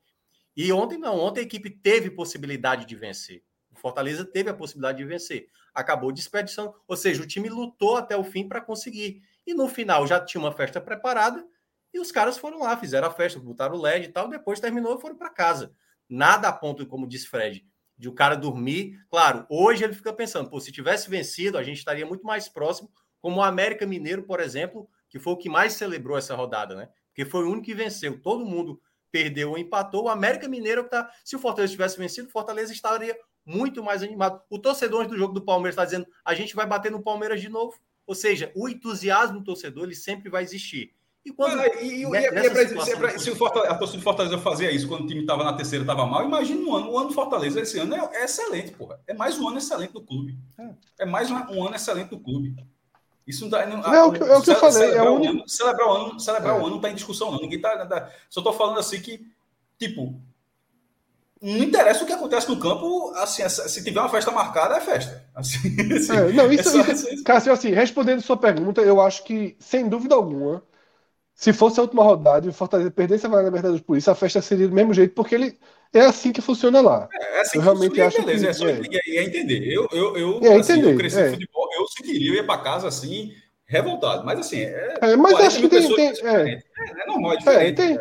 E ontem não, ontem a equipe teve possibilidade de vencer. O Fortaleza teve a possibilidade de vencer. Acabou desperdiçando, ou seja, o time lutou até o fim para conseguir. E no final já tinha uma festa preparada e os caras foram lá, fizeram a festa, botaram o LED e tal, depois terminou e foram para casa. Nada a ponto, como disse Fred, de o cara dormir. Claro, hoje ele fica pensando, pô, se tivesse vencido, a gente estaria muito mais próximo, como o América Mineiro, por exemplo, que foi o que mais celebrou essa rodada, né? Porque foi o único que venceu. Todo mundo perdeu ou empatou. O América Mineiro tá. Se o Fortaleza tivesse vencido, o Fortaleza estaria muito mais animado. O torcedor do jogo do Palmeiras está dizendo: a gente vai bater no Palmeiras de novo. Ou seja, o entusiasmo do torcedor ele sempre vai existir. E quando. Ah, e, e, e é pra, se, é pra, se o Fortaleza, a torcida do Fortaleza fazia isso quando o time estava na terceira estava mal, imagina um ano. O ano do Fortaleza esse ano é, é, excelente, porra. É mais um ano excelente do clube. É, é mais um, um, ano excelente do clube. Isso não, tá, não, é, o que, é o que eu falei. Celebrar, é o ano, celebrar o ano, celebrar o é. ano não está em discussão, não. Ninguém tá, tá. Só estou falando assim que, tipo, não interessa o que acontece no campo, assim, se tiver uma festa marcada, é festa. Assim, <laughs> assim, é, não, isso, é isso, isso, Cássio, assim, respondendo sua pergunta, eu acho que, sem dúvida alguma, se fosse a última rodada e o Fortaleza perdesse a vaga na Libertadores por isso, a festa seria do mesmo jeito, porque ele é assim que funciona lá. É, é assim eu realmente funciona, acho beleza, que é só é. é entender. Eu, eu, eu, é, assim, entender, eu cresci no futebol, eu sentiria, eu ia para casa assim, revoltado. Mas assim, é, é mas acho que tem, tem é, é, normal, é diferente. tem,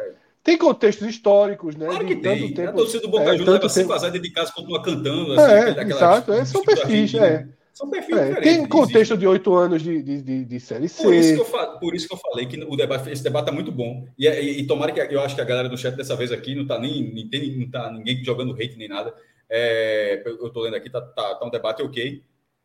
tem contextos históricos, né? Claro que tem. Tempo, a torcida do Boca é, Juniors leva cinco azar dentro de casa, continua cantando. Assim, é, aquela, exato. É, são perfis, é. São perfis é, Tem contexto de oito anos de, de, de, de, Série C. Por isso, que eu, por isso que eu falei que o debate, esse debate tá muito bom. E, e, e tomara que eu acho que a galera do chat dessa vez aqui não tá nem, nem tem, não tá ninguém jogando hate nem nada. É, eu tô lendo aqui, tá, tá, tá, um debate ok.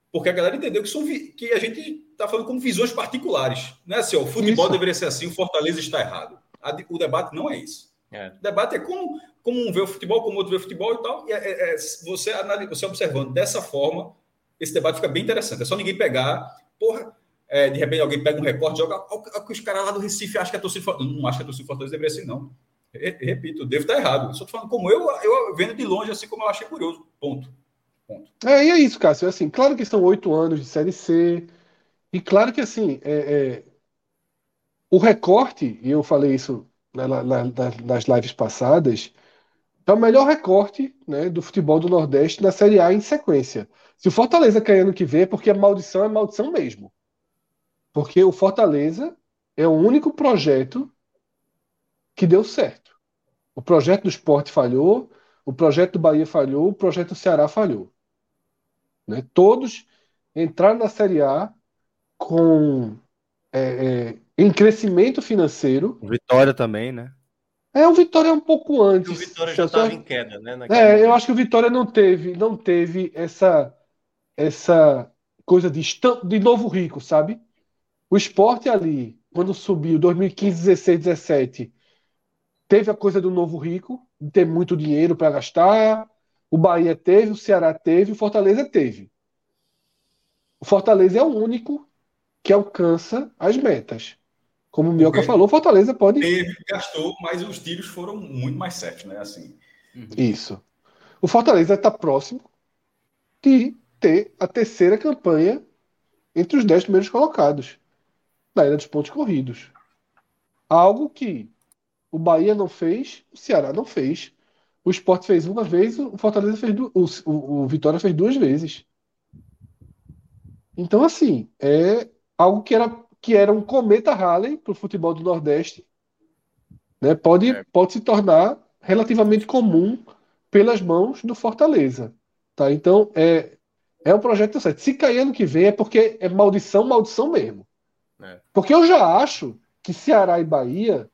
Porque a galera entendeu que, são, que a gente tá falando como visões particulares. Não é assim, ó, o futebol isso. deveria ser assim, o Fortaleza está errado. O debate não é isso. É. O debate é como, como um vê o futebol, como outro vê o futebol e tal. E é, é, é você, você observando dessa forma, esse debate fica bem interessante. É só ninguém pegar, porra, é, de repente alguém pega um recorte, joga o que os caras lá do Recife acham que a torcida Não acho que a torcida Fortaleza deveria ser, não. Repito, devo estar errado. Só tô falando como eu, eu vendo de longe, assim como eu achei curioso. Ponto. Ponto. É, e é isso, Cássio. Assim, claro que são oito anos de Série C. E claro que, assim, é, é, o recorte, e eu falei isso na, na, nas lives passadas, é o melhor recorte né, do futebol do Nordeste na Série A em sequência. Se o Fortaleza cair ano que vem, é porque a maldição é maldição mesmo. Porque o Fortaleza é o único projeto que deu certo. O projeto do esporte falhou, o projeto do Bahia falhou, o projeto do Ceará falhou. Né? Todos entraram na Série A com é, é, em crescimento financeiro. O Vitória também, né? É, o Vitória é um pouco antes. O Vitória já estava em queda, né? É, momento. eu acho que o Vitória não teve, não teve essa essa coisa de, de novo rico, sabe? O esporte ali, quando subiu 2015, 16, 17, teve a coisa do novo rico, de ter muito dinheiro para gastar. O Bahia teve, o Ceará teve, o Fortaleza teve. O Fortaleza é o único que alcança as metas. Como o Mioca falou, Fortaleza pode. Teve, gastou, mas os tiros foram muito mais certos, né? Assim. Uhum. Isso. O Fortaleza está próximo de ter a terceira campanha entre os dez primeiros colocados na era dos pontos corridos. Algo que o Bahia não fez, o Ceará não fez. O Sport fez uma vez, o Fortaleza fez duas, o, o, o Vitória fez duas vezes. Então, assim, é algo que era, que era um cometa Halley para o futebol do Nordeste, né? pode, é. pode se tornar relativamente comum pelas mãos do Fortaleza. Tá? Então, é, é um projeto certo. Se cair ano que vem é porque é maldição, maldição mesmo. É. Porque eu já acho que Ceará e Bahia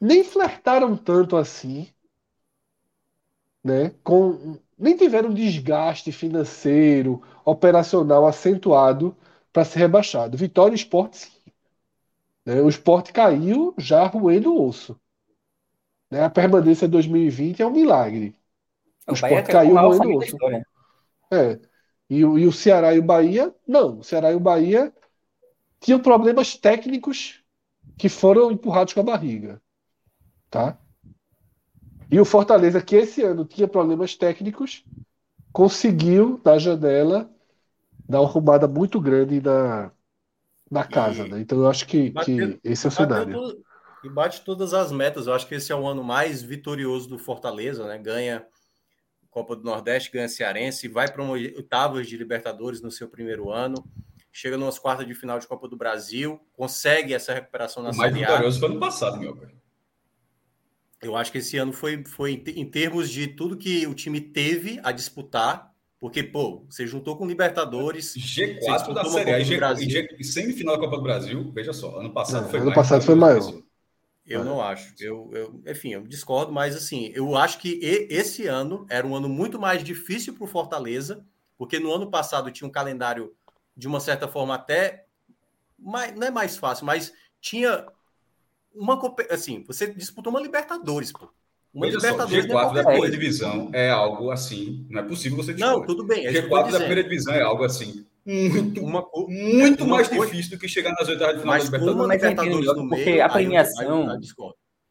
nem flertaram tanto assim, né? Com, nem tiveram desgaste financeiro, operacional acentuado para ser rebaixado. Vitória e Esporte, sim. Né? O esporte caiu já roendo o osso. Né? A permanência de 2020 é um milagre. O, o esporte caiu roendo o osso. É. E, e o Ceará e o Bahia, não. O Ceará e o Bahia tinham problemas técnicos que foram empurrados com a barriga. Tá? E o Fortaleza, que esse ano tinha problemas técnicos, conseguiu, na janela, dá uma arrumada muito grande na, na casa, e, né? Então eu acho que, bateu, que esse é o cenário. Tudo, e bate todas as metas. Eu acho que esse é o ano mais vitorioso do Fortaleza, né? Ganha Copa do Nordeste, ganha Cearense, vai para oitavas de Libertadores no seu primeiro ano, chega nas quartas de final de Copa do Brasil, consegue essa recuperação na o mais vitorioso foi ano passado, meu. Eu acho que esse ano foi, foi em termos de tudo que o time teve a disputar, porque, pô, você juntou com Libertadores. G4 da Série A e, G, semifinal da Copa do Brasil. Veja só, ano passado não, foi ano passado foi maior. Eu não acho. Eu, eu, enfim, eu discordo, mas assim, eu acho que esse ano era um ano muito mais difícil para o Fortaleza, porque no ano passado tinha um calendário de uma certa forma até mais, não é mais fácil, mas tinha uma assim, você disputou uma Libertadores, pô. Uma Veja Libertadores só, G4 da primeira divisão é algo assim. Não é possível você Não, tudo bem. É G4 da primeira divisão é algo assim. Muito, uma, muito uma mais coisa, difícil do que chegar nas oitavas de final da Libertadores. Mas Libertadores no porque meio, a premiação. Aí,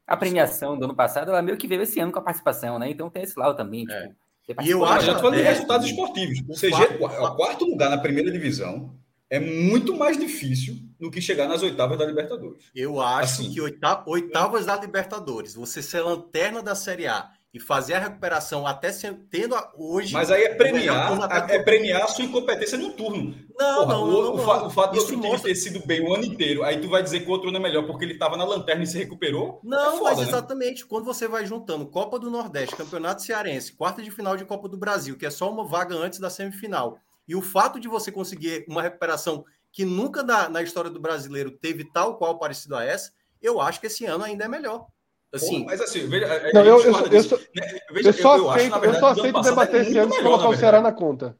A premiação do ano passado, ela meio que veio esse ano com a participação, né? Então tem esse lado também. É. Tipo, e eu acho. Já falando de resultados esportivos. O CG, o quarto lugar na primeira divisão é muito mais difícil do que chegar nas oitavas da Libertadores. Eu acho assim, que oitavas da Libertadores, você ser lanterna da Série A e fazer a recuperação até tendo a, hoje. Mas aí é premiar, é premiar a sua incompetência no turno. Não, Porra, não, não, o, não, o, fato de outro mostra... ter sido bem o ano inteiro, aí tu vai dizer que o outro ano é melhor porque ele estava na lanterna e se recuperou? Não, é foda, mas né? exatamente. Né? Quando você vai juntando Copa do Nordeste, Campeonato Cearense, quarta de final de Copa do Brasil, que é só uma vaga antes da semifinal, e o fato de você conseguir uma recuperação que nunca na, na história do brasileiro teve tal qual parecido a essa, eu acho que esse ano ainda é melhor. Assim, Pô, mas assim, veja, não, eu, eu, eu, só, né? veja, eu, só eu, aceito, acho, eu só aceito debater é esse ano se colocar o Ceará na conta.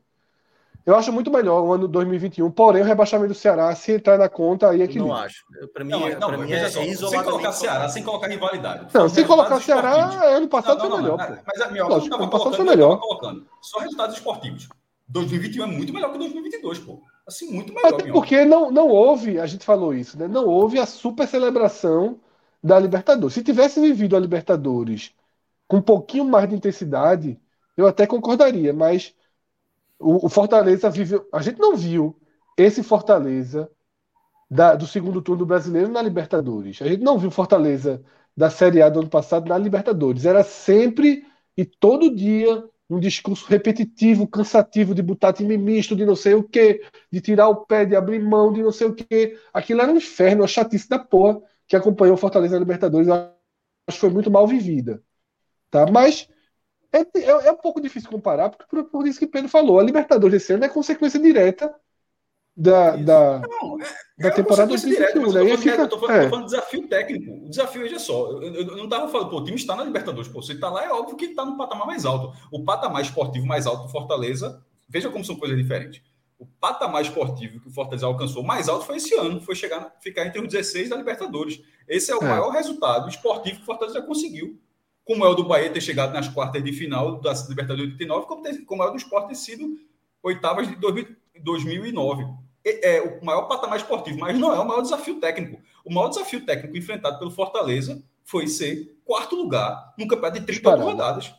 Eu acho muito melhor o ano 2021, porém o rebaixamento do Ceará, se entrar na conta, aí é que. Não acho. Para mim, não, não, mim é, só, é Sem colocar Ceará, sem colocar rivalidade. Não, sem colocar Ceará, ano passado foi melhor. Não, mas a minha Lógico, ano passado foi melhor. Colocando. Só resultados esportivos. 2021 é muito melhor que 2022, pô. Assim, muito melhor. Até porque não, não houve, a gente falou isso, né? Não houve a super celebração da Libertadores. Se tivesse vivido a Libertadores com um pouquinho mais de intensidade, eu até concordaria, mas o, o Fortaleza viveu. A gente não viu esse Fortaleza da, do segundo turno do brasileiro na Libertadores. A gente não viu Fortaleza da Série A do ano passado na Libertadores. Era sempre e todo dia um discurso repetitivo, cansativo de botar time misto, de não sei o quê, de tirar o pé, de abrir mão, de não sei o quê. Aquilo era um inferno, uma chatice da porra que acompanhou Fortaleza na Libertadores, acho que foi muito mal vivida. Tá? Mas é, é, é um pouco difícil comparar, porque por, por, isso que Pedro falou, a Libertadores esse ano é consequência direta da, da, não, é, da é temporada 2021. Né? Eu tô falando, é. falando desafio técnico. O desafio, veja só, eu, eu, eu não estava falando, pô, o time está na Libertadores, pô, você está lá, é óbvio que está no patamar mais alto. O patamar esportivo mais alto do Fortaleza, veja como são coisas diferentes. O patamar esportivo que o Fortaleza alcançou mais alto foi esse ano, foi chegar, ficar entre os 16 da Libertadores. Esse é o é. maior resultado esportivo que o Fortaleza conseguiu. Como é o do Bahia ter chegado nas quartas de final da Libertadores 89, como, como é o do Sport ter sido oitavas de 2009. É, é o maior patamar esportivo, mas não é o maior desafio técnico. O maior desafio técnico enfrentado pelo Fortaleza foi ser quarto lugar num campeonato de 30 rodadas.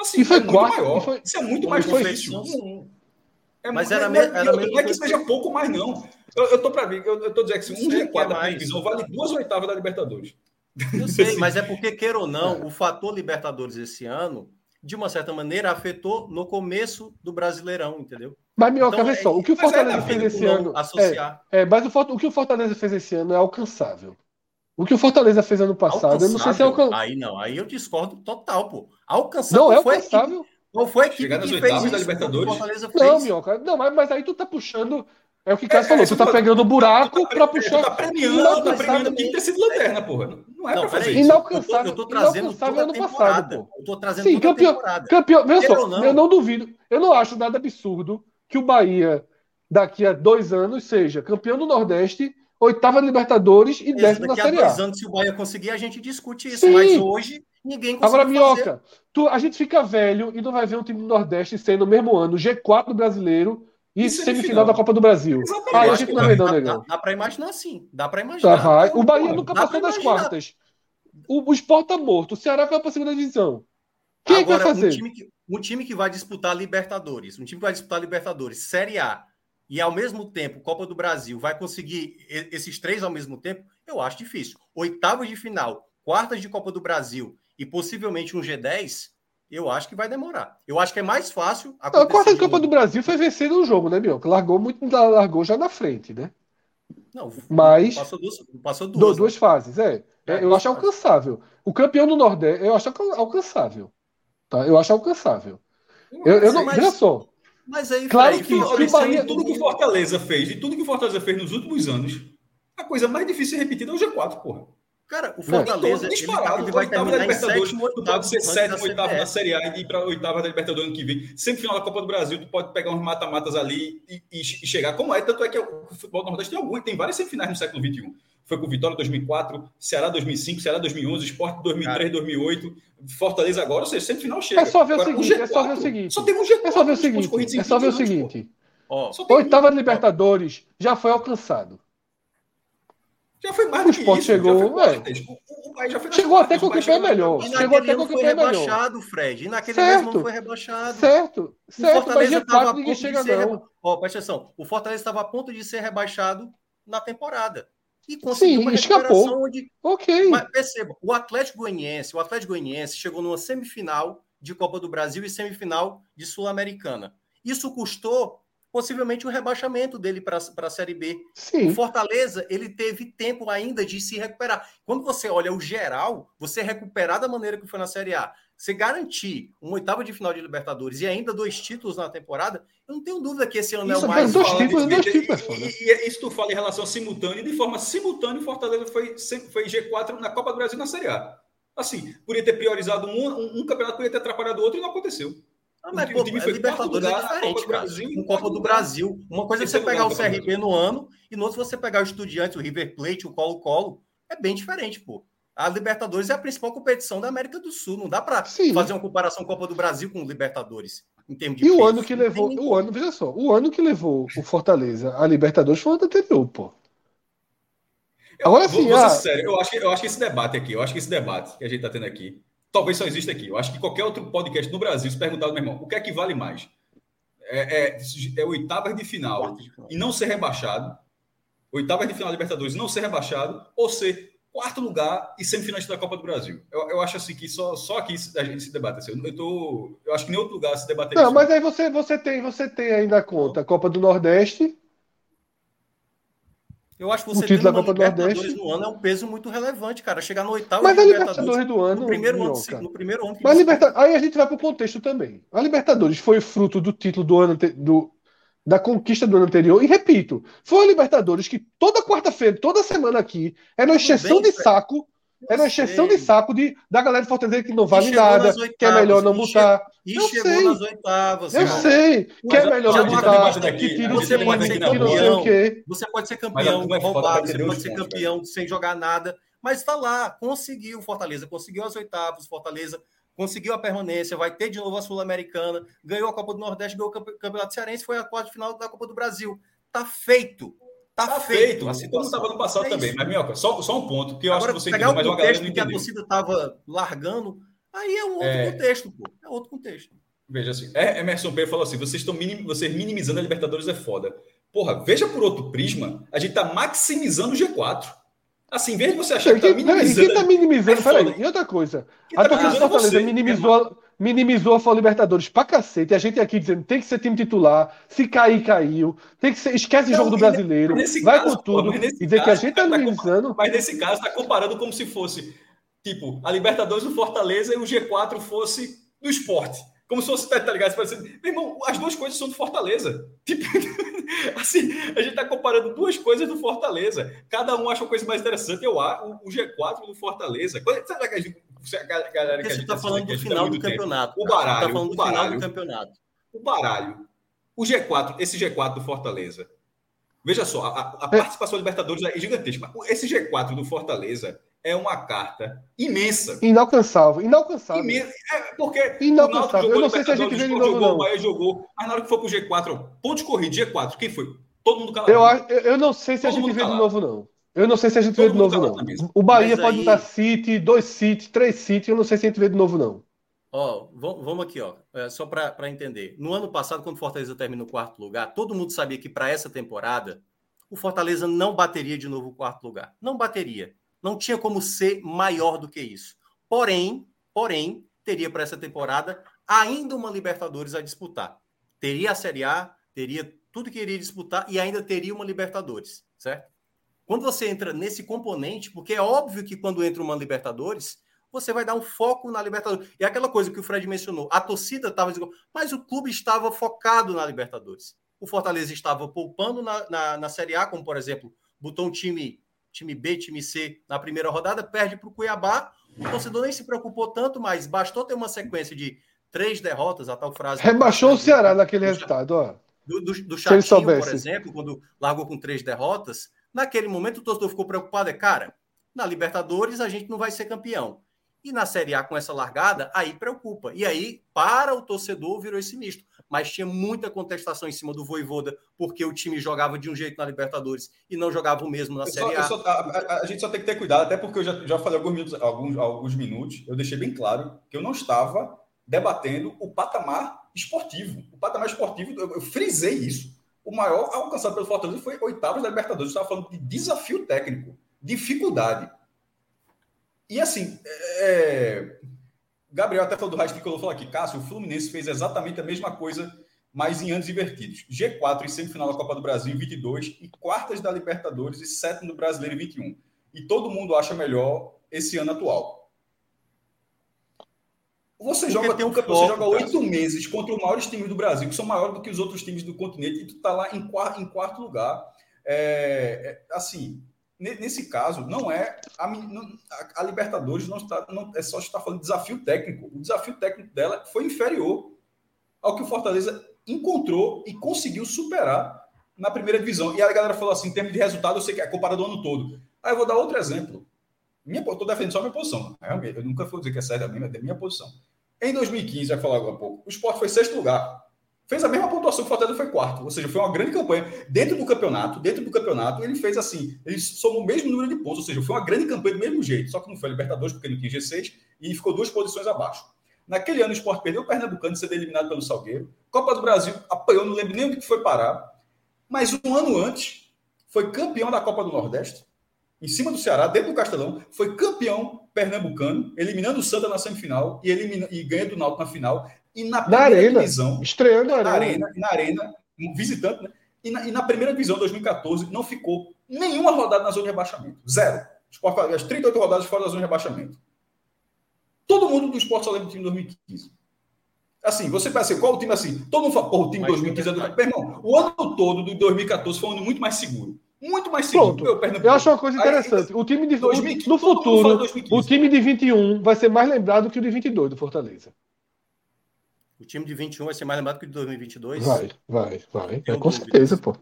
Assim, e foi é muito quarto, maior. Foi, Isso é muito mais difícil. É, mas era, mesmo. era não é que seja pouco mais, não. Eu, eu tô para mim, eu, eu tô dizendo que assim, um G4 da divisão vale duas oitavas da Libertadores. Eu sei, <laughs> mas é porque, queira ou não, o fator Libertadores esse ano, de uma certa maneira, afetou no começo do Brasileirão, entendeu? Mas, Minhoca, então, vê só, o que o Fortaleza é fez esse ano. É, é, mas o, o que o Fortaleza fez esse ano é alcançável. O que o Fortaleza fez ano passado, alcançável? eu não sei se é alcançável. Aí não, aí eu discordo total, pô. Alcançável não é alcançável. Não foi a equipe Chegar que fez isso, da Libertadores? Não, Minhoca, não, mas, mas aí tu tá puxando. É o que o Cássio é, falou, tu tá pegando o buraco tá, para puxar. Tu tá premiando, tá premiando quem ter sido lanterna, porra. Não é não, pra fazer isso. Inalcançável, eu tô, eu tô trazendo inalcançável ano passado, pô. Eu tô trazendo Sim, campeão, temporada. campeão. Veja só, eu não duvido, eu não acho nada absurdo que o Bahia, daqui a dois anos, seja campeão do Nordeste, oitava Libertadores e décimo na Série A. Daqui a dois anos, se o Bahia conseguir, a gente discute isso. Sim. Mas hoje Ninguém Agora, Minhoca, tu, a gente fica velho e não vai ver um time do Nordeste ser no mesmo ano G4 do brasileiro e Isso é semifinal da Copa do Brasil. Exatamente. A gente não vê, não, negão. Dá, dá para imaginar sim. Dá para imaginar. Tá, vai. O Bahia nunca passou das quartas. O, o Sport tá morto. O Ceará vai para a segunda divisão. Quem Agora, é que vai fazer? Um time que, um time que vai disputar Libertadores, um time que vai disputar Libertadores, Série A, e ao mesmo tempo Copa do Brasil, vai conseguir esses três ao mesmo tempo? Eu acho difícil. Oitavas de final, quartas de Copa do Brasil e possivelmente um G10, eu acho que vai demorar. Eu acho que é mais fácil. A quarta de Copa do Brasil foi vencendo o jogo, né, meu? Largou muito, largou já na frente, né? Não, mas passou duas, passou duas, duas né? fases, é. é eu acho alcançável. O campeão do Nordeste, eu acho alcançável. Tá? Eu acho alcançável. Eu, eu não, mas, veja só. Mas aí, claro que, que Bahia... tudo que o Fortaleza fez e tudo que o Fortaleza fez nos últimos anos, a coisa mais difícil de repetir é o G4, porra. Cara, o Fortaleza ele, tá, ele vai terminar da Libertadores, tu pode ser sétimo, oitavo na Série A e ir para oitava da Libertadores ano que vem. Sempre final da Copa do Brasil, tu pode pegar uns mata-matas ali e, e, e, chegar. Como é, tanto é que o futebol do Nordeste tem algum, tem várias semifinais no século XXI. Foi com Vitória 2004, Ceará 2005, Ceará 2011, Sport 2003, Cara. 2008, Fortaleza agora, ou seja, sempre final chega. É só ver agora, o seguinte, G4, é só ver o seguinte. Só tem um G4. É só ver o seguinte, é só ver o seguinte. Oitava um... Libertadores já foi alcançado. Já foi mais o do que isso. Chegou, o, o, país já foi Chegou até com o que foi melhor. Chegou até com o que foi rebaixado, Fred. E naquele certo. mesmo não foi rebaixado. Certo. O certo, Fortaleza estava a ponto chega, de ser. Ó, presta atenção. O Fortaleza estava a ponto de ser rebaixado na temporada. E conseguiu Sim, uma escapou. onde. Ok. Mas perceba, o Atlético Goianiense, o Atlético Goianiense chegou numa semifinal de Copa do Brasil e semifinal de Sul-Americana. Isso custou possivelmente o rebaixamento dele para a Série B. Sim. O Fortaleza, ele teve tempo ainda de se recuperar. Quando você olha o geral, você recuperar da maneira que foi na Série A, você garantir uma oitava de final de Libertadores e ainda dois títulos na temporada, eu não tenho dúvida que esse ano isso, é o mais... Dois títulos, dois títulos, e, e, e, isso tu fala em relação simultâneo, de forma simultânea, o Fortaleza foi, foi G4 na Copa do Brasil na Série A. Assim, poderia ter priorizado um, um, um campeonato, poderia ter atrapalhado o outro e não aconteceu. Ah, mas, pô, é Libertadores é diferente, Copa Brasil, um Copa do Brasil. Uma coisa é você pegar o CRB no ano, e no outro você pegar o Estudiantes, o River Plate, o Colo-Colo. É bem diferente, pô. A Libertadores é a principal competição da América do Sul. Não dá para fazer uma comparação Copa do Brasil com o Libertadores. Em termos de e peso. o ano que levou, o ano, veja só, o ano que levou o Fortaleza a Libertadores foi o ano anterior, pô. Agora sim, vou, vou ah... sério, eu acho, eu acho que esse debate aqui, eu acho que esse debate que a gente está tendo aqui, talvez só exista aqui. Eu acho que qualquer outro podcast no Brasil, se perguntar meu irmão, o que é que vale mais? É, é, é oitavas de final e não ser rebaixado, oitavas de final da Libertadores e não ser rebaixado, ou ser quarto lugar e semifinalista da Copa do Brasil. Eu, eu acho assim que só, só aqui a gente se debate. Assim, eu, tô, eu acho que em outro lugar se debate. Não, mas aí você, você, tem, você tem ainda a conta a Copa do Nordeste eu acho que você o título da Copa do Nordeste no ano é um peso muito relevante, cara. Chegar no oitavo Mas a Libertadores do ano, no primeiro ano, no primeiro ano. Mas liberta... aí a gente vai para o contexto também. A Libertadores foi fruto do título do ano do da conquista do ano anterior. E repito, foi a Libertadores que toda quarta-feira, toda semana aqui, era uma exceção de saco era uma exceção de saco de, da galera de Fortaleza que não vale nada, oitavas, que é melhor não botar. E eu chegou sei. nas oitavas. Eu cara. sei, que é melhor não botar. Que tira você pode ser campeão. Você pode ser campeão roubado, você pode ser campeão sem jogar nada. Mas está lá, conseguiu Fortaleza, conseguiu as oitavas, Fortaleza conseguiu a permanência, vai ter de novo a Sul-Americana, ganhou a Copa do Nordeste, ganhou o Campeonato Cearense, foi a quarta final da Copa do Brasil. Tá feito. Tá, tá feito. feito. Assim como estava no passado é também. Mas, Minhoca, só, só um ponto, que eu Agora, acho que você entendeu, mas uma galera não que a torcida estava largando, aí é um outro é... contexto, pô. É outro contexto. Veja assim, é, Emerson Pedro falou assim: vocês estão minim, vocês minimizando a Libertadores é foda. Porra, veja por outro prisma, a gente tá maximizando o G4. Assim, em vez de você achar que tá minimizando. Quem tá minimizando? É peraí, e outra coisa. a tá torcida do Fortaleza minimizou, minimizou a Fala Libertadores pra cacete. E a gente aqui dizendo tem que ser time titular. Se cair, caiu. Tem que ser, esquece o jogo do brasileiro. Vai caso, com tudo. E dizer caso, que a gente tá, tá minimizando. Mas nesse caso, tá comparando como se fosse, tipo, a Libertadores do Fortaleza e o G4 fosse do esporte. Como se fosse, tá, tá ligado? Parecendo, meu irmão, as duas coisas são do Fortaleza. <laughs> Tipo, assim, a gente tá comparando duas coisas do Fortaleza. Cada um acha uma coisa mais interessante. Eu acho o G4 do Fortaleza. Sabe que a gente a galera que a gente está falando do final do campeonato. O baralho. Tá falando do baralho, final do campeonato. O baralho. O G4, esse G4 do Fortaleza. Veja só, a, a participação da Libertadores é gigantesca. Esse G4 do Fortaleza é uma carta imensa. Inalcançável, inalcançável. Imensa. É, porque inalcançável. Eu não sei se a gente vê de novo, jogou, não. O Bahia jogou, mas na hora que for pro G4, ponto corrido, G4, quem foi? Todo mundo calado. Eu, eu não sei se Todo a gente vê calado. de novo, não. Eu não sei se a gente Todo vê de novo, não. O Bahia Mas pode aí... botar City, dois City, três City. Eu não sei se a gente vê de novo, não. Ó, vamos aqui, ó. É, só para entender. No ano passado, quando o Fortaleza terminou o quarto lugar, todo mundo sabia que para essa temporada o Fortaleza não bateria de novo o quarto lugar. Não bateria. Não tinha como ser maior do que isso. Porém, porém, teria para essa temporada ainda uma Libertadores a disputar. Teria a Série A, teria tudo que iria disputar e ainda teria uma Libertadores, certo? Quando você entra nesse componente, porque é óbvio que quando entra uma Libertadores, você vai dar um foco na Libertadores. E aquela coisa que o Fred mencionou, a torcida estava mas o clube estava focado na Libertadores. O Fortaleza estava poupando na, na, na Série A, como por exemplo, botou um time, time B, time C na primeira rodada, perde para o Cuiabá. O torcedor nem se preocupou tanto, mas bastou ter uma sequência de três derrotas, a tal frase. Rebaixou o Ceará naquele resultado, ó. Do, do, do Chatinho, por exemplo, quando largou com três derrotas, Naquele momento, o torcedor ficou preocupado, é, cara, na Libertadores a gente não vai ser campeão. E na Série A, com essa largada, aí preocupa. E aí, para o torcedor, virou esse misto. Mas tinha muita contestação em cima do Voivoda, porque o time jogava de um jeito na Libertadores e não jogava o mesmo na eu Série só, A. Só, a, a. a, gente só tem que ter cuidado, até porque eu já, já falei alguns minutos, alguns, alguns minutos, eu deixei bem claro que eu não estava debatendo o patamar esportivo. O patamar esportivo, eu, eu frisei isso. O maior alcançado pelo Fortaleza foi oitavos da Libertadores. Estava falando de desafio técnico, dificuldade. E assim, é... Gabriel até falou do Raiz Tricolor, falou aqui, Cássio, o Fluminense fez exatamente a mesma coisa, mas em anos invertidos. G4 em semifinal da Copa do Brasil em 22 e quartas da Libertadores e sétimo do Brasileiro em 21. E todo mundo acha melhor esse ano atual. Você joga, tem um você joga oito meses contra os maiores times do Brasil, que são maiores do que os outros times do continente, e tu tá lá em quarto, em quarto lugar. É, é, assim, nesse caso, não é. A, a, a Libertadores não está. Não, é só estar falando de desafio técnico. O desafio técnico dela foi inferior ao que o Fortaleza encontrou e conseguiu superar na primeira divisão. E a galera falou assim: em termos de resultado, eu sei que é comparado ao ano todo. Aí eu vou dar outro exemplo. Minha, estou defendendo só a minha posição. Eu nunca vou dizer que é certo, é a minha, é minha posição. Em 2015, vai falar agora um pouco, o Sport foi sexto lugar. Fez a mesma pontuação que o Fortaleza foi quarto. Ou seja, foi uma grande campanha. Dentro do campeonato, dentro do campeonato, ele fez assim, ele somou o mesmo número de pontos. Ou seja, foi uma grande campanha do mesmo jeito. Só que não foi Libertadores, porque não tinha G6, e ficou duas posições abaixo. Naquele ano, o Sport perdeu o Pernambucano ser eliminado pelo Salgueiro. Copa do Brasil apanhou, não lembro nem onde que foi parar. Mas um ano antes, foi campeão da Copa do Nordeste em cima do Ceará, dentro do Castelão, foi campeão pernambucano, eliminando o Santa na semifinal e, elimina, e ganha do Náutico na final. E na primeira na arena, divisão, estreando a arena. arena. Na arena, visitante, né? E na, e na primeira divisão, 2014, não ficou nenhuma rodada na zona de rebaixamento. Zero. Sport, as 38 rodadas fora da zona de rebaixamento. Todo mundo do esporte só lembra do time de 2015. Assim, você pensa assim, qual o time assim? Todo mundo fala, porra, o time de 2015 é do... Meu irmão, o ano todo de 2014 foi um ano muito mais seguro muito mais seguro. Pronto. Eu acho uma coisa interessante. Aí, o time de 2015, no futuro, o time de 21 vai ser mais lembrado que o de 22 do Fortaleza. O time de 21 vai ser mais lembrado que o de 2022? Vai, vai, vai. É, com certeza, pô.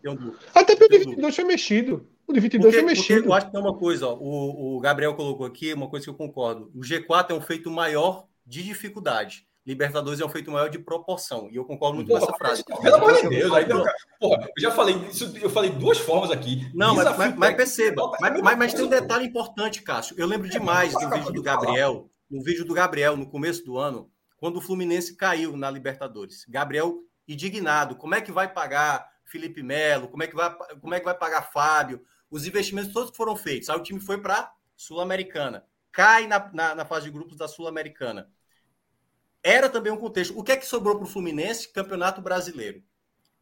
Até porque o de 22 foi mexido. O de 22 porque, foi mexido. eu acho que tem uma coisa, ó, o, o Gabriel colocou aqui, uma coisa que eu concordo. O G4 é um feito maior de dificuldade. Libertadores é um feito maior de proporção. E eu concordo muito porra, nessa frase. Pelo amor de Deus, aí, porra, eu já falei isso, eu falei duas formas aqui. Não, mas, mas, mas, perceba, mas, mas, mas tem um detalhe importante, Cássio. Eu lembro demais do vídeo do Gabriel, no vídeo do Gabriel, no começo do ano, quando o Fluminense caiu na Libertadores. Gabriel indignado. Como é que vai pagar Felipe Melo? Como é que vai, como é que vai pagar Fábio? Os investimentos todos foram feitos. Aí o time foi para Sul-Americana. Cai na, na, na fase de grupos da Sul-Americana era também um contexto. O que é que sobrou para o Fluminense? Campeonato Brasileiro.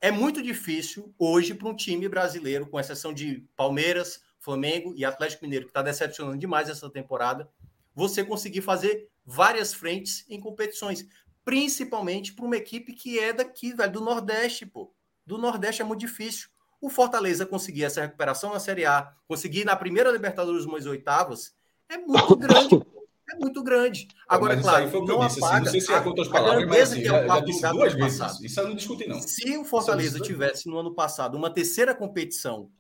É muito difícil hoje para um time brasileiro, com exceção de Palmeiras, Flamengo e Atlético Mineiro, que está decepcionando demais essa temporada, você conseguir fazer várias frentes em competições, principalmente para uma equipe que é daqui, velho, do Nordeste, pô. Do Nordeste é muito difícil. O Fortaleza conseguir essa recuperação na Série A, conseguir na primeira Libertadores umas oitavas, é muito <laughs> grande é muito grande. Agora, mas claro, isso aí foi não disse, apaga, assim, não sei se é com outras palavras, mas assim, que é o duas vezes passado. isso. eu não discuti, não. Se o Fortaleza tivesse no ano passado uma terceira competição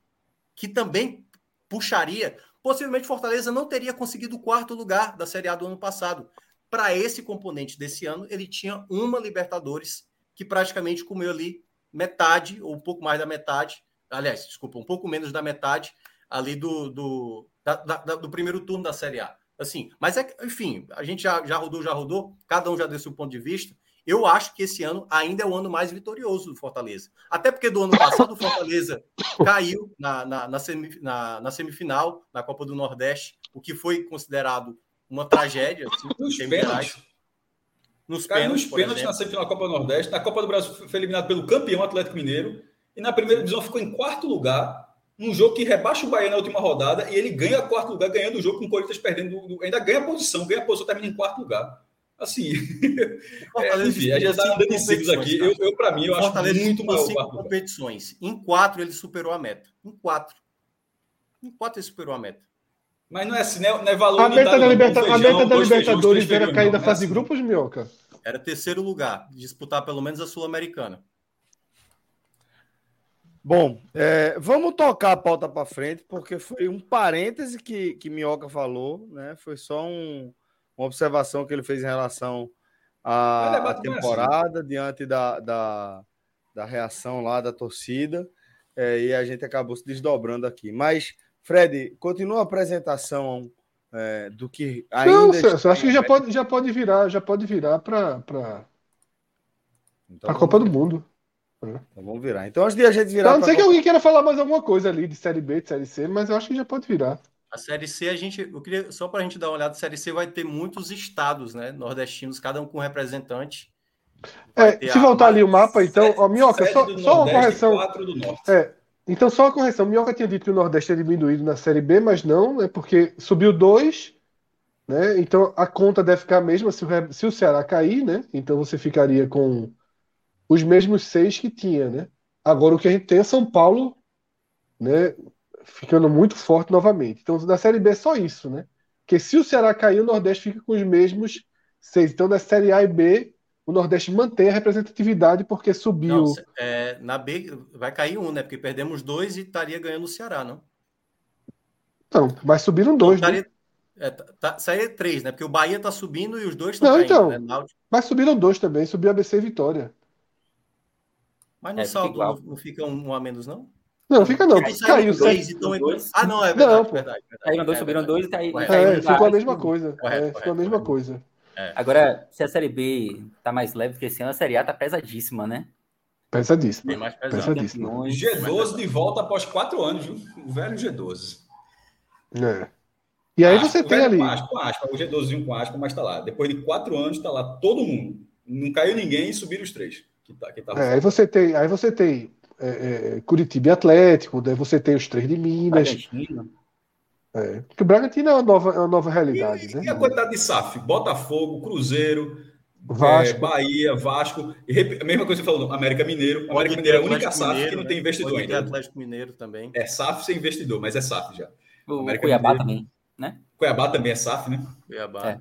que também puxaria, possivelmente o Fortaleza não teria conseguido o quarto lugar da Série A do ano passado. Para esse componente desse ano, ele tinha uma Libertadores que praticamente comeu ali metade, ou um pouco mais da metade, aliás, desculpa, um pouco menos da metade ali do, do, da, da, do primeiro turno da Série A. Assim, mas é enfim, a gente já, já rodou, já rodou, cada um já deu seu ponto de vista. Eu acho que esse ano ainda é o ano mais vitorioso do Fortaleza. Até porque do ano passado o Fortaleza caiu na, na, na, semif na, na semifinal da Copa do Nordeste, o que foi considerado uma tragédia. Assim, nos pênaltis. Nos pênaltis, nos pênaltis na semifinal da Copa do Nordeste. Na Copa do Brasil foi eliminado pelo campeão Atlético Mineiro. E na primeira divisão ficou em quarto lugar num jogo que rebaixa o Bahia na última rodada e ele ganha quarto lugar, ganhando o jogo com o Corinthians perdendo, ainda ganha a posição, ganha a posição, termina em quarto lugar. Assim, <laughs> é, enfim, a gente está andando em ciclos aqui. Eu, eu para mim, eu acho muito maior. Cinco competições. Em quatro, ele superou a meta. Em quatro. Em quatro, ele superou a meta. Mas não é assim, não é, não é valor. A meta da, liberta feijão, a meta da Libertadores feijões, era cair da fase de grupos, Mioca? Era terceiro lugar, disputar pelo menos a Sul-Americana. Bom, é, vamos tocar a pauta para frente, porque foi um parêntese que, que Minhoca falou, né? Foi só um, uma observação que ele fez em relação à, à assim. temporada, diante da, da, da, reação lá da torcida, é, e a gente acabou se desdobrando aqui. Mas, Fred, continua a apresentação é, do que ainda. Não, Celso, acho que já pode, já pode virar, já pode virar para então, a Copa do Mundo. Então vamos virar. Então, antes de a gente virar. Não, não sei que alguém queira falar mais alguma coisa ali de Série B, de Série C, mas eu acho que já pode virar. A Série C, a gente. Eu queria, só para a gente dar uma olhada, a Série C vai ter muitos estados, né? Nordestinos, cada um com representante. É, se voltar ali o mapa, então, ó, Minhoca, só, só uma correção. É, então, só uma correção. Minhoca tinha dito que o Nordeste é diminuído na Série B, mas não, é porque subiu dois, né? Então a conta deve ficar a mesma se o, se o Ceará cair, né? Então você ficaria com os mesmos seis que tinha, né? Agora o que a gente tem é São Paulo, né? Ficando muito forte novamente. Então na Série B é só isso, né? Porque se o Ceará cair, o Nordeste fica com os mesmos seis. Então na Série A e B, o Nordeste mantém a representatividade porque subiu. Não, é, na B vai cair um, né? Porque perdemos dois e estaria ganhando o Ceará, não? Não, mas subiram dois. Não, né? estaria, né? é, tá, sairia três, né? Porque o Bahia tá subindo e os dois estão caindo. Então, né? Mas subiram dois também, subiu a ABC e Vitória. Mas no é, saldo não, não, fica um, um, a menos, não? Não, fica não. Caiu seis, então... Ah, não, é verdade. Não, verdade, verdade, dois, subiram dois e caiu. É, ficou a mesma coisa. Correto, é, ficou a mesma coisa. É. Agora, se a Série B tá mais leve, porque esse ano a Série A tá pesadíssima, né? Pesadíssima. Bem mais pesadíssima. G12 de volta após quatro anos, viu? O velho G12. É. E aí aspa, você tem ali. Com aspa, com aspa, o G12 com aspa, mas tá lá. Depois de quatro anos, tá lá todo mundo. Não caiu ninguém e subiram os três. Que tá, que tá é, aí você tem, aí você tem é, é, Curitiba e Atlético, daí você tem os três de Minas. É, porque o Bragantino é uma nova, é uma nova realidade. E, né? e a quantidade de SAF? Botafogo, Cruzeiro, Vasco. É, Bahia, Vasco. E a mesma coisa que você falou, América Mineiro. América Mineiro é a única SAF Mineiro, que não né? tem investidor ainda. Atlético Mineiro também. É SAF sem investidor, mas é SAF já. O América Cuiabá Mineiro. também, né? Cuiabá também é SAF, né? Cuiabá. É.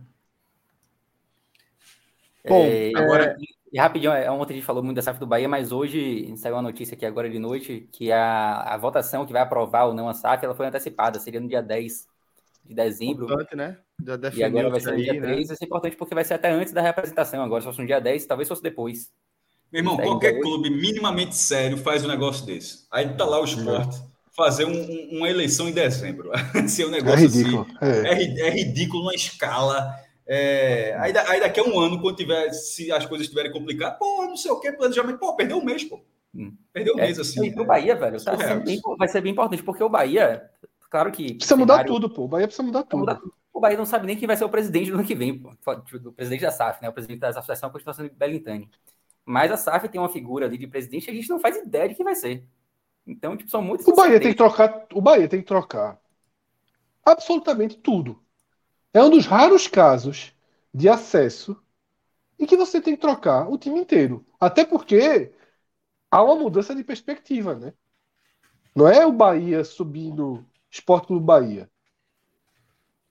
Bom, é, agora. E rapidinho, é, ontem a gente falou muito da SAF do Bahia, mas hoje saiu uma notícia aqui agora de noite que a, a votação que vai aprovar ou não a SAF ela foi antecipada, seria no dia 10 de dezembro. Importante, né? Já e agora vai ser no dia aí, 3, né? isso é importante porque vai ser até antes da representação, agora se fosse no dia 10, talvez fosse depois. Meu irmão, qualquer clube minimamente sério faz um negócio desse. Aí tá lá o esporte. Fazer um, um, uma eleição em dezembro. <laughs> Se é um negócio é ridículo. assim. É. É, é ridículo numa escala é, aí, aí, daqui a um ano, quando tiver, se as coisas estiverem complicadas, pô, não sei o que, planejamento, pô, perdeu um mês, pô. Hum. Perdeu um é, mês, assim. E o Bahia, velho, tá bem, vai ser bem importante, porque o Bahia, claro que. Precisa mudar tudo, pô. O Bahia precisa mudar tudo. mudar O Bahia não sabe nem quem vai ser o presidente do ano que vem, pô. O presidente da SAF, né? O presidente da Associação Continuação de Belintani. Mas a SAF tem uma figura ali de presidente que a gente não faz ideia de quem vai ser. Então, tipo, são muitos. O Bahia tem que trocar. O Bahia tem que trocar absolutamente tudo. É um dos raros casos de acesso em que você tem que trocar o time inteiro. Até porque há uma mudança de perspectiva, né? Não é o Bahia subindo Esporte Clube Bahia.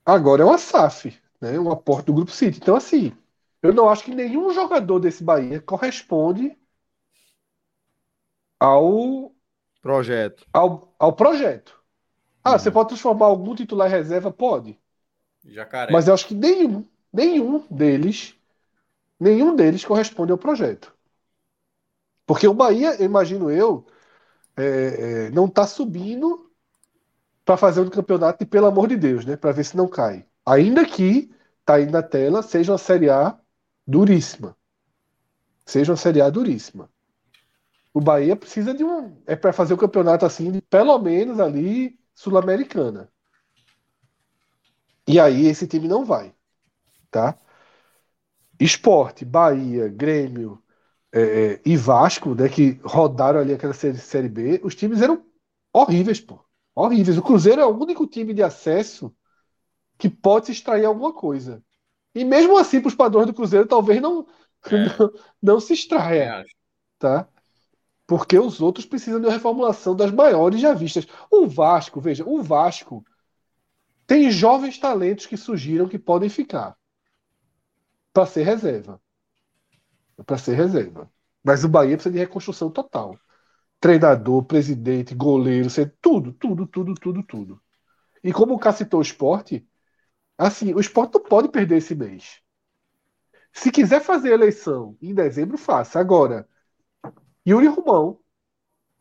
Agora é uma SAF, né? um aporte do Grupo City. Então, assim, eu não acho que nenhum jogador desse Bahia corresponde ao projeto. Ao, ao projeto. Ah, uhum. você pode transformar algum titular em reserva? Pode. Jacaré. Mas eu acho que nenhum, nenhum deles, nenhum deles corresponde ao projeto. Porque o Bahia, imagino eu, é, é, não está subindo para fazer um campeonato e pelo amor de Deus, né? Para ver se não cai. Ainda que tá aí na tela seja uma Série A duríssima, seja uma Série A duríssima. O Bahia precisa de um é para fazer o campeonato assim, de pelo menos ali sul-americana. E aí esse time não vai, tá? Esporte, Bahia, Grêmio é, é, e Vasco, né, que rodaram ali aquela série, série B, os times eram horríveis, pô. Horríveis. O Cruzeiro é o único time de acesso que pode se extrair alguma coisa. E mesmo assim, para os padrões do Cruzeiro, talvez não, é. <laughs> não, não, se extraia. Tá? Porque os outros precisam de uma reformulação das maiores já vistas. O Vasco, veja, o Vasco tem jovens talentos que surgiram que podem ficar para ser reserva. Para ser reserva. Mas o Bahia precisa de reconstrução total. Treinador, presidente, goleiro, tudo, tudo, tudo, tudo, tudo. E como o Cássio citou o esporte, Assim, o esporte não pode perder esse mês. Se quiser fazer eleição em dezembro, faça. Agora, Yuri Romão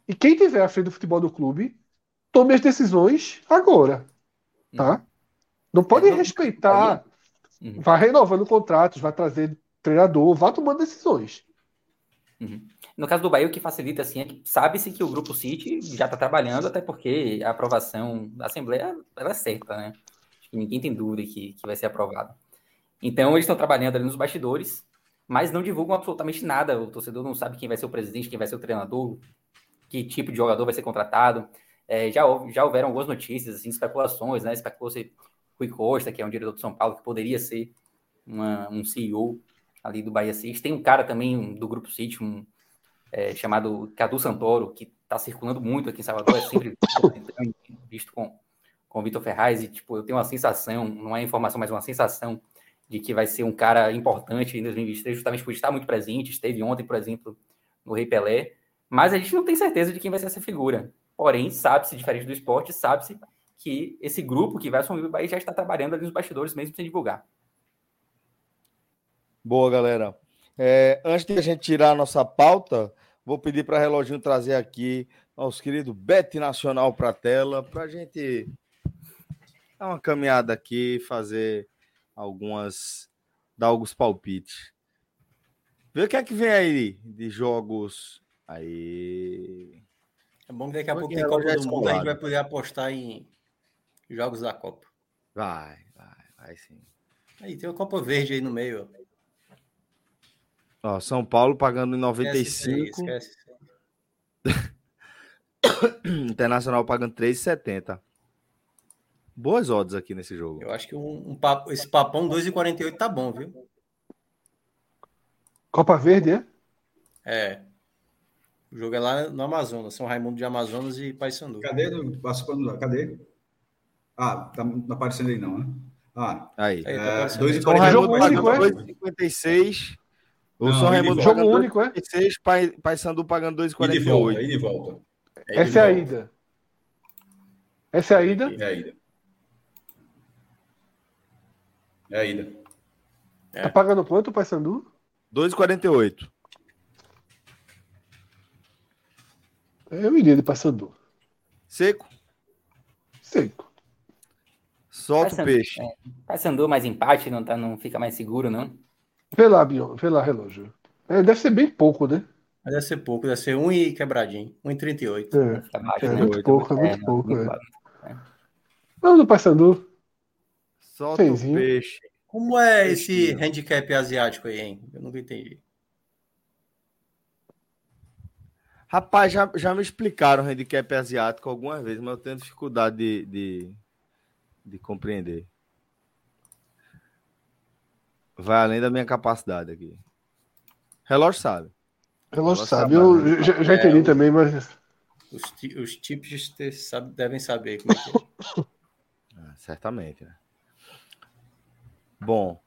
e quem tiver à frente do futebol do clube, tome as decisões agora. Tá? Não pode É, não- respeitar. Uhum. Vai renovando contratos, vai trazer treinador, vai tomando decisões. No caso do Bahia, o que facilita assim é que sabe-se que o Grupo City já está trabalhando, até porque a aprovação da Assembleia ela é certa, né? Acho que ninguém tem dúvida que, que vai ser aprovado. Então, eles estão trabalhando ali nos bastidores, mas não divulgam absolutamente nada. O torcedor não sabe quem vai ser o presidente, quem vai ser o treinador, que tipo de jogador vai ser contratado. É, já, já houveram algumas notícias, assim, especulações, né? Especulou-se Rui Costa, que é um diretor do São Paulo, que poderia ser uma- um CEO ali do Bahia City. Tem um cara também do Grupo City, um, é, chamado Cadu Santoro, que está circulando muito aqui em Salvador, é sempre <laughs> visto com, com o Vitor Ferraz, e tipo, eu tenho uma sensação, não é informação, mas uma sensação de que vai ser um cara importante em 2023, justamente por estar muito presente, esteve ontem, por exemplo, no Rei Pelé, mas a gente não tem certeza de quem vai ser essa figura. Porém, sabe-se, diferente do esporte, sabe-se que esse grupo que vai assumir o Bahia já está trabalhando ali nos bastidores, mesmo sem divulgar. Boa, galera. É, antes de a gente tirar a nossa pauta, vou pedir para Reloginho trazer aqui nosso querido Bet Nacional para a tela, para a gente dar uma caminhada aqui, fazer algumas. dar alguns palpites. Vê o que é que vem aí de jogos. Aí. Bom que daqui a pouco tem Copa é do Mundo, a gente vai poder apostar em jogos da Copa. Vai, vai, vai sim. Aí tem a Copa Verde aí no meio. ó. São Paulo pagando em Esquece isso aí, 95, esquece aí. <coughs> Internacional pagando 3,70. Boas odds aqui nesse jogo. Eu acho que um, um papo- esse papão 2,48 tá bom, viu? Copa Verde, é? É. O jogo é lá no Amazonas, São Raimundo de Amazonas e Paysandu. Cadê? Participando lá? Cadê? Ah, tá, não tá aparecendo aí não, né? Ah, Aí. Aí, tá é, aparecendo. 2 e São 48 Jogo único, é? 2,56. O São e Raimundo. Jogo pagando único, é? 2,56, Pai, Paysandu pagando E de volta, 2,48. e de volta. Aí, Essa é a volta. ida. Essa é a ida? É a ida. É a ida. É. Tá pagando quanto o Paysandu? 2,48. Eu iria de Paysandu. Seco, Seco. solta o peixe. é. Paysandu mais empate, não, tá, não fica mais seguro, não? Vê lá, Bion, vê lá, relógio. É, deve ser bem pouco, né? Deve ser pouco, deve ser 1 e quebradinho. 1,38. É. Fica baixo, É né? muito pouco, é muito não, pouco. muito É. baixo. Vamos do Paysandu. Solta o peixe. Como é esse handicap asiático aí, hein? Eu nunca entendi. Rapaz, já, já me explicaram o handicap asiático algumas vezes, mas eu tenho dificuldade de, de, de compreender. Vai além da minha capacidade aqui. Relógio sabe. Relógio sabe. Eu já, já É, entendi o- também, mas. Os, os tipos te- sabe- devem saber como é que é. <laughs> Ah, certamente. né? Bom,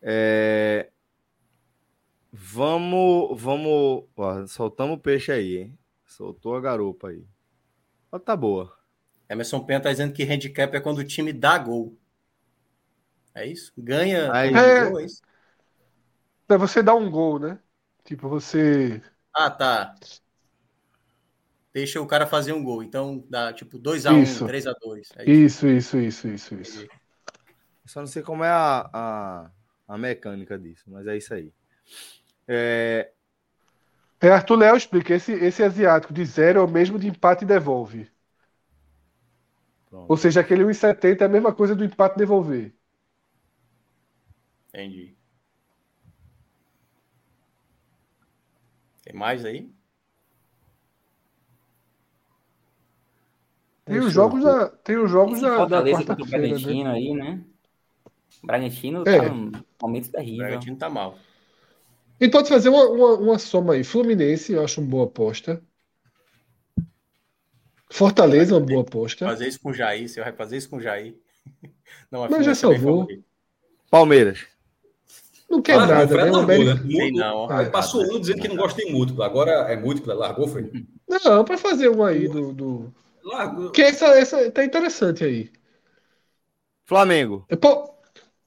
é, vamos, vamos, ó, soltamos o peixe aí, hein? Soltou a garupa aí. Ó, tá boa. Emerson Penha tá dizendo que handicap é quando o time dá gol. É isso? Ganha Aí. É. gol, é isso? É você dar um gol, né? Tipo, você. Ah, tá. Deixa o cara fazer um gol. Então dá tipo 2x1, Isso. 3x2. É isso. Isso, isso, isso, isso, isso. Só não sei como é a, a, a mecânica disso, mas é isso aí. É, É, Arthur Léo explica. Esse, esse asiático de zero é o mesmo de empate e devolve. pronto. Ou seja, aquele 1,70 é a mesma coisa do empate e devolver. Entendi. Tem mais aí? Tem os jogos da, tem os jogos Esse da, da Fortaleza contra o quarta-feira, né? Bragantino aí, né? O Bragantino É. tá num momento O terrível. Bragantino tá mal. Gente pode fazer uma, uma, uma soma aí. Fluminense, eu acho uma boa aposta. Fortaleza, uma boa aposta. Fazer isso com o Jair, você vai fazer isso com o Jair. <laughs> Não, Mas já é salvou. Palmeiras. Não quer Ah, nada, né? Largou, né? Não. Ah, Passou um dizendo que não gosta de múltiplo. Agora é múltiplo. Largou, foi? Não, para fazer uma aí do, do... Largou. Que essa, essa tá interessante aí. Flamengo. É, pô,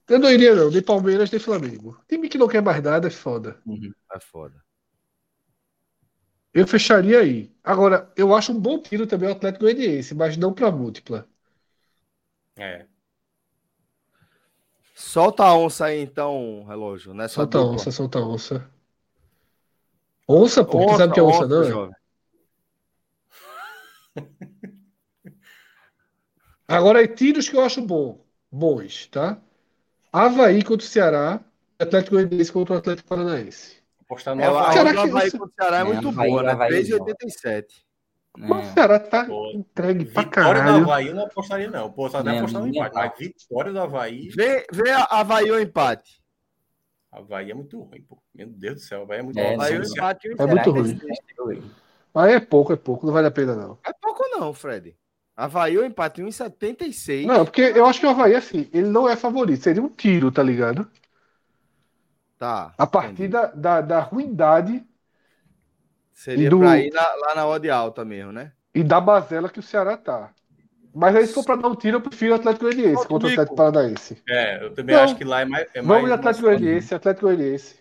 Eu não iria, não. Nem Palmeiras, nem Flamengo. Time que não quer mais nada é foda. Uhum. É foda. Eu fecharia aí. Agora, eu acho um bom tiro também o Atlético Goianiense, mas não pra múltipla. É. Solta a onça aí, então, relógio. Nessa Solta a dupla. onça, solta a onça. Onça, pô. tu sabe o que é onça, não? é? jovem. Agora, é tiros que eu acho bom, bons, tá? Havaí contra o Ceará, Atlético Goianiense contra o Atlético Paranaense. Apostar no É, a Havaí. Será que contra o Ceará é É, muito Havaí, boa, né? Havaí, 3,87. Mas o É. Ceará tá Pô, entregue pra Vitória do caralho. Havaí eu não apostaria, não. Pô, só Nem- apostar no empate. Mas vitória do Havaí. Vê, vê a Havaí ou empate. Havaí é muito ruim, pô. Meu Deus do céu, Havaí é muito É, ruim. Havaí empate. É muito ruim. Mas é pouco, é pouco, não vale a pena, não. É pouco não, Fred. Havaí ou empate 1,76. Não, porque eu acho que o Havaí, assim, ele não é favorito, seria um tiro, tá ligado? Tá. A partir da, da, da ruindade Seria do- pra ir lá, lá na odd alta mesmo, né? e da bazela que o Ceará tá. Mas aí, se for pra dar um tiro, eu prefiro o Atlético Goianiense o contra o. Atlético Paranaense. É, eu também Não. acho que lá é mais. É Vamos mais, de Atlético Goianiense, Atlético Goianiense.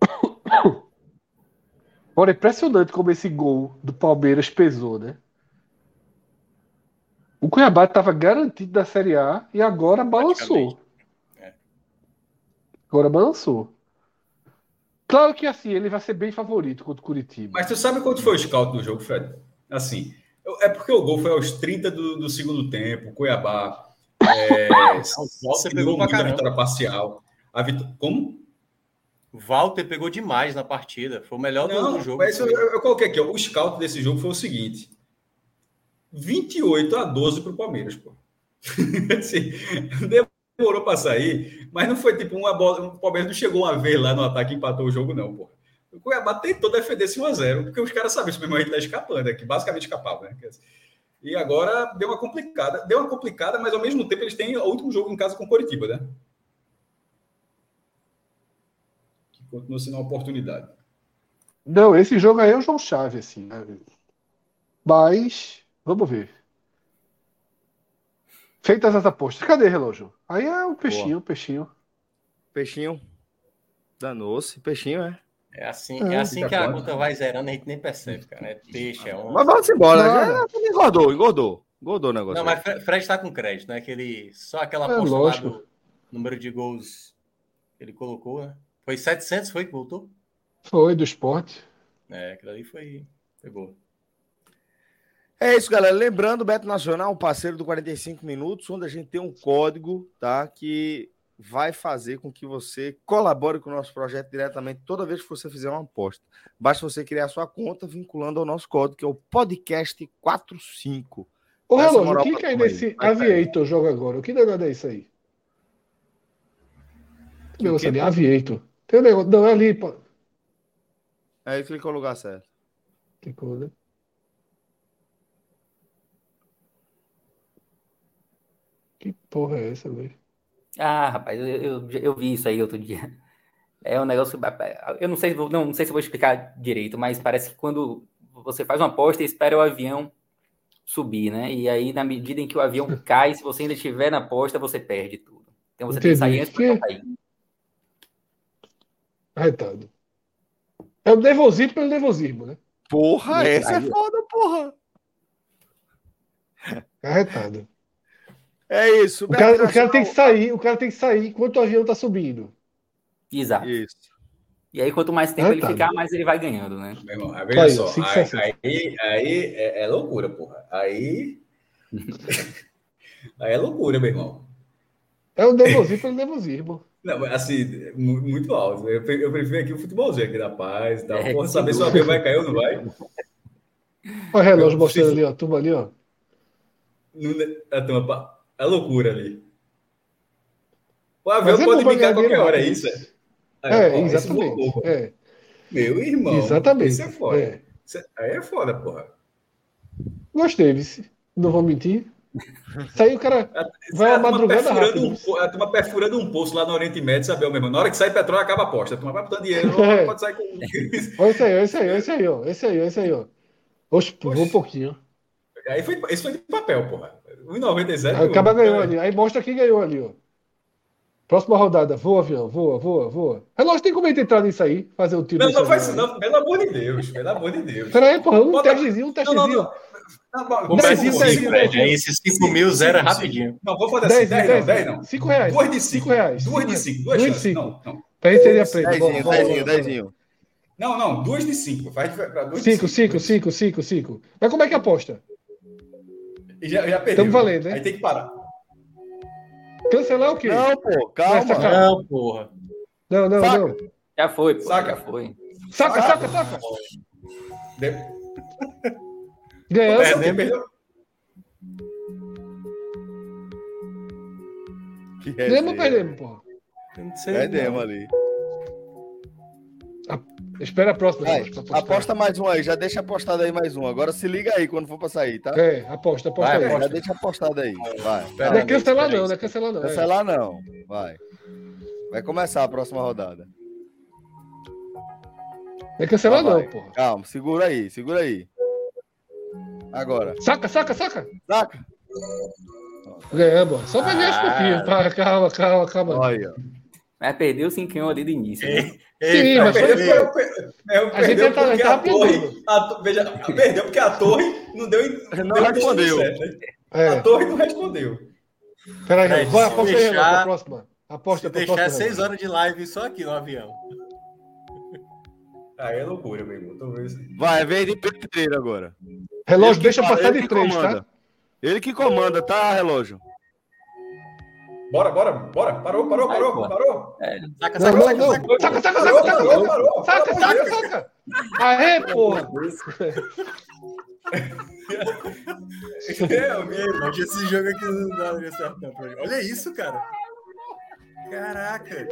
<coughs> <coughs> Agora, é impressionante como esse gol do Palmeiras pesou, né? O Cuiabá estava garantido da Série A e agora balançou. É. Agora balançou. Claro que assim, ele vai ser bem favorito contra o Curitiba. Mas tu sabe quanto foi o scout do jogo, Fred? Assim, é porque o gol foi aos 30 do, do segundo tempo, o Cuiabá. É, <laughs> se pegou deu pra muito a caramba. vitória parcial. A vitó- Como? O Walter pegou demais na partida. Foi o melhor do- Não, do jogo. mas eu, eu, coloquei aqui, ó, o scout desse jogo foi o seguinte: 28 a 12 para o Palmeiras, pô. <laughs> Assim, demorou para sair, mas não foi tipo uma bola. O Palmeiras não chegou uma vez lá no ataque e empatou o jogo, não, pô. O Cuiabá tentou defender esse 1x0, porque os caras sabem isso mesmo, a gente tá escapando aqui, basicamente escapava, né? E agora deu uma complicada, deu uma complicada, mas ao mesmo tempo eles têm o último jogo em casa com o Coritiba, né? Que continua sendo uma oportunidade. Não, esse jogo aí é um jogo chave, assim, né? Mas, vamos ver. Feitas as apostas. Cadê relógio? Aí é o peixinho, o peixinho. Peixinho. Danou-se. Peixinho, é. É assim, Ah, é assim que a conta vai zerando, a gente nem percebe, cara. É peixe, é um. Mas vamos embora. Já, engordou, engordou. Engordou o negócio. Não, mas Fre- Fred tá com crédito, né? Que ele, só aquela É, aposta lá lógico. do número de gols que ele colocou, né? Foi 700, foi que voltou? Foi do esporte. É, aquilo ali foi, foi boa. É isso, galera. Lembrando, Beto Nacional, um parceiro do 45 Minutos, onde a gente tem um código, tá? Que vai fazer com que você colabore com o nosso projeto diretamente toda vez que você fizer uma aposta. Basta você criar sua conta vinculando ao nosso código, que é o podcast 45. Ô, clica pra aí turma aí. nesse Vai, Aviator joga agora. O que danado é isso aí? Que negócio ali? Aviator. Tem um negócio. Não, é ali, pô. Aí clicou no lugar certo. Clicou, né? Que porra é essa, velho? Ah, rapaz, eu, eu, eu vi isso aí outro dia. É um negócio. Eu não sei, se vou- não, não sei se eu vou explicar direito, mas parece que quando você faz uma aposta, espera o avião subir, né? E aí, na medida em que o avião <laughs> cai, se você ainda estiver na aposta, você perde tudo. Então você tem que sair Entendi. antes avião cair. Arretado. É o nervosismo pelo nervosismo, né? Porra, essa é aí- foda, porra. Arretado. É isso. O cara, o cara tem que sair, o cara tem que sair enquanto o avião tá subindo. Exato. Isso. E aí, quanto mais tempo ele ficar, mais ele vai ganhando, né? Meu irmão, aí veja aí, só, aí, aí, aí é, é loucura, porra. Aí. <laughs> <laughs> aí é loucura, meu irmão. É o nervosismo pelo nervosismo. Não, mas, assim, mu- muito alto. Eu, pre- eu prefiro aqui o futebolzinho aqui da paz e tal. É, Porra, saber se o avião vai cair ou não vai. Olha o relógio mostrando ali, ó. Turma ali, ó. Não, é, turma, pá, é loucura ali. O avião Mas é pode bicar a qualquer hora, é isso? É, É, ó, esse exatamente. É, Meu irmão. exatamente. Isso é foda. É. Isso- Aí é foda, porra. Gostei, vice. Não vou mentir. Isso aí o cara <laughs> vai a uma madrugada perfurando rápido. um A turma perfurando um poço lá no Oriente Médio, sabe, meu irmão? Na hora que sai petróleo, acaba a aposta. A turma vai botando dinheiro, não <laughs> É. pode sair com. Esse aí, esse aí, esse aí, ó. Esse aí, esse aí, ó. Oxe, vou um pouquinho. Aí foi, esse foi de papel, porra. 1,97. Acaba ganhou ali. Aí mostra quem ganhou ali, ó. Próxima rodada. Voa, avião. Voa, voa, voa. Relógio tem como entrar nisso aí? Fazer um tiro Não, não faz isso, aí? não. Pelo amor de Deus. Pelo amor de Deus. Pera aí, porra. Um Bota- testezinho, um Não, não, testezinho. Não. Bom, Fred. dezinho. Aí esses 5 mil zera Cinco, rapidinho. Não, vou fazer assim. 10, 10 não, 10 não. 5 reais. Duas de 5 5. reais. Duas de 5. Duas Duas de chances. 5. Não, não. Pra gente seria preto. Dezinho, Bora, dezinho, bora, bora. dezinho. Não, não. Duas de 5. Faz pra duas de 5, 5, 5, 5, 5. Mas como é que aposta? Já, já perdeu. Tamo valendo, né? Aí tem que parar. Cancelar o quê? Não, pô, Essa calma. Não, porra. Não, não, Saca. não. Já foi, pô, Saca. já foi. Saca, saca, saca. <laughs> De... Ganhamos. Perdeu, perdeu. Ganhamos ou perdemos? Não sei, Perdemos não. ali. Espera a próxima. Vai, Jorge, pra apostar. aposta mais um aí, já deixa apostado aí mais um. Agora se liga aí quando for pra sair, tá? É, aposta, aposta Vai, aí. Já deixa apostado aí. Vai. Espera Não é cancelar espera não, não é cancelar não. é. Cancelar não. Vai. Vai começar a próxima rodada. Não é cancelar Vai, não, vai. porra. Calma, segura aí, segura aí. Agora. Saca, saca, saca. Saca? Ganhamos. ó. Só pra ganhar esse Ah. pouquinho. Tá, calma, calma, calma. Olha. ó. Mas perdeu o 5 ali do início. né? Sim, Ei, mas foi- Perdeu, perdeu. perdeu, perdeu, A gente perdeu tá- porque tava a torre. a veja, perdeu porque a torre não deu. Não deu respondeu. certo, né? A É. torre não respondeu. Peraí, Fred, vai, aposta aí, deixar- pra próxima. Aposta pra deixar próxima. 6 horas de live só aqui no avião. Aí é loucura, meu irmão. Vai, é vez de Pedreiro agora. Relógio, que deixa passar ele de que 3, comanda. tá? Ele que comanda, tá, relógio? Bora, bora, bora. Parou, parou, Vai, parou, pô. parou. Saca, Não, saca, não, saca, não. saca. Saca, saca, Parou, saca, saca. parou. Saca, saca, Deus. saca. Aê, porra. É, meu. Mas esse jogo aqui não daria certo, não. mim. Olha isso, cara. Caraca.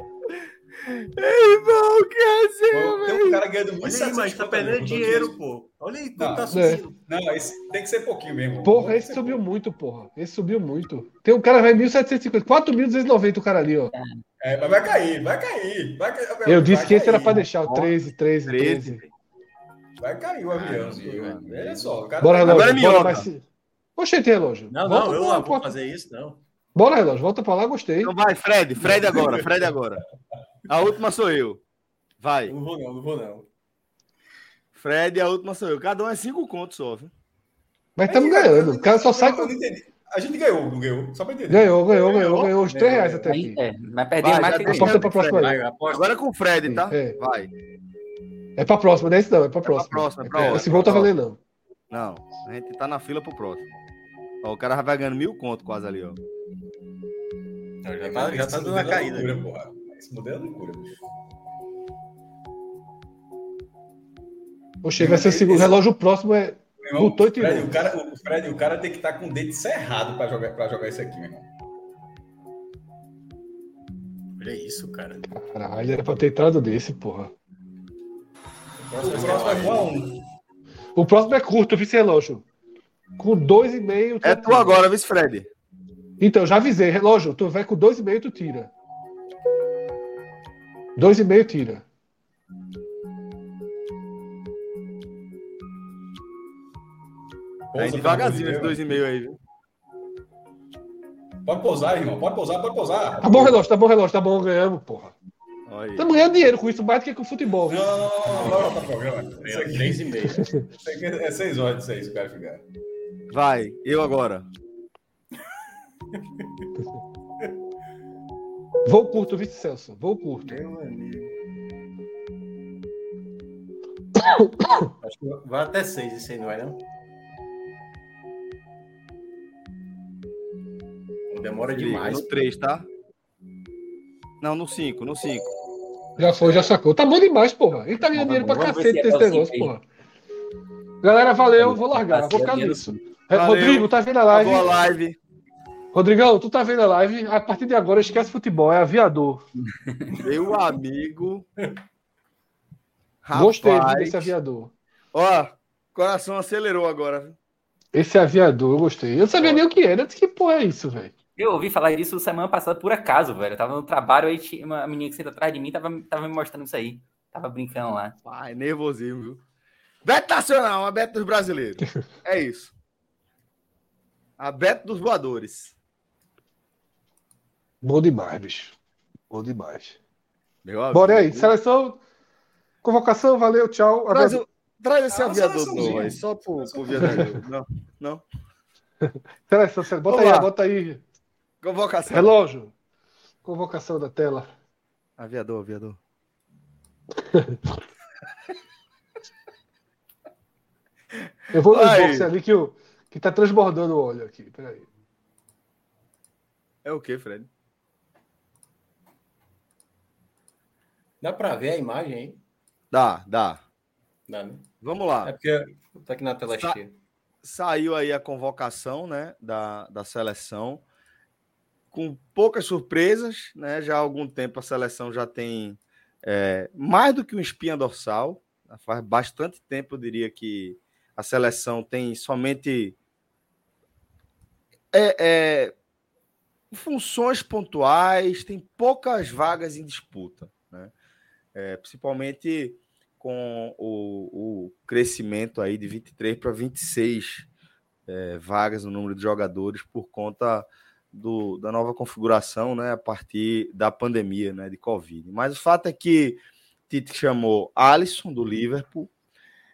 Irmão, que resenha, Tem um cara ganhando Olha 1.700 aí, mas tá perdendo dinheiro, pô. Olha aí, Não, tá é. subindo. Não, esse tem que ser pouquinho mesmo. Porra, esse subiu muito, porra. Esse subiu muito. Tem um cara vai 1.750, 4.290 o cara ali, ó. É, mas vai cair, vai cair. Vai cair Eu vai disse que esse era cair. pra deixar o 13, 13, 13. 13. Vai cair o velho. Olha só, o cara. Bora, Agora relógio. é Bora, mas se... Oxente, relógio. Não, Volta não, eu lá vou fazer isso, não. Bora, relógio. Volta pra lá, gostei. Então vai, Fred, Fred agora, Fred agora. A última sou eu. Vai. Não vou não, não vou não. Fred, a última sou eu. Cada um é cinco contos só, viu? Mas estamos ganhando. O cara só sai com. A gente ganhou, não ganhou? Só pra entender. Ganhou, ganhou, ganhou, ganhou os 3 reais até aqui. é, mas perdeu mais que Aposta ganhou. pra próxima aí. Vai. Agora é com o Fred, tá? É. Vai. É pra próxima, não é isso não, é pra pra próxima. próxima, é pra outra, Esse gol tá pra valendo, não. Não, a gente tá na fila pro próximo. Ó, o cara já vai ganhando mil conto quase ali, ó. Já tá, já tá dando é caída. loucura, porra. Esse modelo é loucura, bicho. Oxe, vai ser o segundo. O relógio próximo é. Irmão, Botou e o Fred, o cara, o Fred, o cara tem que estar com o dente cerrado pra jogar, pra jogar isso aqui, meu irmão. Olha isso, cara. Caralho, era pra ter entrado desse, porra. O próximo O próximo é a um. O próximo é curto, vice relógio. Com 2,5. tu É tu agora, vice Fred. Então, já avisei, relógio. Tu vai com 2,5, tu tira. 2,5 tira. Aí Pousa, devagarzinho esse dois e meio aí, viu? Pode pousar, irmão. Pode pousar, pode pousar. Tá bom, relógio, tá bom, relógio, tá bom, ganhamos, porra. Estamos ganhando dinheiro com isso, mais do que com futebol. Não, não, não, não, não, não, tá programa. Isso aqui, Três e meio. isso aqui é seis horas de seis, o cara ficar. Vai, eu agora. <laughs> Vou curto, vice Celso. Vou curto. Meu amigo. <coughs> Acho que vai até seis esse aí, não vai não? Demora demais. No 3, tá? Não, no 5, no 5. Já foi, já sacou. Tá bom demais, porra. Ele tá ganhando dinheiro pra cacete é desse cinco negócio, porra. Galera, valeu, vou largar, vou ficar Dinheiro nisso. Valeu. Rodrigo, tá vendo a live? Acabou a live. Rodrigão, tu tá vendo a live? A partir de agora, esquece futebol, é aviador. Meu amigo. Gostei Rapaz. desse aviador. Ó, coração acelerou agora. Esse aviador, eu gostei. Eu não sabia nem o que era. Eu disse, que porra é isso, velho? Eu ouvi falar disso semana passada por acaso, velho. Eu tava no trabalho, aí tinha uma menina que senta atrás de mim tava, tava me mostrando isso aí. Tava brincando lá. Pai, nervosismo, viu? Beto Nacional, a Beto dos brasileiros. <laughs> É isso. A Beto dos Voadores. Bom demais, bicho. Bom demais. Meu Bora aí, amigo. seleção. Convocação, valeu, tchau. Traz, o- traz esse Ah, aviador novo aí, só pro, pro viador. Não, não. <laughs> Seleção. Bota Vamos aí, lá. bota aí. Convocação. Relógio. Convocação da tela. Aviador, aviador. <laughs> Eu vou no box ali que, o, que tá transbordando o óleo aqui. Peraí. É o que, Fred? Dá para ver a imagem aí? Dá, dá. Dá, né? Vamos lá. É porque tá aqui na tela Sa- cheia. Saiu aí a convocação, né, da, da seleção, com poucas surpresas, né? Já há algum tempo a seleção já tem é, mais do que um espinha dorsal. Faz bastante tempo, eu diria que a seleção tem somente é, é, funções pontuais, tem poucas vagas em disputa? É, principalmente com o, o crescimento aí de 23 para 26 é, vagas no número de jogadores por conta do, da nova configuração, né, a partir da pandemia, né, de Covid. Mas o fato é que Tite chamou Alisson do Liverpool,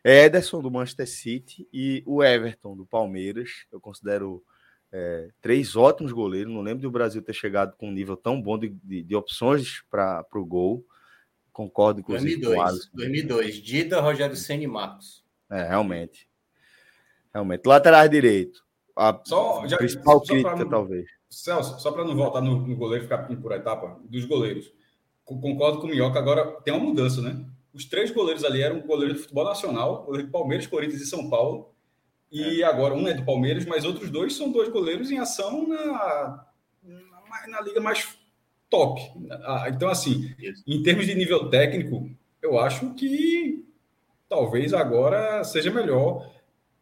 Ederson do Manchester City e o Everton do Palmeiras. Eu considero é, três ótimos goleiros. Não lembro do Brasil ter chegado com um nível tão bom de, de, de opções para o gol. Concordo, inclusive, com o 2002. Alisson. 2002. Dida, Rogério Senna e Marcos. É, realmente. Realmente. Laterais direito. A Só- já- principal só crítica, não- talvez. Celso, só para não voltar no, no goleiro, ficar por etapa, dos goleiros. Co- Concordo com o Minhoca, agora tem uma mudança, né? Os três goleiros ali eram goleiros de futebol nacional, goleiro de Palmeiras, Corinthians e São Paulo. E agora um é do Palmeiras, mas outros dois são dois goleiros em ação na, na, na liga mais top. Ah, Então, assim, em termos de nível técnico, eu acho que talvez agora seja melhor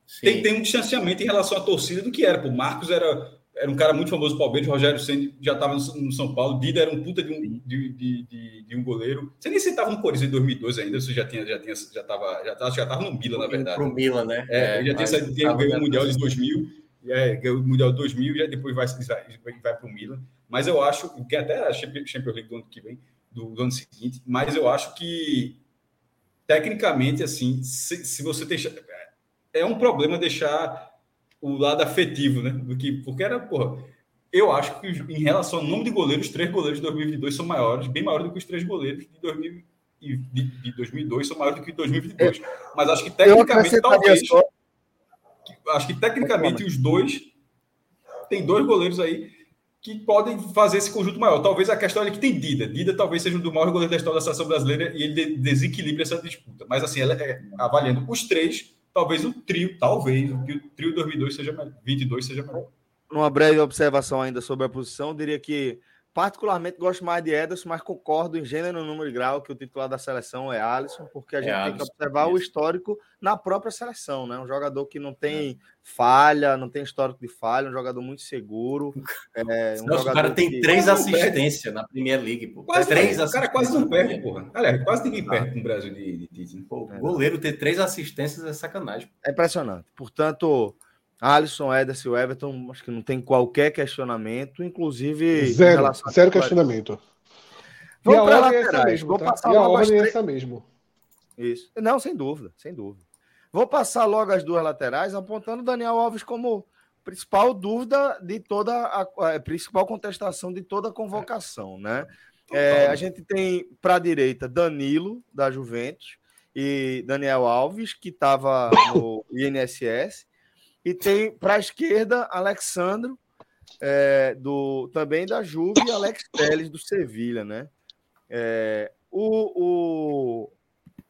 Sim. tem, tem um distanciamento em relação à torcida do que era. Pô, Marcos era, era um cara muito famoso do Palmeiras, Rogério Senna já estava no, no São Paulo, Dida era um puta de um, de, de, de, um goleiro. Você nem estava no Corinthians em 2002 ainda, você já tinha, já tinha, já estava, já tava, já tava no Milan, na verdade. Pro Milan, né? É, ele já tinha, saído, ganhou o Mundial de transição. 2000, é, ganhou o Mundial de 2000 e já depois vai, vai, vai para o Milan. Mas eu acho que até a Champions League do ano que vem, do, do ano seguinte, mas eu acho que tecnicamente, assim, se, se você deixar. É um problema deixar o lado afetivo, né? Do que, porque era, porra. Eu acho que em relação ao número de goleiros, os três goleiros de 2022 são maiores, bem maiores do que os três goleiros de, 2000, de, de 2002 são maiores do que de 2022. Mas acho que tecnicamente, talvez. só Acho que tecnicamente os dois tem dois goleiros aí que podem fazer esse conjunto maior. Talvez a questão é que tem Dida. Dida talvez seja um dos maiores goleiros da história da seleção brasileira e ele de- desequilibra essa disputa. Mas assim, ela é, avaliando os três, talvez o trio, talvez, o que o trio 2002 seja melhor, 22 seja melhor. uma breve observação ainda sobre a posição, eu diria que particularmente gosto mais de Ederson, mas concordo em gênero, número e grau que o titular da seleção é Alisson, porque a É gente tem que Alisson, observar o histórico na própria seleção, né? Um jogador que não tem falha, não tem histórico de falha, um jogador muito seguro. <laughs> É, um Nossa, o jogador cara tem que- três não assistências na Premier League, pô. Quase, três o cara quase não perde, porra. Aliás, quase ninguém perde no Brasil de, de Tite. Pô, o goleiro ter três assistências é sacanagem. É impressionante. Portanto, Alisson, Ederson e Everton, acho que não tem qualquer questionamento, inclusive. Zero, zero questionamento. Vamos a para é laterais. mesmo, Vou tá? passar E a logo as ordem é três- essa mesmo. Isso. Não, sem dúvida, sem dúvida. Vou passar logo as duas laterais, apontando o Daniel Alves como principal dúvida de toda a, a principal contestação de toda a convocação, né? É, a gente tem para a direita Danilo, da Juventus, e Daniel Alves, que estava <coughs> no INSS, e tem para a esquerda Alexandro, é, do, também da Juve, e Alex Telles, do Sevilha, né? É, o, o,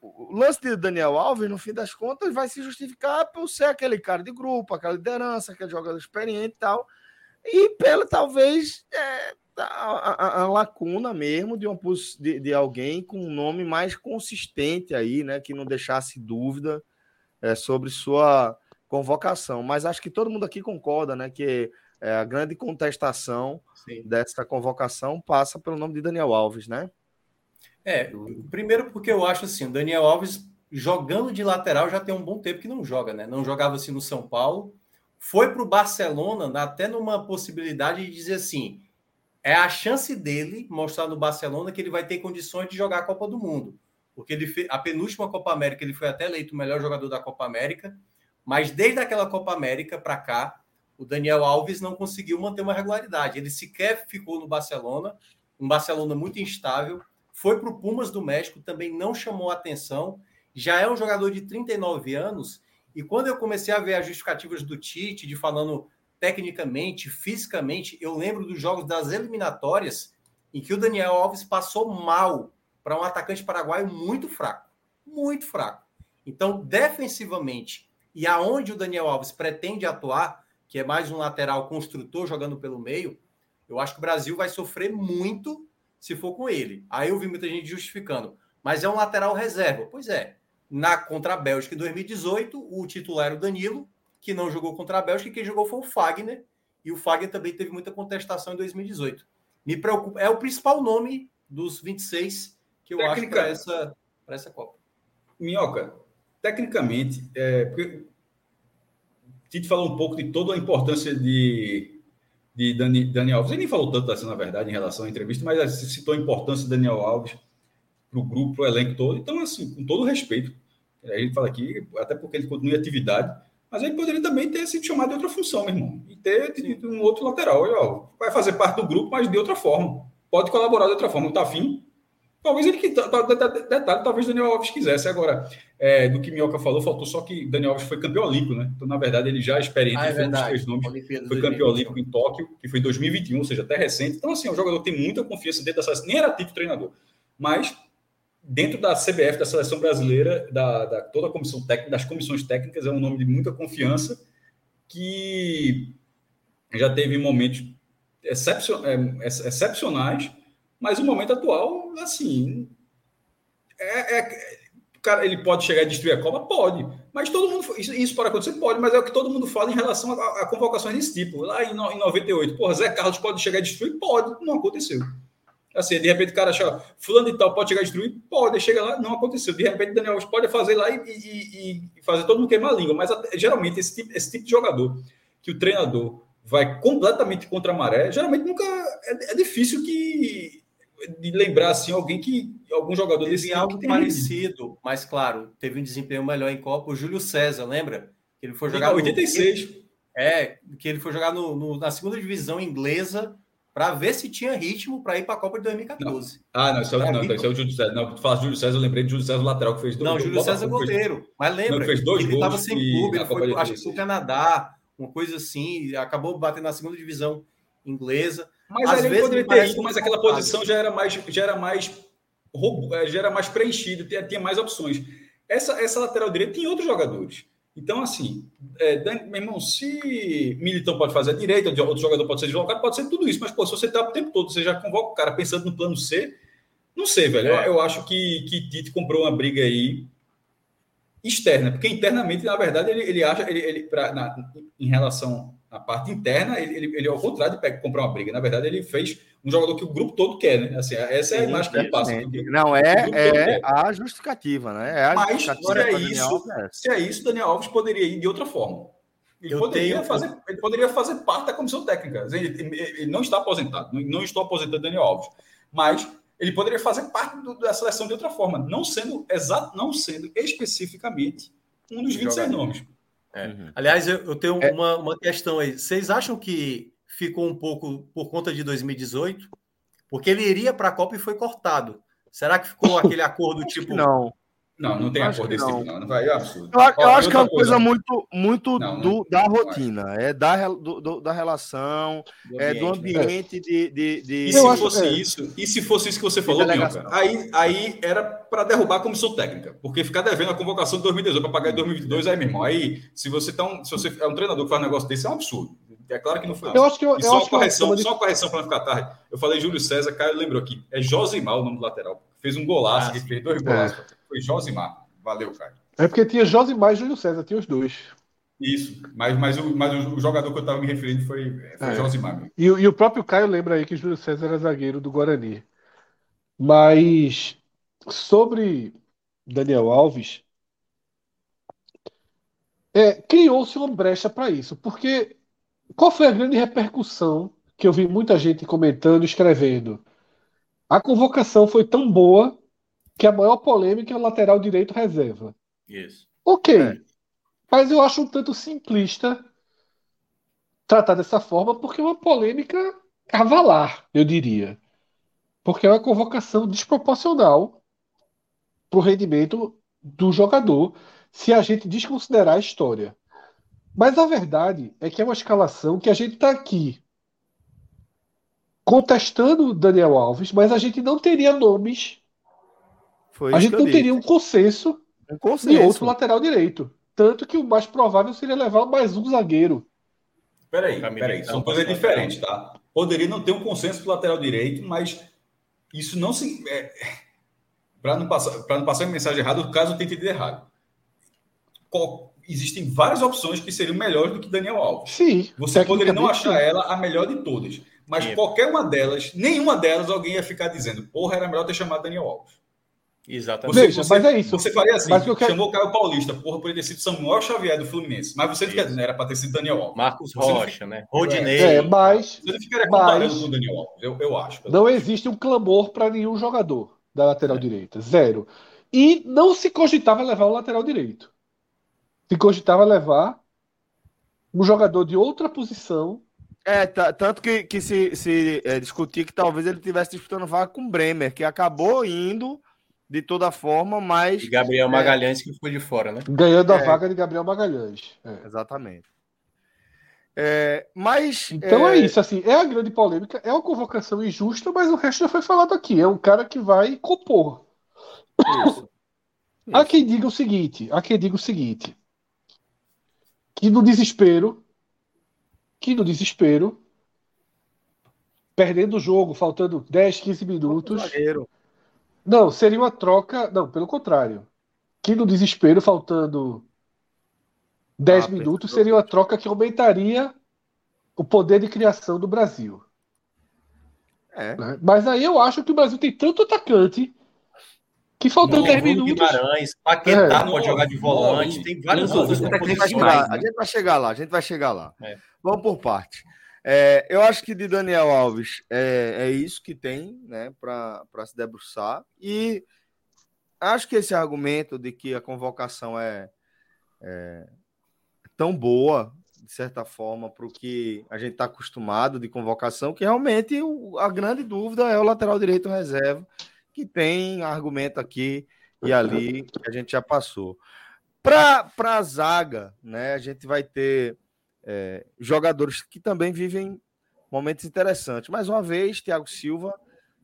o lance de Daniel Alves, no fim das contas, vai se justificar por ser aquele cara de grupo, aquela liderança, aquele jogador experiente e tal, e pela talvez é, a, a- a lacuna mesmo de, uma, de, de alguém com um nome mais consistente aí, né, que não deixasse dúvida é, sobre sua convocação. Mas acho que todo mundo aqui concorda, né, que é, a grande contestação Sim. dessa convocação passa pelo nome de Daniel Alves, né? É, primeiro porque eu acho assim, o Daniel Alves jogando de lateral já tem um bom tempo que não joga, né? Não jogava assim no São Paulo. foi para o Barcelona até numa possibilidade de dizer assim: é a chance dele mostrar no Barcelona que ele vai ter condições de jogar a Copa do Mundo. Porque ele fez, a penúltima Copa América ele foi até eleito o melhor jogador da Copa América, mas desde aquela Copa América para cá, o Daniel Alves não conseguiu manter uma regularidade. Ele sequer ficou no Barcelona, um Barcelona muito instável. Foi para o Pumas do México, também não chamou atenção. Já é um jogador de 39 anos. E quando eu comecei a ver as justificativas do Tite, de falando tecnicamente, fisicamente, eu lembro dos jogos das eliminatórias em que o Daniel Alves passou mal para um atacante paraguaio muito fraco. Muito fraco. Então, defensivamente, e aonde o Daniel Alves pretende atuar, que é mais um lateral construtor jogando pelo meio, eu acho que o Brasil vai sofrer muito se for com ele. Aí eu vi muita gente justificando, mas é um lateral reserva. Pois é. Na contra a Bélgica em 2018, o titular era o Danilo, que não jogou contra a Bélgica, e quem jogou foi o Fagner, e o Fagner também teve muita contestação em 2018. Me preocupa, é o principal nome dos 26 que eu Técnica, acho para essa, essa Copa. Minhoca, tecnicamente, é, porque Tite falou um pouco de toda a importância de, de Dani, Daniel Alves. Ele nem falou tanto assim, na verdade, em relação à entrevista, mas citou a importância de Daniel Alves para o grupo, para o elenco todo. Então, assim, com todo respeito, a gente fala aqui, até porque ele continua em atividade, mas ele poderia também ter sido chamado de outra função, meu irmão, e ter tido um outro lateral. Ó, vai fazer parte do grupo, mas de outra forma. Pode colaborar de outra forma. Está afim? Talvez ele que detalhe, talvez Daniel Alves quisesse. Agora, é, do que Minhoca falou, faltou só que Daniel Alves foi campeão olímpico, né? Então, na verdade, ele já é experiente, ah, é foi um dos três nomes, foi campeão olímpico em Tóquio, que foi em 2021, ou seja, até recente. Então, assim, é um jogador que tem muita confiança dentro dessa. Nem era tipo treinador, mas dentro da CBF, da seleção brasileira, da, da toda a comissão técnica, das comissões técnicas, é um nome de muita confiança que já teve momentos é, excepcionais mas o momento atual, assim, é, é, cara, ele pode chegar e destruir a Copa? Pode. Mas todo mundo. Isso, isso pode acontecer? Pode, mas é o que todo mundo fala em relação a, a convocações desse tipo. Lá em, em 98, porra, Zé Carlos pode chegar e destruir? Pode. Não aconteceu. Assim, de repente o cara acha, fulano e tal pode chegar a destruir? Pode, chega lá, não aconteceu. De repente Daniel Alves pode fazer lá e, e, e fazer todo mundo queimar a língua. Mas geralmente esse tipo, esse tipo de jogador que o treinador vai completamente contra a maré, geralmente nunca. É, é difícil que de lembrar assim alguém que algum jogador desse algo parecido, mas claro, teve um desempenho melhor em Copa, o Júlio César, lembra? Que ele foi jogar em 86. No, é, que ele foi jogar no, no, na segunda divisão inglesa para ver se tinha ritmo para ir para a Copa de 2014. Não. Ah, não, isso, é, não, então, isso é o Júlio César. Não, tu fala Júlio César, eu lembrei de Júlio César lateral que fez dois Não, Júlio César goleiro. Mas lembra? Não, fez dois ele estava sem clube, ele foi, acho que foi o Canadá, uma coisa assim, acabou batendo na segunda divisão inglesa. Mas Às vezes poderia ter ido, mas aquela posição já era mais, já era mais, é, já era mais preenchida, tinha, tinha mais opções. Essa, essa lateral direita tem outros jogadores. Então, assim, é, meu irmão, se Militão pode fazer a direita, outro jogador pode ser deslocado, pode ser tudo isso. Mas, pô, se você tá o tempo todo, você já convoca o cara pensando no plano C, não sei, velho. É. Eu, eu, acho que, que Tite comprou uma briga aí externa, porque internamente, na verdade, ele, ele acha, ele, ele pra, na, em relação na parte interna, ele, ele, ele ao contrário de comprar uma briga. Na verdade, ele fez um jogador que o grupo todo quer, né? Assim, essa é a imagem que ele passa. Não, é, é a justificativa, né? É a Mas se é, isso, se é isso, Daniel Alves poderia ir de outra forma. Ele poderia, tenho... fazer, ele poderia fazer parte da comissão técnica. Ele, ele não está aposentado, não estou aposentando Daniel Alves. Mas ele poderia fazer parte do, da seleção de outra forma, não sendo exato, não sendo especificamente um dos 26 Jogador. nomes. É. Uhum. Aliás, eu, eu tenho é. uma, uma questão aí. Vocês acham que ficou um pouco por conta de 2018? Porque ele iria para a Copa e foi cortado. Será que ficou <laughs> aquele acordo tipo. Não. Não, não tem acordo desse tipo, não. não vai, é absurdo. Eu, eu acho que é uma coisa, coisa muito, muito não, do, da rotina, é da, do, do, da relação, do é do ambiente de, de, de... E se fosse é. isso, e se fosse isso que você falou, Minhoca, aí, aí era para derrubar a comissão técnica, porque ficar devendo a convocação de 2018 para pagar em 2022, aí, meu irmão, aí, se você, tá um, se você é um treinador que faz um negócio desse, é um absurdo. É claro que não foi. Eu acho que eu, e só, eu uma correção, só uma correção para não ficar tarde. Eu falei Júlio César, Caio lembrou aqui. É Josimar o nome do lateral. Fez um golaço, ah, fez dois golaços. É. Foi Josimar. Valeu, Caio. É porque tinha Josimar e Júlio César, tinha os dois. Isso, mas, mas, o, mas o jogador que eu estava me referindo foi, foi é. Josimar. E, e, o próprio Caio lembra aí que Júlio César era zagueiro do Guarani. Mas sobre Daniel Alves, é, criou-se uma brecha para isso. Porque qual foi a grande repercussão que eu vi muita gente comentando, escrevendo? A convocação foi tão boa que a maior polêmica é o lateral direito reserva. Isso. Ok. É. Mas eu acho um tanto simplista tratar dessa forma, porque é uma polêmica cavalar, eu diria. Porque é uma convocação desproporcional para o rendimento do jogador, se a gente desconsiderar a história. Mas a verdade é que é uma escalação que a gente está aqui contestando o Daniel Alves, mas a gente não teria nomes, Foi a gente não disse. teria um consenso um de consenso. outro lateral direito. Tanto que o mais provável seria levar mais um zagueiro. Peraí, peraí, são coisas passando. diferentes, tá? Poderia não ter um consenso pro lateral direito, mas isso não se. É, para não, passar, não passar uma mensagem errada, o caso eu tenha entendido errado. Qual- existem várias opções que seriam melhores do que Daniel Alves. Sim. Você poderia não achar ela a melhor de todas. Mas Sim. qualquer uma delas, nenhuma delas, alguém ia ficar dizendo, porra, era melhor ter chamado Daniel Alves. Exatamente. Veja, mas é isso. Você faria assim, Mas o que eu quero- chamou o Caio Paulista, porra, poderia ter sido Samuel Xavier do Fluminense. Mas você não quer dizer, era para ter sido Daniel Alves. Marcos Você Rocha, né? Rodinei. É, mas Você não ficaria Mas- comparando com o Daniel Alves, eu, eu acho. não existe um clamor para nenhum jogador da lateral direita. Zero. E não se cogitava levar o lateral direito. Se cogitava levar um jogador de outra posição. É, ta- tanto que, que se, se é, discutia que talvez ele tivesse disputando vaga com o Bremer, que acabou indo de toda forma, mas. E Gabriel Magalhães que foi de fora, né? Ganhando a É. vaga de Gabriel Magalhães. É. Exatamente. É, mas. Então é... isso, assim, é a grande polêmica, é uma convocação injusta, mas o resto já foi falado aqui. É um cara que vai compor. Isso. <coughs> Há quem diga o seguinte, há quem diga o seguinte, que no desespero, que no desespero, perdendo o jogo, faltando 10, 15 minutos, Zagueiro. Não, seria uma troca, não, pelo contrário, que no desespero, faltando 10 Ah, minutos, seria uma troca que aumentaria o poder de criação do Brasil. É. né? Mas aí eu acho que o Brasil tem tanto atacante que faltando Não, 10 Bruno minutos. Guimarães, Paquetá É. pode jogar de volante, tem. A chegar, mais, a né? gente vai chegar lá, a gente vai chegar lá. É. Vamos por parte. É, eu acho que de Daniel Alves é, é isso que tem, né, para se debruçar. E acho que esse argumento de que a convocação é, é tão boa, de certa forma, para o que a gente está acostumado de convocação, que realmente o- a grande dúvida é o lateral direito reserva, que tem argumento aqui e ali que a gente já passou. Para a zaga, né, a gente vai ter é, jogadores que também vivem momentos interessantes. Mais uma vez, Thiago Silva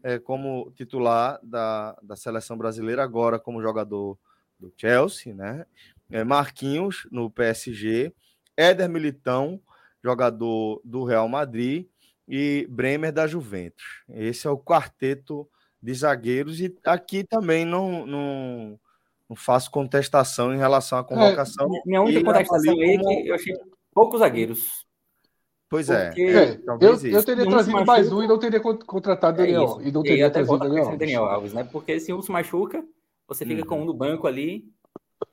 é, como titular da, da seleção brasileira, agora como jogador do Chelsea, né? É, Marquinhos no PSG, Éder Militão, jogador do Real Madrid, e Bremer da Juventus. Esse é o quarteto de zagueiros, e aqui também não, não, não faço contestação em relação à convocação. Minha única contestação aí é que eu achei poucos zagueiros. Pois é. Porque- É, talvez eu, isso. eu teria Não trazido se mais machuca. um e não teria con- contratado É Daniel. isso. e não E teria até trazido Daniel. Daniel Alves, né? Porque se um se machuca, você fica Uhum. com um no banco ali.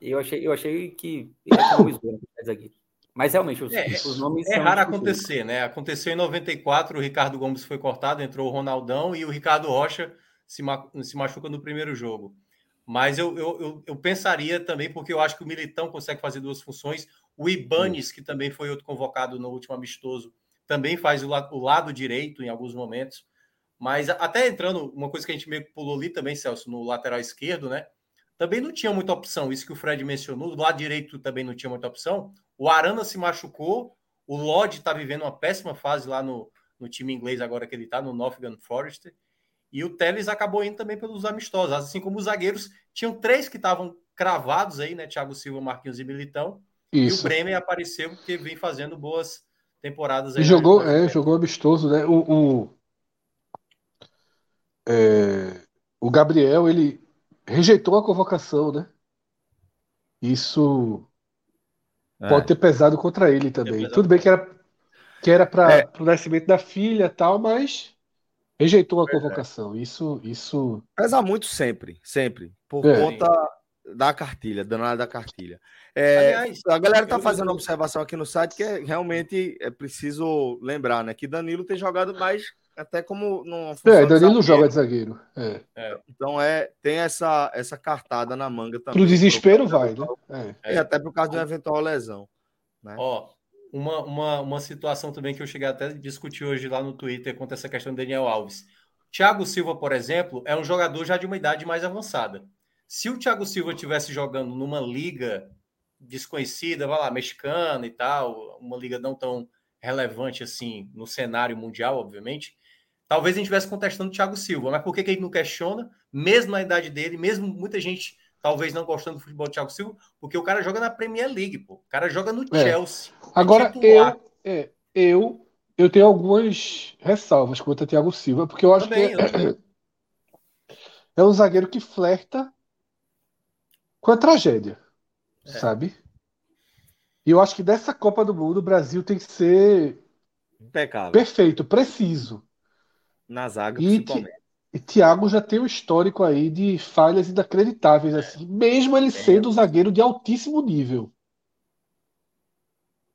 E eu achei, eu achei que ele né, de zagueiro. Mas realmente, os, É, os nomes É são raro acontecer, né? Aconteceu em 94, o Ricardo Gomes foi cortado, entrou o Ronaldão e o Ricardo Rocha se, ma- se machuca no primeiro jogo. Mas eu, eu, eu, eu pensaria também, porque eu acho que o Militão consegue fazer duas funções. O Ibanes, que também foi outro convocado no último amistoso, também faz o, la- o lado direito em alguns momentos. Mas até entrando, uma coisa que a gente meio que pulou ali também, Celso, no lateral esquerdo, né? Também não tinha muita opção. Isso que o Fred mencionou, do lado direito também não tinha muita opção. O Arana se machucou, o Lodge está vivendo uma péssima fase lá no, no time inglês, agora que ele está, no Nottingham Forest. E o Teles acabou indo também pelos amistosos, assim como os zagueiros. Tinham três que estavam cravados aí, né? Thiago Silva, Marquinhos e Militão. E o Isso. Bremer apareceu porque vem fazendo boas temporadas aí. E jogou, na- é, jogou amistoso, né? O, o, é, o Gabriel, ele rejeitou a convocação, né? Isso É. pode ter pesado contra ele também. pesado. Tudo bem que era que era para É. o nascimento da filha e tal, mas rejeitou a convocação. Isso, isso Pesa muito sempre, sempre. Por É. conta da cartilha, danada da cartilha. É, Aliás, a galera tá fazendo uma observação aqui no site que é, realmente é preciso lembrar, né? Que Danilo tem jogado mais até como não É, Danilo joga de zagueiro. É. É. Então é, tem essa, essa cartada na manga também. Pro desespero pro vai, né? É. E até por causa de uma eventual lesão. Né? Ó, uma, uma, uma situação também que eu cheguei até a discutir hoje lá no Twitter quanto a essa questão do Daniel Alves. Thiago Silva, por exemplo, é um jogador já de uma idade mais avançada. Se o Thiago Silva estivesse jogando numa liga desconhecida, vai lá, mexicana e tal, uma liga não tão relevante assim no cenário mundial, obviamente, talvez a gente estivesse contestando o Thiago Silva. Mas por que, que ele não questiona, mesmo na idade dele, mesmo muita gente talvez não gostando do futebol do Thiago Silva, porque o cara joga na Premier League, pô. O cara joga no é. Chelsea. Agora, eu, é, eu, eu tenho algumas ressalvas quanto a Thiago Silva, porque eu acho também, que é, <coughs> é um zagueiro que flerta com a tragédia, é. sabe? E eu acho que dessa Copa do Mundo o Brasil tem que ser Impecável. perfeito, preciso. Na zaga, e principalmente. E Thiago já tem um histórico aí de falhas inacreditáveis, é. assim, mesmo ele é. sendo um zagueiro de altíssimo nível.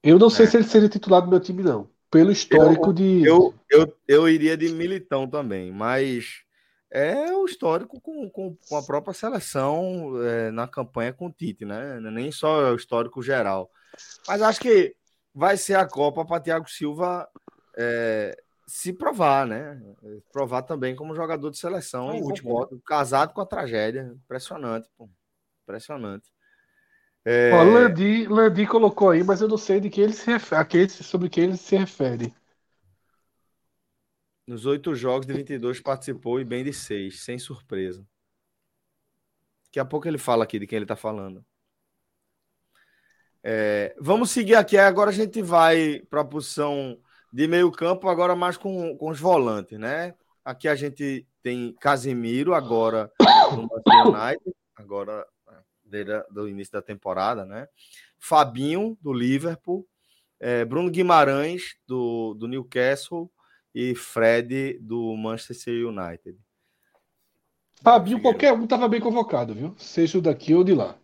Eu não sei é. se ele seria titular do meu time, não. Pelo histórico eu, de. Eu, eu, eu iria de Militão também, mas é o histórico com, com, com a própria seleção é, na campanha com o Tite, né? É nem só o histórico geral. Mas acho que vai ser a Copa para Thiago Silva é, se provar, né? Provar também como jogador de seleção. É último, casado com a tragédia. Impressionante, pô. Impressionante. É... Ó, Landi, Landi colocou aí, mas eu não sei de que ele se refere, sobre quem ele se refere. Nos oito jogos de 22 participou e bem de seis, sem surpresa. Daqui a pouco ele fala aqui de quem ele está falando. É, vamos seguir aqui. Agora a gente vai para a posição de meio campo, agora mais com, com os volantes, né? Aqui a gente tem Casemiro, agora no United, agora desde do início da temporada, né? Fabinho, do Liverpool, é, Bruno Guimarães, do, do Newcastle, e Fred do Manchester United. Fabinho, qualquer um estava bem convocado, viu? Seja daqui ou de lá.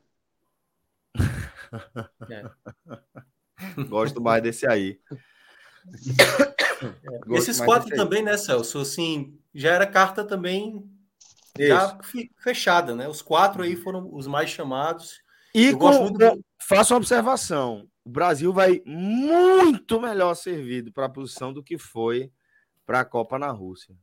<laughs> É. Gosto mais desse aí. É. <coughs> Esses quatro também, né, Celso? Assim, já era carta também já fechada, né? Os quatro aí foram os mais chamados. E com, do... faça uma observação: o Brasil vai muito melhor servido para a posição do que foi para a Copa na Rússia.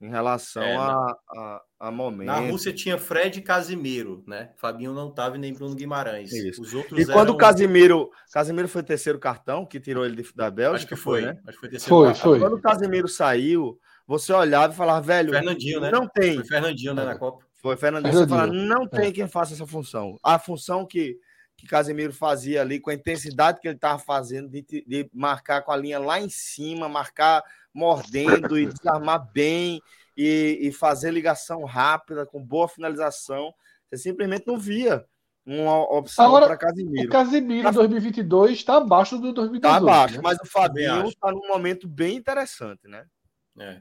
Em relação é, a, a, a, momento. Na Rússia tinha Fred e Casimiro, né? Fabinho não estava nem Bruno Guimarães. Isso. Os outros e quando o Casimiro. Casimiro foi o terceiro cartão que tirou ele da Bélgica. Acho que foi, foi né? Acho que foi, terceiro foi, cartão. foi. Quando o Casimiro saiu, você olhava e falava, velho. Fernandinho, né? Não tem. Foi Fernandinho, né, na Copa. Foi Fernandinho. Fernandinho. Você fala, não tem é. quem faça essa função. A função que que Casemiro fazia ali, com a intensidade que ele estava fazendo, de, de, marcar com a linha lá em cima, marcar mordendo e desarmar bem e, e fazer ligação rápida, com boa finalização. Você simplesmente não via uma opção para Casemiro. O Casemiro em 2022 está abaixo do 2018. Está abaixo, né? mas o Fabinho está num momento bem interessante, né? É.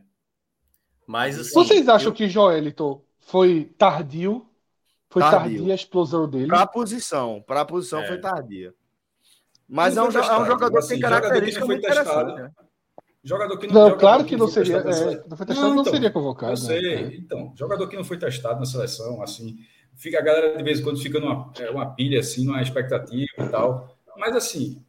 Mas assim, Vocês acham eu... que Joelito foi tardio foi tardio. tardia a explosão dele. Para a posição. Para a posição é. foi tardia. Mas é um, é um, jogador assim, que tem característica muito testado. Né? Jogador que não, não claro que não seria. É, não foi testado, não, então, não seria convocado. Eu sei. Né? Então, jogador que não foi testado na seleção, assim, fica a galera de vez em quando fica numa é, uma pilha, assim, numa expectativa e tal. Mas assim,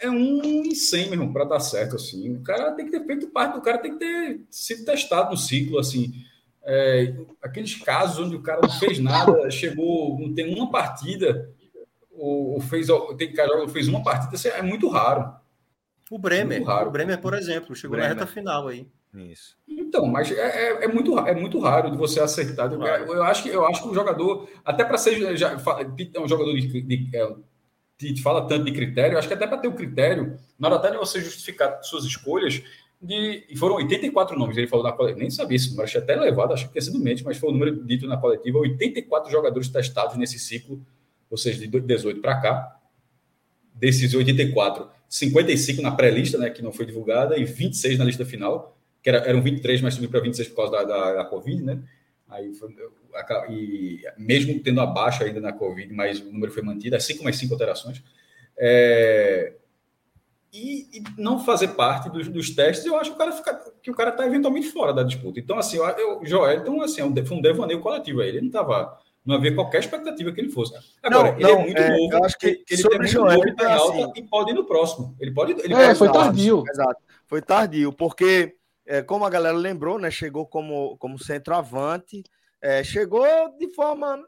é, é um em 100, meu irmão, para dar certo, assim. O cara tem que ter feito parte, o cara tem que ter sido testado no ciclo, assim. É, aqueles casos onde o cara não fez nada, chegou, não tem uma partida, ou, fez, tem cara fez uma partida, é muito raro. O Bremer, raro. o Bremer, por exemplo, chegou Bremer. na reta final aí. Isso. Então, mas é, é, é, muito, é muito raro de você acertar. Eu, eu, acho que eu acho que o jogador, até para ser já, é um jogador de, de, de, fala tanto de critério, eu acho que até para ter o critério, na hora até de você justificar suas escolhas, de, e foram 84 nomes, ele falou na coletiva, nem sabia esse número, achei até elevado, acho que tinha sido mente, mas foi o número dito na coletiva, 84 jogadores testados nesse ciclo, ou seja, de 18 para cá, desses 84, 55 na pré-lista, né, que não foi divulgada, e 26 na lista final, que era, eram 23, mas subiu para 26 por causa da, da, da Covid, né? Aí foi, e mesmo tendo abaixo ainda na Covid, mas o número foi mantido, assim como as cinco alterações. É, e, e, não fazer parte dos, dos, testes, eu acho que o cara fica, que o cara está eventualmente fora da disputa. Então, assim, eu, eu Joel, então, assim, é foi um devaneio coletivo aí. Ele não estava. Não havia qualquer expectativa que ele fosse. Agora, não, ele é não, é muito é, novo. Eu acho que, ele sobre Joel, novo, ele tá em alta assim, e pode ir no próximo. Ele pode. Ele é, pode foi tardio. Exato. Foi tardio, porque, é, como a galera lembrou, né? Chegou como, como centroavante, é, chegou de forma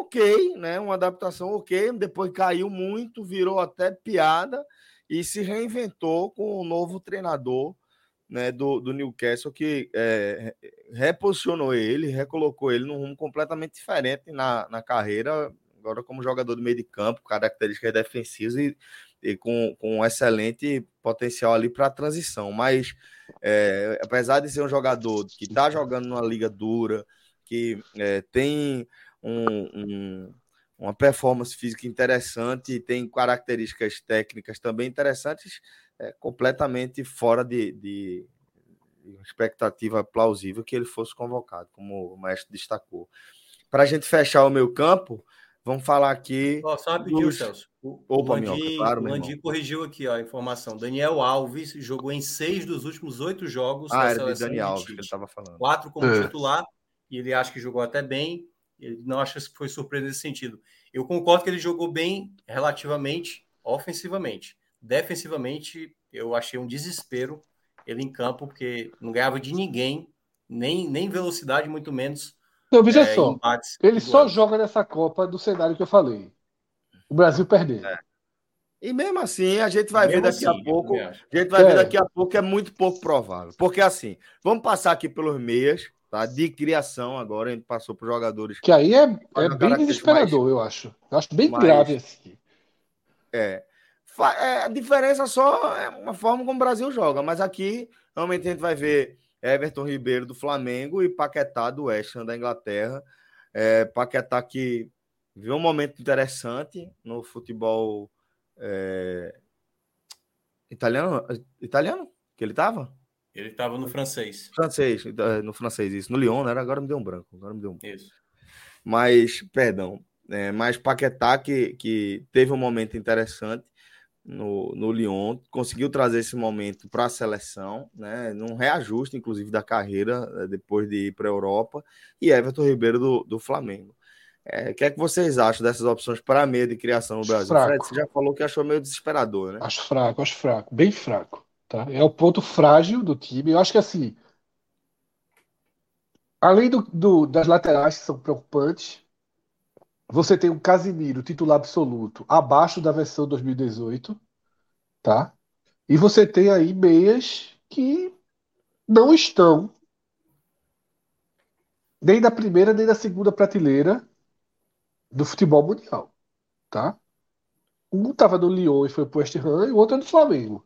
ok, né? Uma adaptação ok, depois caiu muito, virou até piada e se reinventou com um novo treinador né, do, do Newcastle que é, reposicionou ele, recolocou ele num rumo completamente diferente na, na carreira, agora como jogador do meio de campo, características defensivas e, e com, com um excelente potencial ali para a transição. Mas é, apesar de ser um jogador que está jogando numa liga dura, que é, tem um, um uma performance física interessante e tem características técnicas também interessantes, é, completamente fora de, de, expectativa plausível que ele fosse convocado, como o mestre destacou. Para a gente fechar o meu campo, vamos falar aqui. Oh, só rapidinho, dos... Celso. O, Opa, o Landim, claro, o Landim corrigiu aqui ó, a informação. Daniel Alves jogou em seis dos últimos oito jogos. Ah, era de Daniel Alves que ele estava falando. Quatro como é. titular, e ele acha que jogou até bem. Ele não acha que foi surpresa nesse sentido. Eu concordo que ele jogou bem relativamente ofensivamente. Defensivamente, eu achei um desespero ele em campo, porque não ganhava de ninguém, nem, nem velocidade, muito menos. Não, veja é, só. Ele só joga nessa Copa do cenário que eu falei. O Brasil perdeu. É. E mesmo assim, a gente vai ver daqui assim, a pouco. A gente vai é. ver daqui a pouco que é muito pouco provável. Porque assim, vamos passar aqui pelos meias tá? De criação agora, a gente passou por jogadores. Que aí é, é bem desesperador, mais... eu acho. Eu acho bem mais... grave esse. É. é. A diferença só é uma forma como o Brasil joga, mas aqui realmente a gente vai ver Everton Ribeiro do Flamengo e Paquetá do West Ham da Inglaterra. É, Paquetá que viu um momento interessante no futebol é... italiano, italiano que ele estava? Ele estava no francês. Francês, eh, no francês, isso. No Lyon, né? Agora me deu um branco. Agora me deu um... Isso. Mas, perdão, é, mas Paquetá, que, que teve um momento interessante no, no Lyon, conseguiu trazer esse momento para a seleção, né? Num reajuste, inclusive, da carreira, eh, depois de ir para a Europa, e Everton Ribeiro do, do Flamengo. É, o que é que vocês acham dessas opções para meio de criação no Brasil? Fraco. Fred, você já falou que achou meio desesperador, né? Acho fraco, acho fraco, bem fraco. Tá? É o ponto frágil do time. Eu acho que assim, além do, do, das laterais que são preocupantes, você tem um Casimiro titular absoluto abaixo da versão 2018, tá? E você tem aí meias que não estão nem da primeira nem da segunda prateleira do futebol mundial, tá? Um estava no Lyon e foi pro West Ham e o outro é do Flamengo.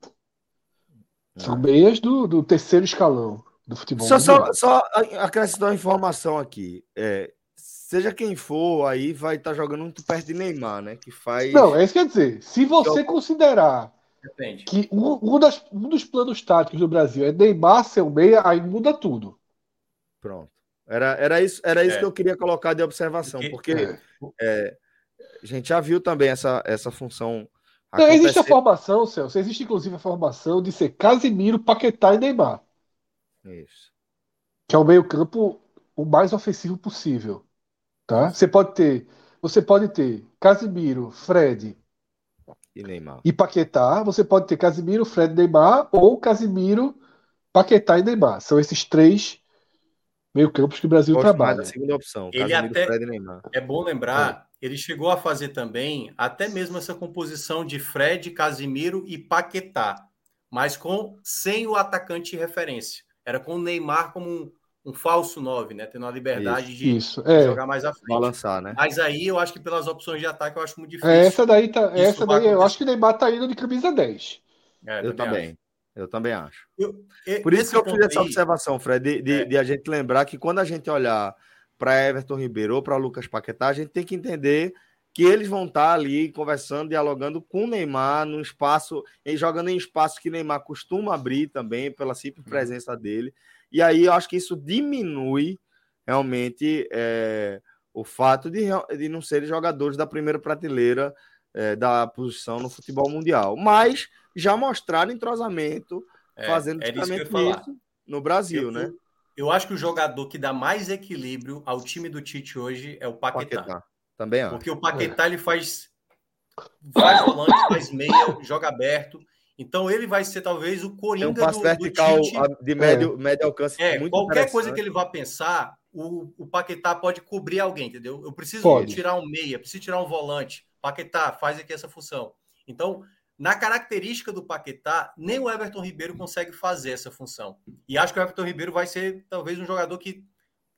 São meias do, do terceiro escalão do futebol. Só, só, só acrescentar uma informação aqui. É, seja quem for, aí vai estar tá jogando muito perto de Neymar, né? Que faz. Não, é isso que quer dizer. Se você então, considerar Depende. que um, um, das, um dos planos táticos do Brasil é Neymar ser o meia, aí muda tudo. Pronto. Era, era isso, era isso é. que eu queria colocar de observação, porque, porque é. a gente já viu também essa, essa função não, existe a formação, Celso. Existe inclusive a formação de ser Casimiro, Paquetá e Neymar. Isso. Que é o meio-campo o mais ofensivo possível. Tá? Você pode ter. Você pode ter Casimiro, Fred e Neymar. E Paquetá. Você pode ter Casimiro, Fred Neymar ou Casimiro, Paquetá e Neymar. São esses três meio-campos que o Brasil Gosto trabalha. segunda opção. Ele Casimiro, até, Fred e Neymar. É bom lembrar ele chegou a fazer também até mesmo essa composição de Fred, Casimiro e Paquetá, mas com sem o atacante referência. Era com o Neymar como um, um falso 9, né? Tendo a liberdade isso, de isso. É. jogar mais à frente. Balançar, né? Mas aí eu acho que pelas opções de ataque eu acho muito difícil. É, essa daí, tá, essa daí eu acho que o Neymar tá indo de camisa 10. É, eu também. Acho. Eu também acho. Eu, Por isso que eu fiz essa observação, Fred, de, de, é. de a gente lembrar que quando a gente olhar para Everton Ribeiro ou para Lucas Paquetá, a gente tem que entender que eles vão estar ali conversando, dialogando com o Neymar no espaço, e jogando em espaço que Neymar costuma abrir também, pela simples uhum. presença dele. E aí eu acho que isso diminui realmente é, o fato de, de não serem jogadores da primeira prateleira é, da posição no futebol mundial. Mas já mostraram entrosamento, é, fazendo justamente isso, isso, no Brasil, eu, né? Eu acho que o jogador que dá mais equilíbrio ao time do Tite hoje é o Paquetá. Paquetá. Também acho. Porque o Paquetá ele faz faz volante, faz meia, joga aberto. Então ele vai ser talvez o coringa Tem um passo do, vertical do de médio, é. médio alcance. É, qualquer coisa que ele vá pensar, o, o Paquetá pode cobrir alguém, entendeu? Eu preciso pode. tirar um meia, preciso tirar um volante. Paquetá faz aqui essa função. Então, na característica do Paquetá, nem o Everton Ribeiro consegue fazer essa função. E acho que o Everton Ribeiro vai ser talvez um jogador que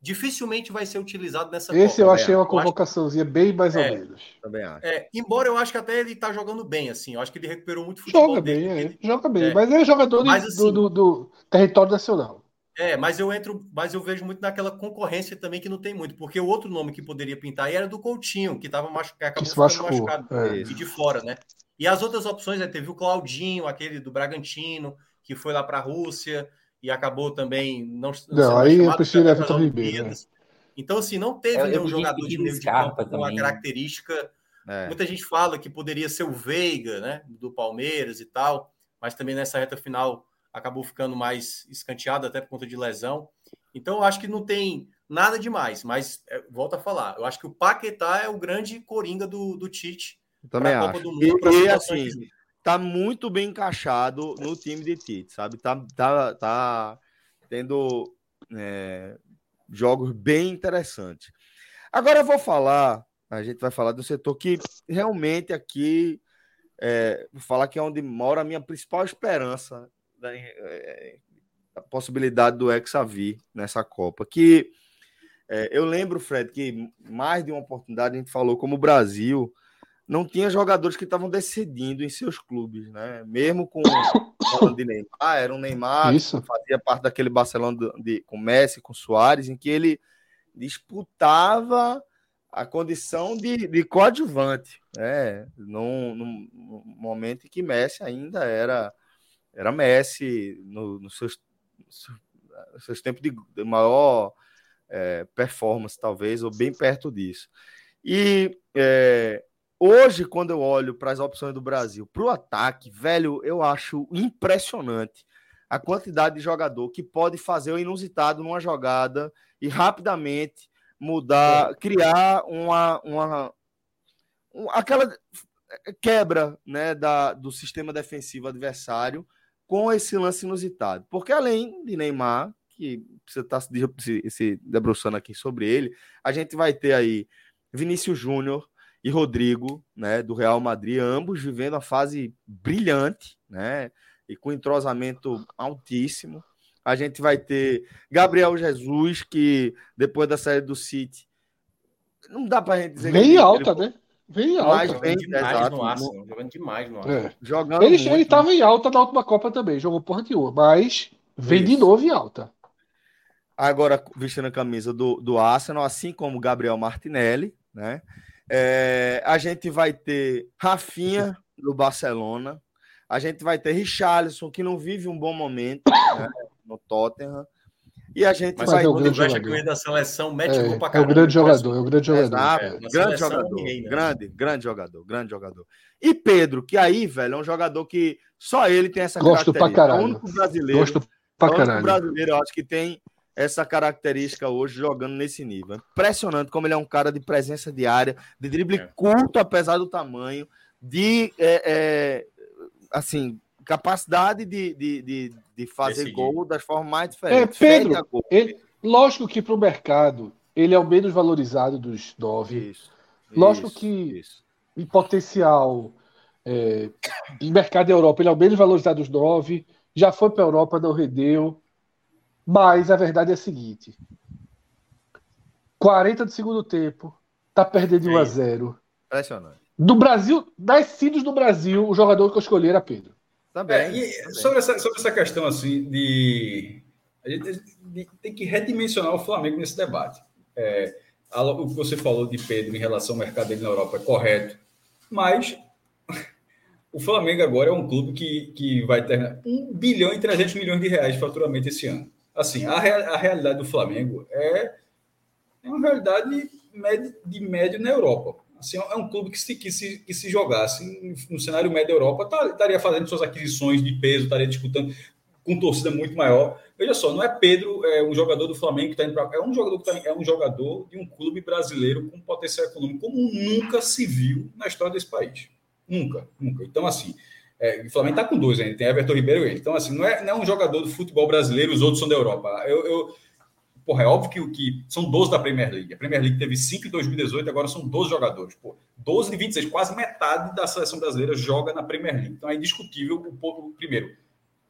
dificilmente vai ser utilizado nessa Esse Copa, eu achei uma convocaçãozinha bem mais é, ou menos. Também acho. É, embora eu acho que até ele está jogando bem, assim. Eu acho que ele recuperou muito futebol. Joga bem, é, ele, joga bem. É. Mas ele é jogador mas, assim, do, do, do, território nacional. É, mas eu entro, mas eu vejo muito naquela concorrência também que não tem muito, porque o outro nome que poderia pintar aí era do Coutinho, que estava machucado, acabou ficando machucado é. e de fora, né? E as outras opções, né, teve o Claudinho, aquele do Bragantino, que foi lá para a Rússia e acabou também não Não, aí eu prefiro Everton Ribeiro. Né? Então, assim, não teve é, nenhum jogador de meio de campo com uma característica. É. Muita gente fala que poderia ser o Veiga, né? Do Palmeiras e tal, mas também nessa reta final acabou ficando mais escanteado até por conta de lesão. Então, eu acho que não tem nada demais, mas é, volto a falar, eu acho que o Paquetá é o grande coringa do, do Tite. Também acho. Mundo, e, e assim, tá muito bem encaixado no time de Tite, sabe? Tá, tá, tá tendo é, jogos bem interessantes. Agora eu vou falar, a gente vai falar do setor que realmente aqui, é, vou falar que é onde mora a minha principal esperança da, é, a possibilidade do Hexa vir nessa Copa. Que é, eu lembro, Fred, que mais de uma oportunidade a gente falou como o Brasil não tinha jogadores que estavam decidindo em seus clubes, né? Mesmo com <laughs> falando de Neymar, era um Neymar Isso. que fazia parte daquele Barcelona de, de, com Messi, com Soares, em que ele disputava a condição de, de coadjuvante, né? Num, num, momento em que Messi ainda era era Messi no, nos seus, seus tempos de, de maior é, performance, talvez, ou bem perto disso. E é, Hoje, quando eu olho para as opções do Brasil, para o ataque, velho, eu acho impressionante a quantidade de jogador que pode fazer o inusitado numa jogada e rapidamente mudar, criar uma, uma, uma aquela quebra né, da, do sistema defensivo adversário com esse lance inusitado. Porque além de Neymar, que você está se, se debruçando aqui sobre ele, a gente vai ter aí Vinícius Júnior, e Rodrigo, né, do Real Madrid, ambos vivendo a fase brilhante, né, e com entrosamento altíssimo. A gente vai ter Gabriel Jesus, que depois da saída do City, não dá para gente dizer. Bem alta, ele... né? Bem alta. Jogando bem, demais exato, no Arsenal. Jogando demais no Arsenal. É. Jogando ele estava em alta na última Copa também, jogou porra nenhuma, mas vem Isso. de novo em alta. Agora vestindo a camisa do, do Arsenal, assim como Gabriel Martinelli, né? É, a gente vai ter Rafinha do Barcelona. A gente vai ter Richarlison, que não vive um bom momento né, no Tottenham. E a gente Mas vai. É o grande jogador. da seleção mete é, pra É o grande jogador, é o grande jogador. Exato, é, grande jogador. Ninguém, né? Grande, grande jogador, grande jogador. E Pedro, que aí, velho, é um jogador que só ele tem essa Gosto característica. Pra caralho. É o único brasileiro. Gosto pra é caralho. brasileiro, eu acho que tem essa característica hoje jogando nesse nível. Impressionante como ele é um cara de presença diária, de drible é. curto, apesar do tamanho, de é, é, assim capacidade de, de, de, de fazer Decidir. gol das formas mais diferentes. É, Pedro, ele, lógico que para o mercado ele é o menos valorizado dos nove. Isso, lógico isso, que isso. em potencial é, em mercado da Europa ele é o menos valorizado dos nove. Já foi para a Europa, não rendeu. Mas a verdade é a seguinte: 40 do segundo tempo, tá perdendo de 1 a 0. Impressionante. Do Brasil, das sídios do Brasil, o jogador que eu escolhi era Pedro. Também. É, e também. Sobre, essa, sobre essa questão assim de. A gente tem que redimensionar o Flamengo nesse debate. É, o que você falou de Pedro em relação ao mercado dele na Europa é correto, mas <laughs> o Flamengo agora é um clube que, que vai ter 1 bilhão e 300 milhões de reais de faturamento esse ano assim, a, a realidade do Flamengo é é uma realidade de médio na Europa. Assim, é um clube que se, que se, que se jogasse no cenário médio da Europa, tá, estaria fazendo suas aquisições de peso, estaria disputando com torcida muito maior. Veja só, não é Pedro, é um jogador do Flamengo que está indo para. É um jogador que tá, é um jogador de um clube brasileiro com potencial econômico como nunca se viu na história desse país. Nunca, nunca. Então, assim, é, o Flamengo está com dois ainda, tem Everton Ribeiro e ele. Então, assim, não é, não é um jogador do futebol brasileiro, os outros são da Europa. Eu, eu, porra, é óbvio que, que são 12 da Premier League. A Premier League teve 5 em 2018, agora são 12 jogadores. Pô, 12 de 26, quase metade da seleção brasileira joga na Premier League. Então é indiscutível o, o primeiro.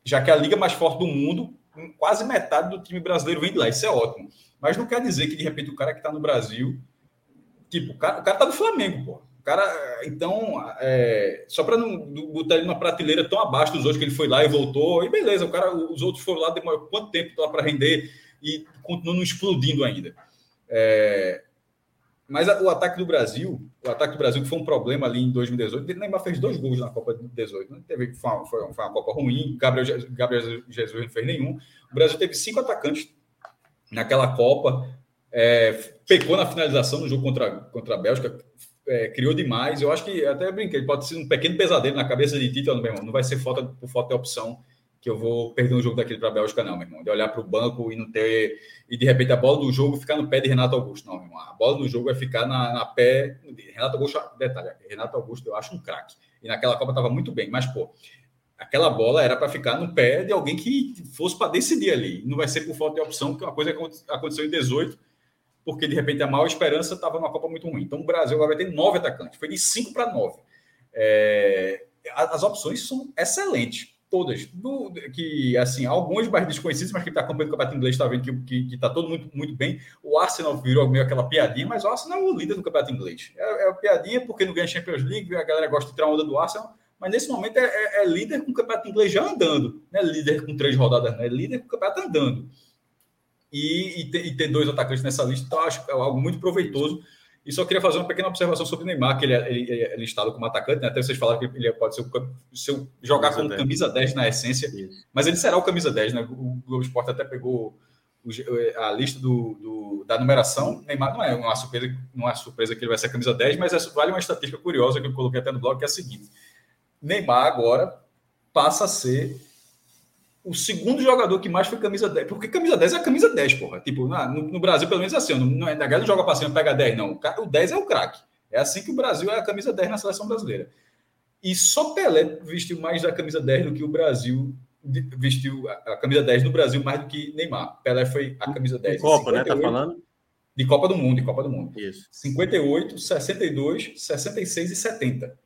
Já que a liga mais forte do mundo, quase metade do time brasileiro vem de lá. Isso é ótimo. Mas não quer dizer que, de repente, o cara que está no Brasil. Tipo, o cara, o cara tá do Flamengo, pô. Cara, então, é, só para não botar ele numa prateleira tão abaixo dos outros que ele foi lá e voltou, e beleza, o cara, os outros foram lá, demorou quanto tempo lá para render e continuam explodindo ainda. É, mas o ataque do Brasil, o ataque do Brasil que foi um problema ali em 2018, o Neymar fez dois gols na Copa de 18, né? teve, foi, uma, foi uma Copa ruim, Gabriel, Gabriel Jesus não fez nenhum. O Brasil teve cinco atacantes naquela Copa, é, pecou na finalização no jogo contra, contra a Bélgica, é, criou demais. Eu acho que até brinquei, pode ser um pequeno pesadelo na cabeça de Tito, meu irmão. Não vai ser falta por falta de opção que eu vou perder um jogo daquele para a Bélgica, não, meu irmão. De olhar para o banco e não ter. E de repente a bola do jogo ficar no pé de Renato Augusto. Não, meu irmão. A bola do jogo vai ficar na, na pé. Renato Augusto, detalhe, Renato Augusto eu acho um craque. E naquela Copa estava muito bem, mas, pô, aquela bola era para ficar no pé de alguém que fosse para decidir ali. Não vai ser por falta de opção, que uma coisa aconteceu em 18, porque de repente a maior esperança estava numa Copa muito ruim. Então o Brasil agora vai ter nove atacantes. Foi de cinco para nove. É... As opções são excelentes todas. Do, que, assim, algumas mais desconhecidas, mas que está acompanhando o campeonato inglês está vendo que, está todo muito, muito bem. O Arsenal virou meio aquela piadinha, mas o Arsenal é o líder do campeonato inglês. É, é piadinha porque não ganha Champions League, a galera gosta de tirar onda do Arsenal, mas nesse momento é, é, é, líder com o campeonato inglês já andando. Não é líder com três rodadas, não. É líder com o campeonato andando. E, e, ter, e ter dois atacantes nessa lista, então, acho que é algo muito proveitoso e só queria fazer uma pequena observação sobre o Neymar, que ele é, ele é listado como atacante, né? até vocês falaram que ele pode ser o, seu, jogar camisa como 10. camisa 10 na essência, Isso. mas ele será o camisa 10, né? O Globo Esporte até pegou a lista do, do, da numeração. Neymar não é uma surpresa, não é surpresa que ele vai ser a camisa 10, mas é, vale uma estatística curiosa que eu coloquei até no blog, que é a seguinte: Neymar agora passa a ser o segundo jogador que mais foi camisa 10. Porque camisa 10 é a camisa 10, porra. Tipo, no, no Brasil, pelo menos é assim. Não, é, a galera não joga para cima pega 10, não. O 10 é o craque. É assim que o Brasil é a camisa 10 na seleção brasileira. E só Pelé vestiu mais da camisa 10 do que o Brasil vestiu a camisa 10 no Brasil mais do que Neymar. Pelé foi a camisa 10. De Copa, 58, né? Tá falando? De Copa do Mundo, de Copa do Mundo. Isso. 58, 62, 66 e 70.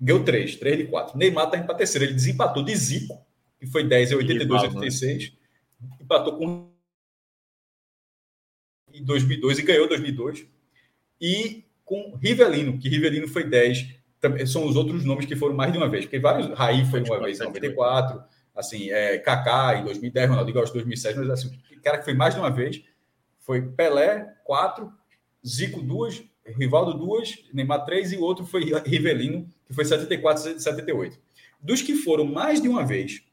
Ganhou 3, 3 de 4. Neymar tá indo para terceira. Ele desempatou de Zico que foi 10 em 82, e 86. Empatou com em 2002 e ganhou 2002. E com Rivelino, que Rivelino foi 10. São os outros nomes que foram mais de uma vez, porque vários. Raí foi uma vez em 94, assim, é, Kaká em 2010, Ronaldo Gaúcho em 2007, mas assim, o cara que foi mais de uma vez foi Pelé, 4, Zico, 2, Rivaldo, 2, Neymar, 3 e o outro foi Rivelino, que foi 74 e 78. Dos que foram mais de uma vez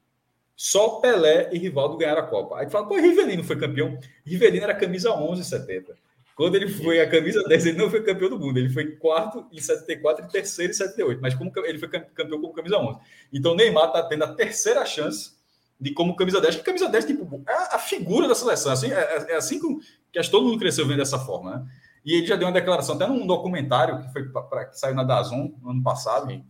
só Pelé e Rivaldo ganharam a Copa. Aí tu fala, pô, Rivelino foi campeão. Rivelino era camisa 11 70. Quando ele foi a camisa 10, ele não foi campeão do mundo. Ele foi quarto em 74 e terceiro em 78. Mas como ele foi campeão como camisa 11. Então Neymar está tendo a terceira chance de como camisa 10. Que camisa 10 tipo, é a figura da seleção. Assim, é, é, é assim que, que todo mundo cresceu vendo dessa forma. Né? E ele já deu uma declaração, até num documentário que, foi pra, pra que saiu na Dazon no ano passado. Sim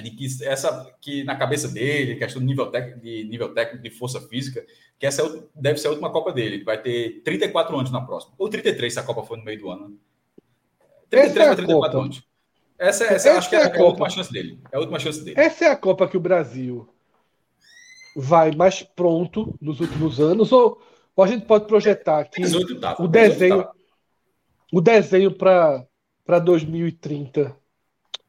de que essa que na cabeça dele, questão de nível técnico, de nível técnico, de força física, que essa é, deve ser a última Copa dele. Ele vai ter 34 anos na próxima. Ou 33 se a Copa for no meio do ano. 33 né? é a 34 Copa. anos. Essa, essa, essa acho que é, é a, última chance dele. É a última chance dele. Essa é a Copa que o Brasil vai mais pronto nos últimos anos, ou, ou a gente pode projetar que o desenho, o desenho para 2030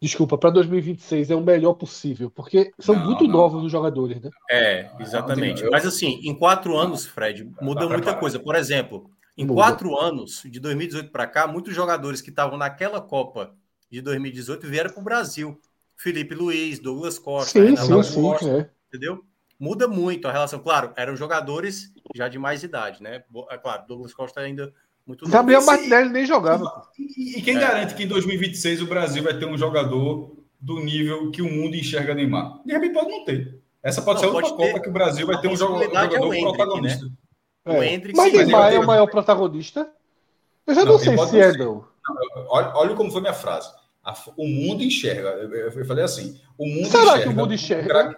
desculpa, para 2026 é o melhor possível, porque são não, muito não. novos os jogadores, né? É, exatamente. Mas assim, em quatro anos, Fred, muda muita coisa. Por exemplo, em muda. quatro anos, de 2018 para cá, muitos jogadores que estavam naquela Copa de 2018 vieram para o Brasil. Felipe Luiz, Douglas Costa, sim, sim, sim, Costa, é. entendeu? Muda muito a relação. Claro, eram jogadores já de mais idade, né? É claro, Douglas Costa ainda Muito Gabriel novo. Martinelli nem jogava. E, e quem é. garante que em 2026 o Brasil vai ter um jogador do nível que o mundo enxerga Neymar? De repente pode não ter. Essa pode não, ser outra Copa que o Brasil vai ter um jogador, é o Hendrick, protagonista. Né? É. O Hendrick, mas Neymar é o maior protagonista? Eu já não, não sei se é, não. Olha, olha como foi minha frase. o mundo enxerga. Eu, falei assim: o mundo Será enxerga. que o mundo enxerga?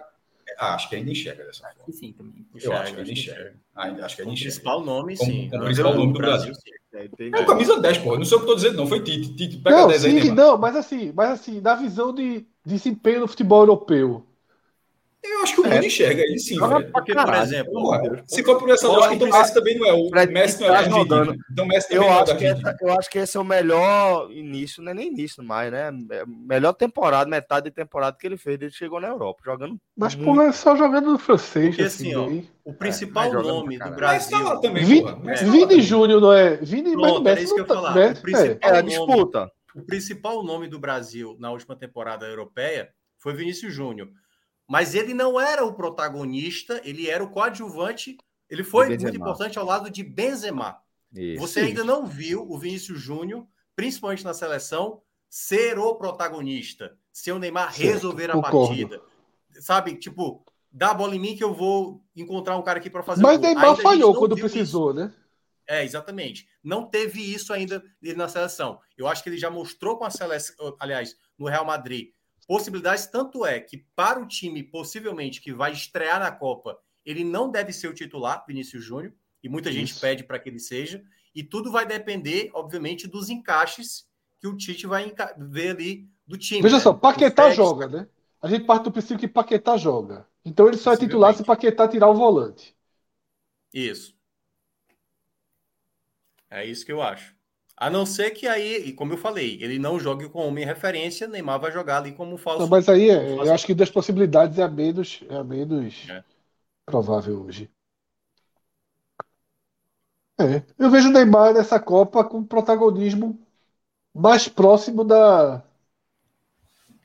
Ah, acho que ainda enxerga dessa forma. Sim, também. Eu acho que ainda enxerga. Ah, acho que ainda enxerga. O principal nome, sim. o principal nome do Brasil. Brasil é, o camisa 10, pô. Não sei o que eu tô dizendo, não. Foi Tite. Tite pega não, 10 sim, aí, Não, mas assim, mas assim, na visão de desempenho no futebol europeu, eu acho que o mundo é. enxerga ele sim. Porque, por exemplo, Porra, se for por essa lógica, então o Messi também não é. O Fred Messi não é tá jogando. Então Messi também eu não é acho que essa, Eu acho que esse é o melhor início, não é nem início mais, né? É melhor temporada, metade de temporada que ele fez desde que chegou na Europa, jogando. Mas por é só jogando no francês. Porque assim, assim ó, o principal é, nome do Brasil. Mas tá também, Vini, é. Vini Júnior não é. Vini, Pronto, mas isso que eu ia falar. Messi, o principal é, a disputa. O principal nome do Brasil na última temporada europeia foi Vinícius Júnior mas ele não era o protagonista, ele era o coadjuvante. Ele foi muito importante ao lado de Benzema. Isso, Você ainda não viu o Vinícius Júnior, principalmente na seleção, ser o protagonista, ser o Neymar resolver a partida. Sabe, tipo, dá a bola em mim que eu vou encontrar um cara aqui para fazer Mas o Neymar ainda falhou quando precisou, isso. né? É, exatamente. Não teve isso ainda na seleção. Eu acho que ele já mostrou com a seleção, aliás, no Real Madrid, possibilidades, tanto é que para o time, possivelmente, que vai estrear na Copa, ele não deve ser o titular, Vinícius Júnior, e muita Isso. gente pede para que ele seja, e tudo vai depender, obviamente, dos encaixes que o Tite vai ver ali do time. Veja né? só, Paquetá joga, né? A gente parte do princípio que Paquetá joga. Então ele só é titular se Paquetá tirar o volante. Isso. É isso que eu acho. A não ser que aí, como eu falei, ele não jogue com homem referência, Neymar vai jogar ali como falso. Não, mas aí é, eu acho que das possibilidades é a menos, é a menos é. provável hoje. É, eu vejo o Neymar nessa Copa com protagonismo mais próximo da,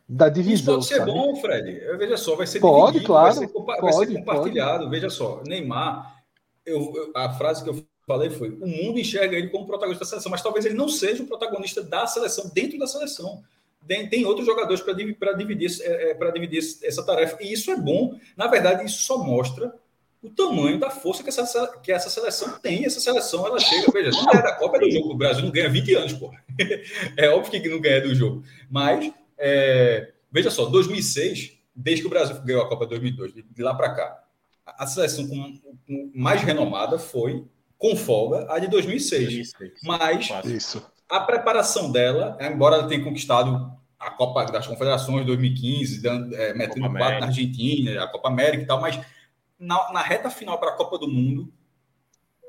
da divisão. Isso pode ser sabe? bom, Fred. Veja só, vai ser pode, dividido, claro, vai ser, pode, vai ser compartilhado. Pode. Veja só, Neymar, eu, eu, a frase que eu falei foi: o mundo enxerga ele como protagonista da seleção, mas talvez ele não seja o protagonista da seleção, dentro da seleção. Tem, tem outros jogadores para dividir, é, é dividir essa tarefa, e isso é bom. Na verdade, isso só mostra o tamanho da força que essa, que essa seleção tem. Essa seleção, ela chega, veja, não ganha da Copa é do jogo. O Brasil não ganha 20 anos, pô. <laughs> É óbvio que não ganha do jogo. Mas, é, veja só, 2006, desde que o Brasil ganhou a Copa 2002, de, lá para cá, a seleção com, com mais renomada foi com folga a de 2006. 2006. Mas Isso. a preparação dela, embora ela tenha conquistado a Copa das Confederações 2015, dando, é, metendo quatro na Argentina, a Copa América e tal, mas na, na reta final para a Copa do Mundo,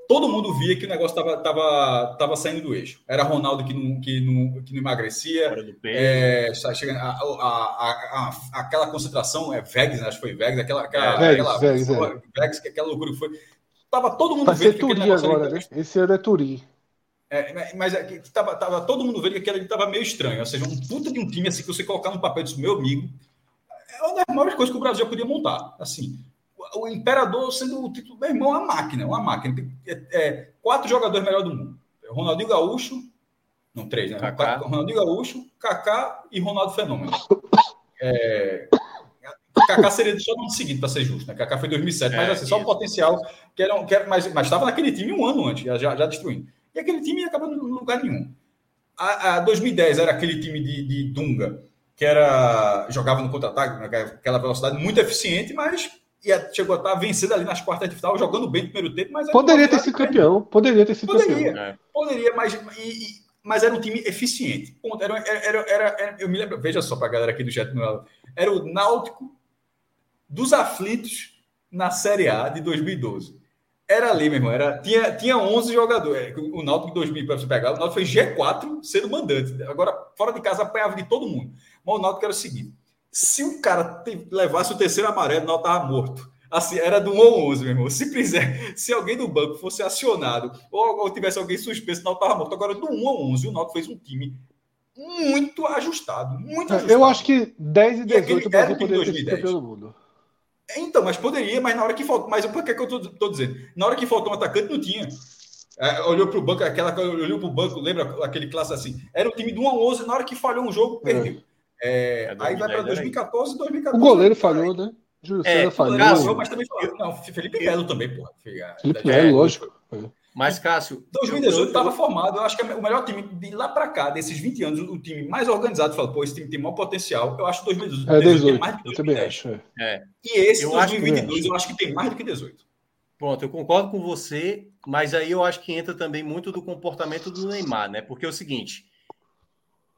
todo mundo via que o negócio estava tava, tava saindo do eixo. Era Ronaldo que não, que não, que não emagrecia, é, chegando a, a, a, aquela concentração, é Vegas, acho que foi Vegas, aquela, aquela, é, aquela, Vegas, Vegas, Vegas, aquela loucura que foi Tava todo mundo Vai vendo. Ser Turim agora, né? Esse ano é Turim. É, mas é, tava, tava todo mundo vendo que aquele ali tava meio estranho. Ou seja, um puta de um time assim que você colocar no papel disso, meu amigo, é uma das maiores coisas que o Brasil podia montar. Assim, o, Imperador sendo o título, meu irmão, uma máquina, uma máquina. É, é, quatro jogadores melhores do mundo. Ronaldinho Gaúcho, não, três, né? Kaká. Ronaldinho Gaúcho, Kaká e Ronaldo Fenômeno. É, Kaká seria só no ano seguinte, para ser justo. Né? Kaká foi em 2007, é, mas assim, só o potencial. Que era, que era, mas estava naquele time um ano antes, já, já destruindo. E aquele time acabou no lugar nenhum. A, a 2010 era aquele time de, de Dunga, que era jogava no contra-ataque, aquela velocidade muito eficiente, mas ia, chegou a estar vencendo ali nas quartas de final, jogando bem no primeiro tempo. Mas poderia ter sido campeão, poderia ter sido poderia, campeão. É. Poderia, mas, e, e, mas era um time eficiente. Era, era, era, era, eu me lembro, veja só para a galera aqui do chat, era o Náutico dos aflitos na Série A de 2012. Era ali, meu irmão. Era, tinha, tinha 11 jogadores. O Náutico 2000, para você pegar, o Náutico foi G4 sendo mandante. Agora, fora de casa, apanhava de todo mundo. Mas o Náutico era o seguinte: se o cara levasse o terceiro amarelo, o Náutico estava morto. Assim, era do 1 ao 11, meu irmão. Se, quiser, se alguém do banco fosse acionado ou, ou tivesse alguém suspenso, o Náutico estava morto. Agora, do 1 ao 11, o Náutico fez um time muito ajustado. Muito ajustado. Eu acho que 10 e 18 o Brasil poderia ter sido campeão do mundo. Então, mas poderia, mas na hora que faltou. Mas por que, que eu tô, tô, dizendo? Na hora que faltou um atacante, não tinha. É, olhou para o banco, aquela olhou para o banco, lembra aquele classe assim? Era o time do 1 a 11, na hora que falhou um jogo, perdeu. É, é aí vai para 2014 2014. O goleiro falhou, né? Júlio é, falhou. Cássio, mas também falou. Não, Felipe Melo também, pô. Felipe Melo, lógico. Mas, Cássio. 2018 estava formado. Eu acho que é o melhor time de lá para cá, desses 20 anos, o time mais organizado. Falou, pô, esse time tem maior potencial. Eu acho que 2018, é, 18, mais do que 2010. Eu também acho. É. é. E esse, eu 2022, acho eu acho que tem mais do que 18. Pronto, eu concordo com você, mas aí eu acho que entra também muito do comportamento do Neymar, né? Porque é o seguinte.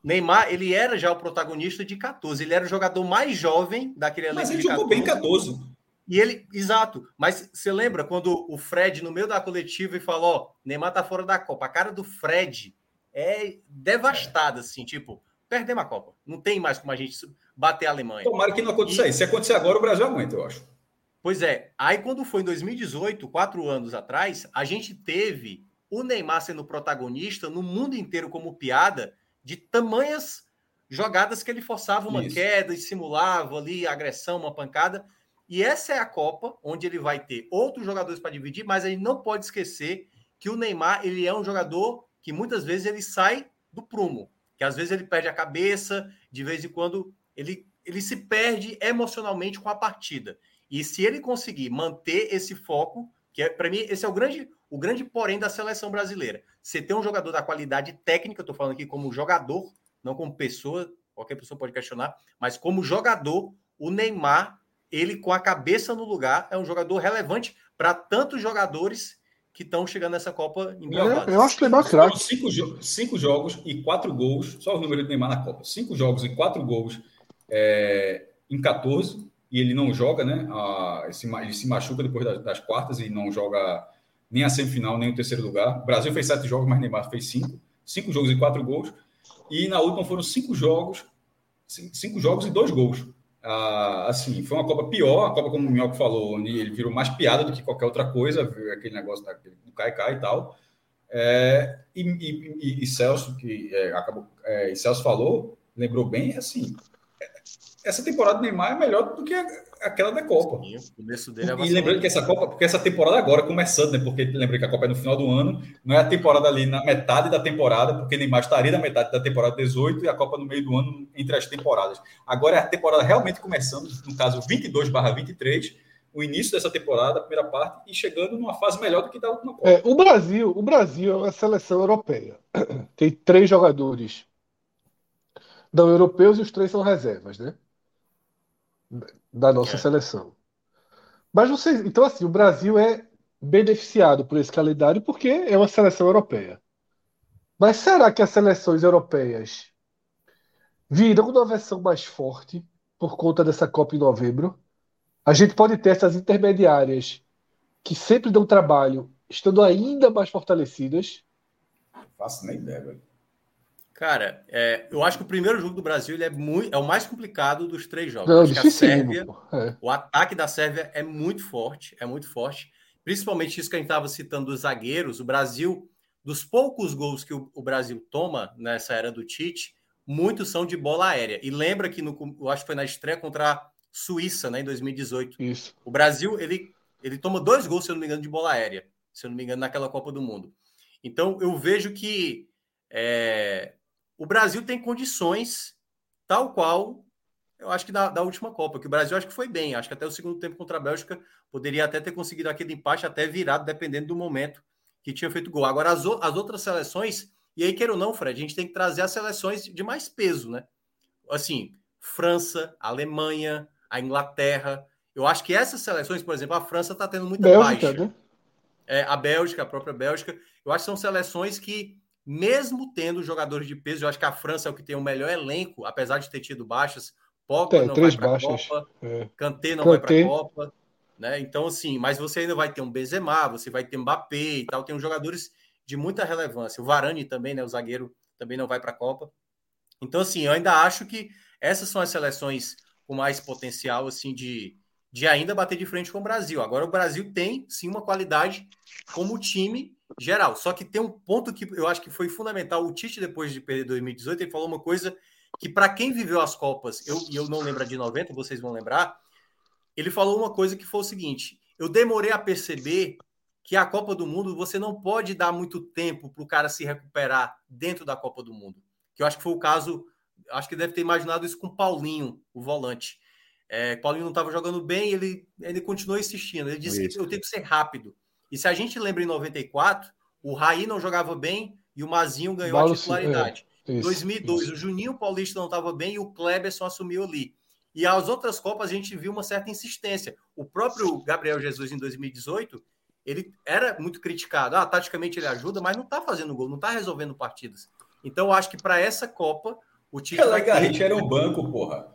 Neymar, ele era já o protagonista de 14, ele era o jogador mais jovem daquele elenco. Mas ele jogou 14. bem 14. E ele, exato. Mas você lembra quando o Fred, no meio da coletiva, e falou: Ó, Neymar tá fora da Copa. A cara do Fred é devastada, assim, tipo, perdemos a Copa. Não tem mais como a gente bater a Alemanha. Tomara que não aconteça e... isso. Se acontecer agora, o Brasil aguenta, eu acho. Pois é. Aí, quando foi em 2018, quatro anos atrás, a gente teve o Neymar sendo protagonista no mundo inteiro como piada de tamanhas jogadas que ele forçava uma Isso. queda e simulava ali agressão, uma pancada. E essa é a Copa onde ele vai ter outros jogadores para dividir, mas a gente não pode esquecer que o Neymar ele é um jogador que muitas vezes ele sai do prumo, que às vezes ele perde a cabeça, de vez em quando ele, ele se perde emocionalmente com a partida. E se ele conseguir manter esse foco, que é, para mim esse é o grande o grande porém da seleção brasileira. Você tem um jogador da qualidade técnica, eu estou falando aqui como jogador, não como pessoa, qualquer pessoa pode questionar, mas como jogador, o Neymar, ele com a cabeça no lugar, é um jogador relevante para tantos jogadores que estão chegando nessa Copa em é, Eu acho que Neymar craque. Cinco, cinco jogos e quatro gols, só o número do Neymar na Copa. Cinco jogos e quatro gols é, em 14, e ele não joga, né? Ele, se, ele se machuca depois das, das quartas e não joga nem a semifinal, nem o terceiro lugar. O Brasil fez sete jogos, mas Neymar fez cinco. Cinco jogos e quatro gols. E na última foram cinco jogos, cinco jogos e dois gols. Ah, assim, foi uma Copa pior, a Copa, como o Minhoco falou, onde ele virou mais piada do que qualquer outra coisa, aquele negócio do Cai-Cai e tal. É, e, e, e, Celso, que é, acabou, é, e Celso falou, lembrou bem, assim, essa temporada do Neymar é melhor do que aquela da Copa. Sim, o começo dele é E lembrando que essa Copa, porque essa temporada agora começando, né? Porque lembrei que a Copa é no final do ano, não é a temporada ali na metade da temporada, porque Neymar estaria na metade da temporada 18 e a Copa no meio do ano entre as temporadas. Agora é a temporada realmente começando, no caso 22/23, o início dessa temporada, a primeira parte, e chegando numa fase melhor do que da última Copa. É, o Brasil, o Brasil é uma seleção europeia. <clears throat> Tem três jogadores não europeus e os três são reservas, né? Da nossa é. seleção. Mas vocês, então assim, o Brasil é beneficiado por esse calendário porque é uma seleção europeia. Mas será que as seleções europeias virão uma versão mais forte por conta dessa Copa em novembro? A gente pode ter essas intermediárias que sempre dão trabalho, estando ainda mais fortalecidas. Não faço nem ideia, velho. Cara, é, eu acho que o primeiro jogo do Brasil ele é, muito, é o mais complicado dos três jogos. Não, acho que a Sérvia, é. O ataque da Sérvia é muito forte, é muito forte. Principalmente isso que a gente estava citando dos zagueiros. O Brasil, dos poucos gols que o, o, Brasil toma nessa era do Tite, muitos são de bola aérea. E lembra que no, eu acho que foi na estreia contra a Suíça, né, em 2018. Isso. O Brasil ele, ele toma dois gols, se eu não me engano, de bola aérea. Se eu não me engano, naquela Copa do Mundo. Então eu vejo que é, o Brasil tem condições, tal qual eu acho que da, da, última Copa, que o Brasil acho que foi bem, acho que até o segundo tempo contra a Bélgica poderia até ter conseguido aquele empate, até virado, dependendo do momento que tinha feito gol. Agora, as, as outras seleções, e aí, queira ou não, Fred, a gente tem que trazer as seleções de mais peso, né? Assim, França, Alemanha, a Inglaterra. Eu acho que essas seleções, por exemplo, a França está tendo muita Bélgica, baixa. Né? É, a Bélgica, a própria Bélgica, eu acho que são seleções que mesmo tendo jogadores de peso, eu acho que a França é o que tem o melhor elenco, apesar de ter tido baixas. Pogba tem, não vai para a Copa, é. Kanté não Kanté. vai para a Copa, né? Então assim, mas você ainda vai ter um Benzema, você vai ter Mbappé e tal, tem jogadores de muita relevância. O Varane também, né, o zagueiro também não vai para a Copa. Então assim, eu ainda acho que essas são as seleções com mais potencial assim de de ainda bater de frente com o Brasil. Agora o Brasil tem sim uma qualidade como time geral. Só que tem um ponto que eu acho que foi fundamental. O Tite, depois de perder 2018, ele falou uma coisa que, para quem viveu as Copas, eu, e eu não lembro de 90, vocês vão lembrar, ele falou uma coisa que foi o seguinte: eu demorei a perceber que a Copa do Mundo você não pode dar muito tempo para o cara se recuperar dentro da Copa do Mundo. Que eu acho que foi o caso, acho que deve ter imaginado isso com o Paulinho, o volante. É, Paulinho não estava jogando bem, ele, ele continuou insistindo. Ele disse isso. que eu tenho que ser rápido. E se a gente lembra em 94, o Raí não jogava bem e o Mazinho ganhou a titularidade. Em é, 2002, isso. o Juninho Paulista não estava bem e o Kleberson assumiu ali. E as outras Copas a gente viu uma certa insistência. O próprio Gabriel Jesus em 2018, ele era muito criticado. Ah, taticamente ele ajuda, mas não está fazendo gol, não está resolvendo partidas. Então, eu acho que para essa Copa, o time. Pelé e Garrincha era um banco, porra.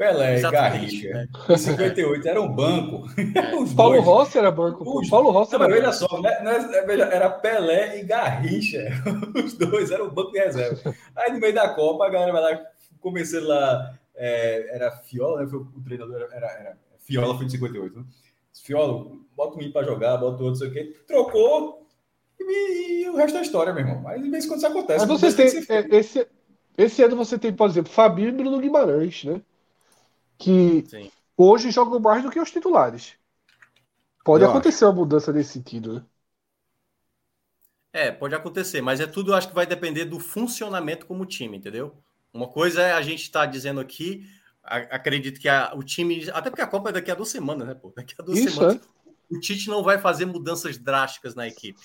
Pelé e Garrincha. Em 58 era um banco. <laughs> Paulo dois. Rossi era banco. Os... Paulo Rossi era não, Olha só, né, é era Pelé e Garrincha. <laughs> Os dois eram o banco de reserva. Aí no meio da Copa, a galera vai lá, começando lá. É, era Fiola, né? O treinador, era, era Fiola foi de 58. Né? Fiola, bota menino para jogar, bota o outro, sei o quê. Trocou e, e, o resto é história, meu irmão. Mas de vez em quando isso acontece. Mas você tem. É, esse, esse ano você tem, por exemplo, Fabinho e Bruno Guimarães, né? Que Sim. hoje jogam mais do que os titulares. Pode eu acontecer acho. uma mudança nesse sentido, né? É, pode acontecer, mas é tudo, acho que vai depender do funcionamento como time, entendeu? Uma coisa é a gente estar tá dizendo aqui, acredito que a, o time. Até porque a Copa é daqui a duas semanas, né, pô? Daqui a duas Isso, semanas. É. O Tite não vai fazer mudanças drásticas na equipe.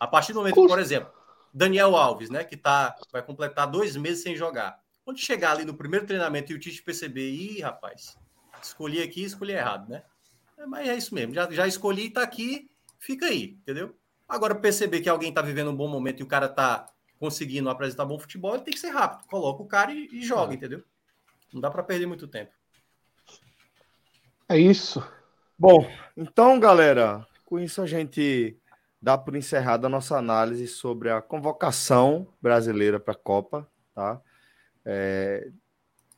A partir do momento, Puxa. por exemplo, Daniel Alves, né, que tá, vai completar dois meses sem jogar. Quando chegar ali no primeiro treinamento e o Tite perceber, ih, rapaz, escolhi aqui, escolhi errado, né? É, mas é isso mesmo, já, já escolhi, tá aqui, fica aí, entendeu? Agora, perceber que alguém tá vivendo um bom momento e o cara tá conseguindo apresentar bom futebol, ele tem que ser rápido. Coloca o cara e, e joga, é. entendeu? Não dá para perder muito tempo. É isso. Bom, então, galera, com isso a gente dá por encerrada a nossa análise sobre a convocação brasileira para a Copa, tá? É,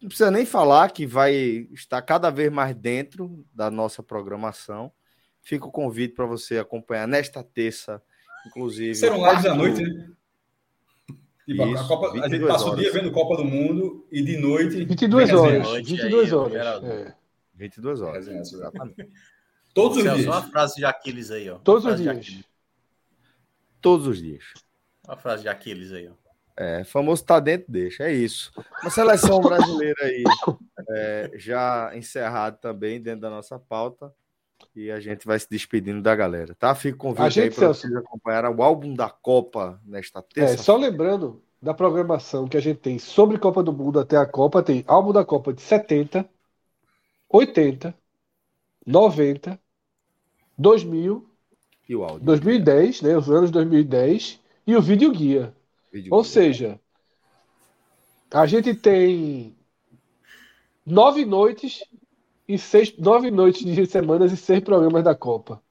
não precisa nem falar que vai estar cada vez mais dentro da nossa programação. Fica o convite para você acompanhar nesta terça, inclusive. Serão lives à noite, né? Tipo, Isso, a, Copa, a gente passa horas. o dia vendo Copa do Mundo e de noite. 22 horas. Noite, 22 aí, horas. É. 22 horas. Todos os dias. Uma frase de Aquiles aí, ó. Todos os dias. Todos os dias. Uma frase de Aquiles aí, ó. É, famoso tá dentro, deixa, é isso. Uma seleção brasileira aí, é, já encerrado também dentro da nossa pauta. E a gente vai se despedindo da galera, tá? Fico convite aí para vocês acompanhar o álbum da Copa nesta terça. É, só lembrando da programação que a gente tem sobre Copa do Mundo até a Copa, tem álbum da Copa de 70, 80, 90, 2000 e o áudio. 2010, né, os anos 2010 e o vídeo guia. Vídeo Ou guia. seja, a gente tem nove noites e seis, nove noites de semanas e seis programas da Copa.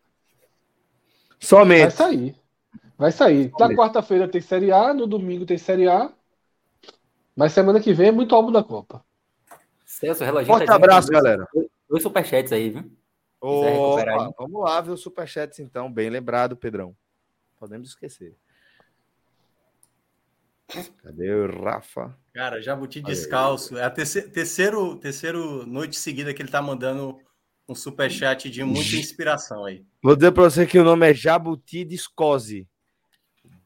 Somente. Vai sair. Vai sair. Somente. Na quarta-feira tem Série A, no domingo tem Série A. Mas semana que vem é muito álbum da Copa. Celso, Forte tá abraço, galera. Dois superchats aí, viu? Opa, vamos lá ver os superchats então. Bem lembrado, Pedrão. Podemos esquecer. Cadê o Rafa? Cara, Jabuti descalço. É a terceiro, terceiro, noite seguida que ele tá mandando um superchat de muita inspiração aí. Vou dizer para você que o nome é Jabuti Discose.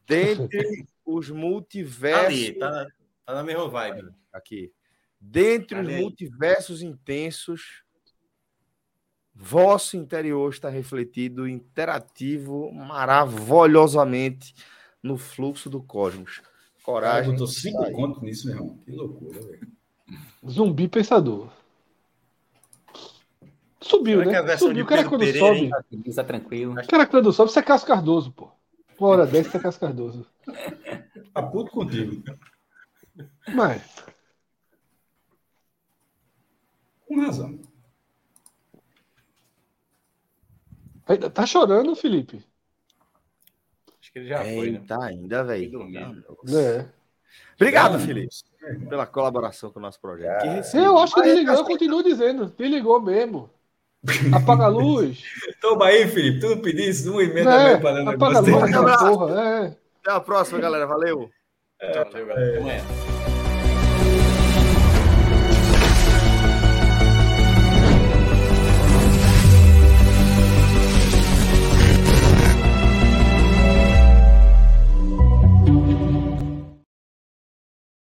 Dentre <laughs> os multiversos. Ali, tá, tá, na mesma vibe. Aqui. Dentre os multiversos intensos, vosso interior está refletido interativo maravilhosamente no fluxo do cosmos. Coragem. Eu tô cinco contos nisso, meu irmão. Que loucura, velho. Zumbi pensador. Subiu, Será né? Subiu. O cara quando Pereira, sobe. Tá tranquilo. O cara quando sobe, você é Cássio Cardoso, pô. Uma hora dessa, você é Cássio Cardoso. <laughs> Tá puto contigo. Mas. Com razão. Tá chorando, Felipe? Que ele já foi, né? Tá ainda, velho. É. Obrigado, Felipe, pela colaboração com o nosso projeto. eu acho que ele ligou, eu continuo dizendo. Ele ligou mesmo. Apaga a luz. <laughs> Toma aí, Felipe. Tu não pedisse uma emenda é, para Apaga a luz, porra. É. Até a próxima, galera. Valeu. É, Valeu, galera. Até amanhã.